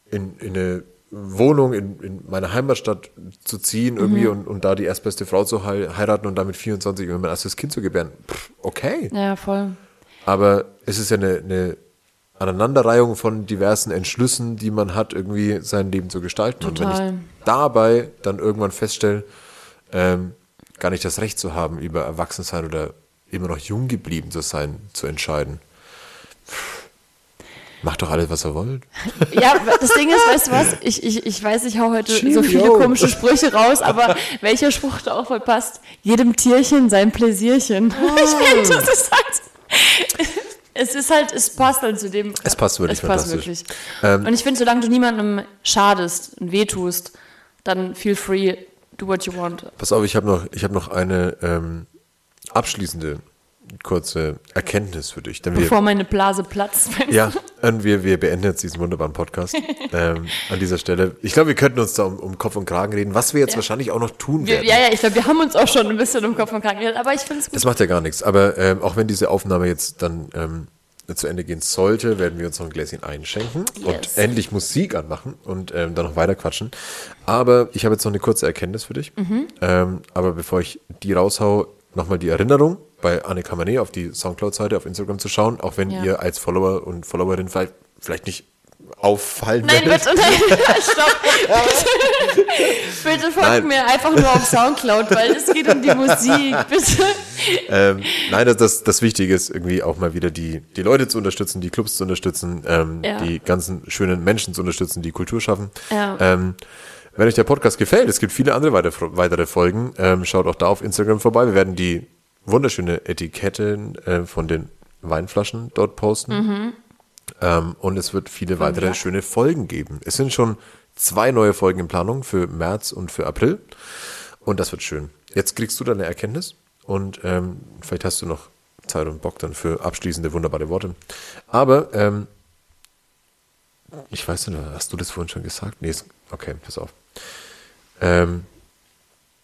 [SPEAKER 1] in, in eine Wohnung in, in meiner Heimatstadt zu ziehen irgendwie und, und da die erstbeste Frau zu hei- heiraten und damit 24 irgendwie mein erstes Kind zu gebären, pff, okay.
[SPEAKER 2] ja, voll.
[SPEAKER 1] Aber es ist ja eine, eine Aneinanderreihung von diversen Entschlüssen, die man hat, irgendwie sein Leben zu gestalten. Und wenn
[SPEAKER 2] Total.
[SPEAKER 1] ich dabei dann irgendwann feststelle, ähm, gar nicht das Recht zu haben, über Erwachsensein oder immer noch jung geblieben zu sein, zu entscheiden. Pff, Macht doch alles, was ihr wollt.
[SPEAKER 2] Ja, das Ding ist, weißt du was? Ich, ich, ich weiß, ich hau heute so viele
[SPEAKER 1] Cheerio.
[SPEAKER 2] komische Sprüche raus, aber welcher Spruch da auch voll passt? Jedem Tierchen sein Pläsierchen.
[SPEAKER 1] Oh.
[SPEAKER 2] Ich finde, das ist halt. Es ist halt, es passt halt zu dem.
[SPEAKER 1] Es passt wirklich
[SPEAKER 2] Es passt
[SPEAKER 1] fantastisch.
[SPEAKER 2] wirklich.
[SPEAKER 1] Ähm,
[SPEAKER 2] und ich finde, solange du niemandem schadest und wehtust, dann feel free, do what you want.
[SPEAKER 1] Pass auf, ich habe noch, ich hab noch eine ähm, abschließende kurze Erkenntnis für dich. Denn wir,
[SPEAKER 2] Bevor meine Blase platzt.
[SPEAKER 1] Ja, und wir, wir beenden jetzt diesen wunderbaren Podcast ähm, an dieser Stelle. Ich glaube, wir könnten uns da um, um Kopf und Kragen reden, was wir jetzt
[SPEAKER 2] Ja.
[SPEAKER 1] wahrscheinlich auch noch tun
[SPEAKER 2] Wir,
[SPEAKER 1] werden.
[SPEAKER 2] ja, ja, ich glaube, wir haben uns auch schon ein bisschen im Kopf und Kragen geredet, aber ich finde es gut.
[SPEAKER 1] Das macht ja gar nichts. Aber ähm, auch wenn diese Aufnahme jetzt dann ähm, zu Ende gehen sollte, werden wir uns noch ein Gläschen einschenken und
[SPEAKER 2] Yes.
[SPEAKER 1] endlich Musik anmachen und ähm, dann noch weiter quatschen. Aber ich habe jetzt noch eine kurze Erkenntnis für dich.
[SPEAKER 2] Mhm.
[SPEAKER 1] Ähm, aber bevor ich die raushau, nochmal die Erinnerung bei Annika Manet auf die Soundcloud-Seite auf Instagram zu schauen, auch wenn
[SPEAKER 2] Ja.
[SPEAKER 1] ihr als Follower und Followerin vielleicht, vielleicht nicht auffallen
[SPEAKER 2] Nein,
[SPEAKER 1] werdet.
[SPEAKER 2] bitte, nein, stopp. Bitte, bitte folgt
[SPEAKER 1] Nein.
[SPEAKER 2] mir einfach nur auf Soundcloud, weil es geht um die Musik, bitte.
[SPEAKER 1] Ähm, nein, das, das, das Wichtige ist irgendwie auch mal wieder die, die Leute zu unterstützen, die Clubs zu unterstützen, ähm,
[SPEAKER 2] Ja.
[SPEAKER 1] die ganzen schönen Menschen zu unterstützen, die Kultur schaffen.
[SPEAKER 2] Ja.
[SPEAKER 1] Ähm, Wenn euch der Podcast gefällt, es gibt viele andere weitere, weitere Folgen, ähm, schaut auch da auf Instagram vorbei. Wir werden die wunderschöne Etiketten äh, von den Weinflaschen dort posten. Ähm, und es wird viele weitere
[SPEAKER 2] Jack.
[SPEAKER 1] schöne Folgen geben. Es sind schon zwei neue Folgen in Planung für März und für April. Und das wird schön. Jetzt kriegst du deine Erkenntnis und ähm, vielleicht hast du noch Zeit und Bock dann für abschließende wunderbare Worte. Aber ähm, ich weiß nicht, hast du das vorhin schon gesagt? Nee, ist, okay, pass auf. Ähm,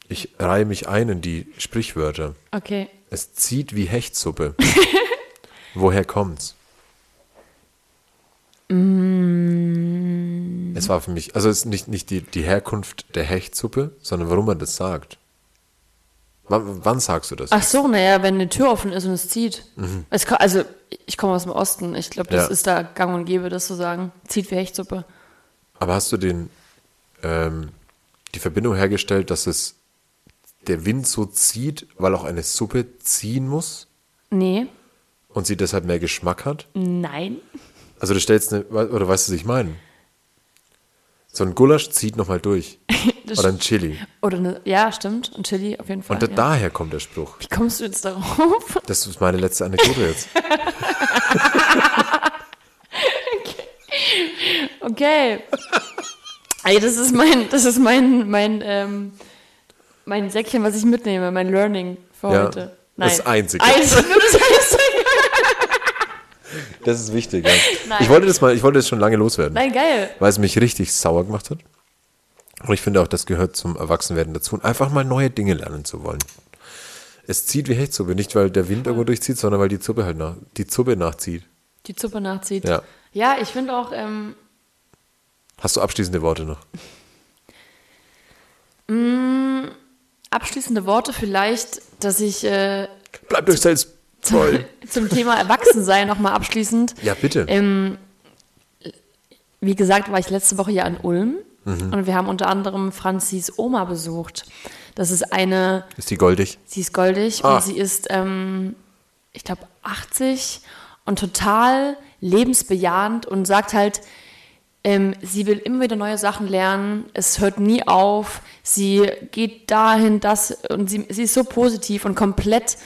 [SPEAKER 1] ich reihe mich ein in die Sprichwörter.
[SPEAKER 2] Okay.
[SPEAKER 1] Es zieht wie Hechtsuppe. Woher kommt's? Es war für mich, also es ist nicht, nicht die, die Herkunft der Hechtsuppe, sondern warum man das sagt. Wann, wann sagst du das?
[SPEAKER 2] Ach so, naja, wenn eine Tür offen ist und es zieht. Es kann, also, ich komme aus dem Osten. Ich glaube, das
[SPEAKER 1] Ja.
[SPEAKER 2] ist da gang und gäbe, das zu sagen. Zieht wie Hechtsuppe.
[SPEAKER 1] Aber hast du den, ähm, die Verbindung hergestellt, dass es der Wind so zieht, weil auch eine Suppe ziehen muss
[SPEAKER 2] Nee.
[SPEAKER 1] und sie deshalb mehr Geschmack hat?
[SPEAKER 2] Nein.
[SPEAKER 1] Also du stellst eine, oder weißt du, was ich meine? So ein Gulasch zieht nochmal durch. Oder ein Chili.
[SPEAKER 2] Oder eine, ja, stimmt. Und Chili auf jeden Fall.
[SPEAKER 1] Und da,
[SPEAKER 2] ja.
[SPEAKER 1] daher kommt der Spruch.
[SPEAKER 2] Wie kommst du jetzt darauf?
[SPEAKER 1] Das ist meine letzte Anekdote jetzt.
[SPEAKER 2] Okay. Ey, das ist mein, das ist mein, mein, ähm, mein Säckchen, was ich mitnehme, mein Learning für
[SPEAKER 1] Ja,
[SPEAKER 2] heute.
[SPEAKER 1] das Einzige.
[SPEAKER 2] Einzige.
[SPEAKER 1] Das ist wichtig, ja.
[SPEAKER 2] Nein.
[SPEAKER 1] Ich wollte das mal, ich wollte das schon lange loswerden.
[SPEAKER 2] Nein, geil.
[SPEAKER 1] Weil es mich richtig sauer gemacht hat. Und ich finde auch, das gehört zum Erwachsenwerden dazu, einfach mal neue Dinge lernen zu wollen. Es zieht wie Hechtsuppe, nicht weil der Wind irgendwo durchzieht, sondern weil die Suppe halt nach, die Suppe nachzieht.
[SPEAKER 2] Die Suppe nachzieht.
[SPEAKER 1] Ja.
[SPEAKER 2] Ja, ich finde auch, ähm,
[SPEAKER 1] Hast du abschließende Worte noch?
[SPEAKER 2] abschließende Worte vielleicht, dass ich äh,
[SPEAKER 1] Bleibt euch selbst treu.
[SPEAKER 2] zum Thema Erwachsensein nochmal abschließend.
[SPEAKER 1] Ja, bitte.
[SPEAKER 2] Ähm, wie gesagt, war ich letzte Woche ja in Ulm
[SPEAKER 1] Mhm.
[SPEAKER 2] und wir haben unter anderem Franzis Oma besucht. Das ist eine,
[SPEAKER 1] Ist die goldig?
[SPEAKER 2] sie ist goldig
[SPEAKER 1] Ah.
[SPEAKER 2] und sie ist, ähm, ich glaube, 80 und total lebensbejahend und sagt halt, ähm, sie will immer wieder neue Sachen lernen, es hört nie auf, sie geht dahin, das und sie, sie ist so positiv und komplett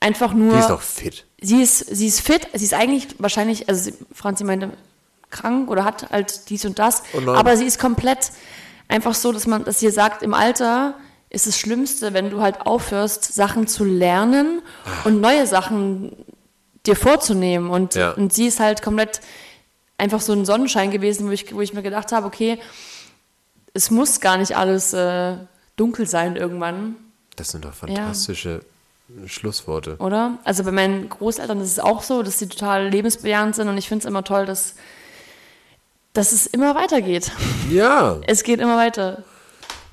[SPEAKER 2] einfach nur
[SPEAKER 1] Die ist doch fit.
[SPEAKER 2] sie ist, sie ist fit, sie ist eigentlich wahrscheinlich, also sie, Franzi meinte, krank oder hat halt dies und das,
[SPEAKER 1] Oh
[SPEAKER 2] aber sie ist komplett einfach so, dass man, dass sie sagt, im Alter ist das Schlimmste, wenn du halt aufhörst, Sachen zu lernen und neue Sachen dir vorzunehmen. Und,
[SPEAKER 1] Ja.
[SPEAKER 2] und sie ist halt komplett einfach so ein Sonnenschein gewesen, wo ich, wo ich mir gedacht habe, okay, es muss gar nicht alles äh, dunkel sein irgendwann.
[SPEAKER 1] Das sind doch fantastische Schlussworte.
[SPEAKER 2] oder? Also bei meinen Großeltern ist es auch so, dass sie total lebensbejahend sind und ich finde es immer toll, dass, dass es immer weitergeht.
[SPEAKER 1] Ja,
[SPEAKER 2] Es geht immer weiter.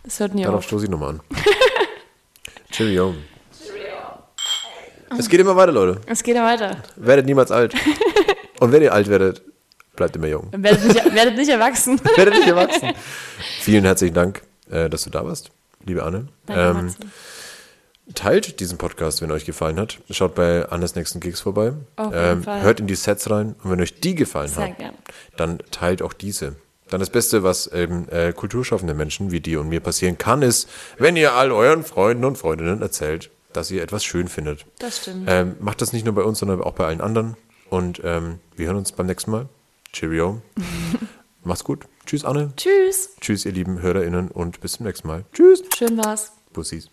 [SPEAKER 2] Es hört nie
[SPEAKER 1] darauf
[SPEAKER 2] auf.
[SPEAKER 1] stoße ich nochmal an. Cheerio. Es geht immer weiter, Leute.
[SPEAKER 2] Es geht immer weiter.
[SPEAKER 1] Werdet niemals alt. Und wenn ihr alt werdet, bleibt immer jung.
[SPEAKER 2] Werdet nicht, werdet nicht erwachsen.
[SPEAKER 1] Werdet nicht erwachsen. Vielen herzlichen Dank, äh, dass du da warst, liebe Anne.
[SPEAKER 2] Danke,
[SPEAKER 1] Ähm, teilt diesen Podcast, wenn euch gefallen hat. Schaut bei Annes nächsten Gigs vorbei. Ähm, hört in die Sets rein. Und wenn euch die gefallen
[SPEAKER 2] Sehr
[SPEAKER 1] haben,
[SPEAKER 2] gern.
[SPEAKER 1] dann teilt auch diese. Dann das Beste, was eben äh, kulturschaffende Menschen wie dir und mir passieren kann, ist, wenn ihr all euren Freunden und Freundinnen erzählt, dass ihr etwas schön findet.
[SPEAKER 2] Das stimmt.
[SPEAKER 1] Ähm, macht das nicht nur bei uns, sondern auch bei allen anderen. Und ähm, wir hören uns beim nächsten Mal. Cheerio. Macht's gut. Tschüss, Anne.
[SPEAKER 2] Tschüss.
[SPEAKER 1] Tschüss, ihr lieben HörerInnen und bis zum nächsten Mal. Tschüss.
[SPEAKER 2] Schön war's.
[SPEAKER 1] Bussis.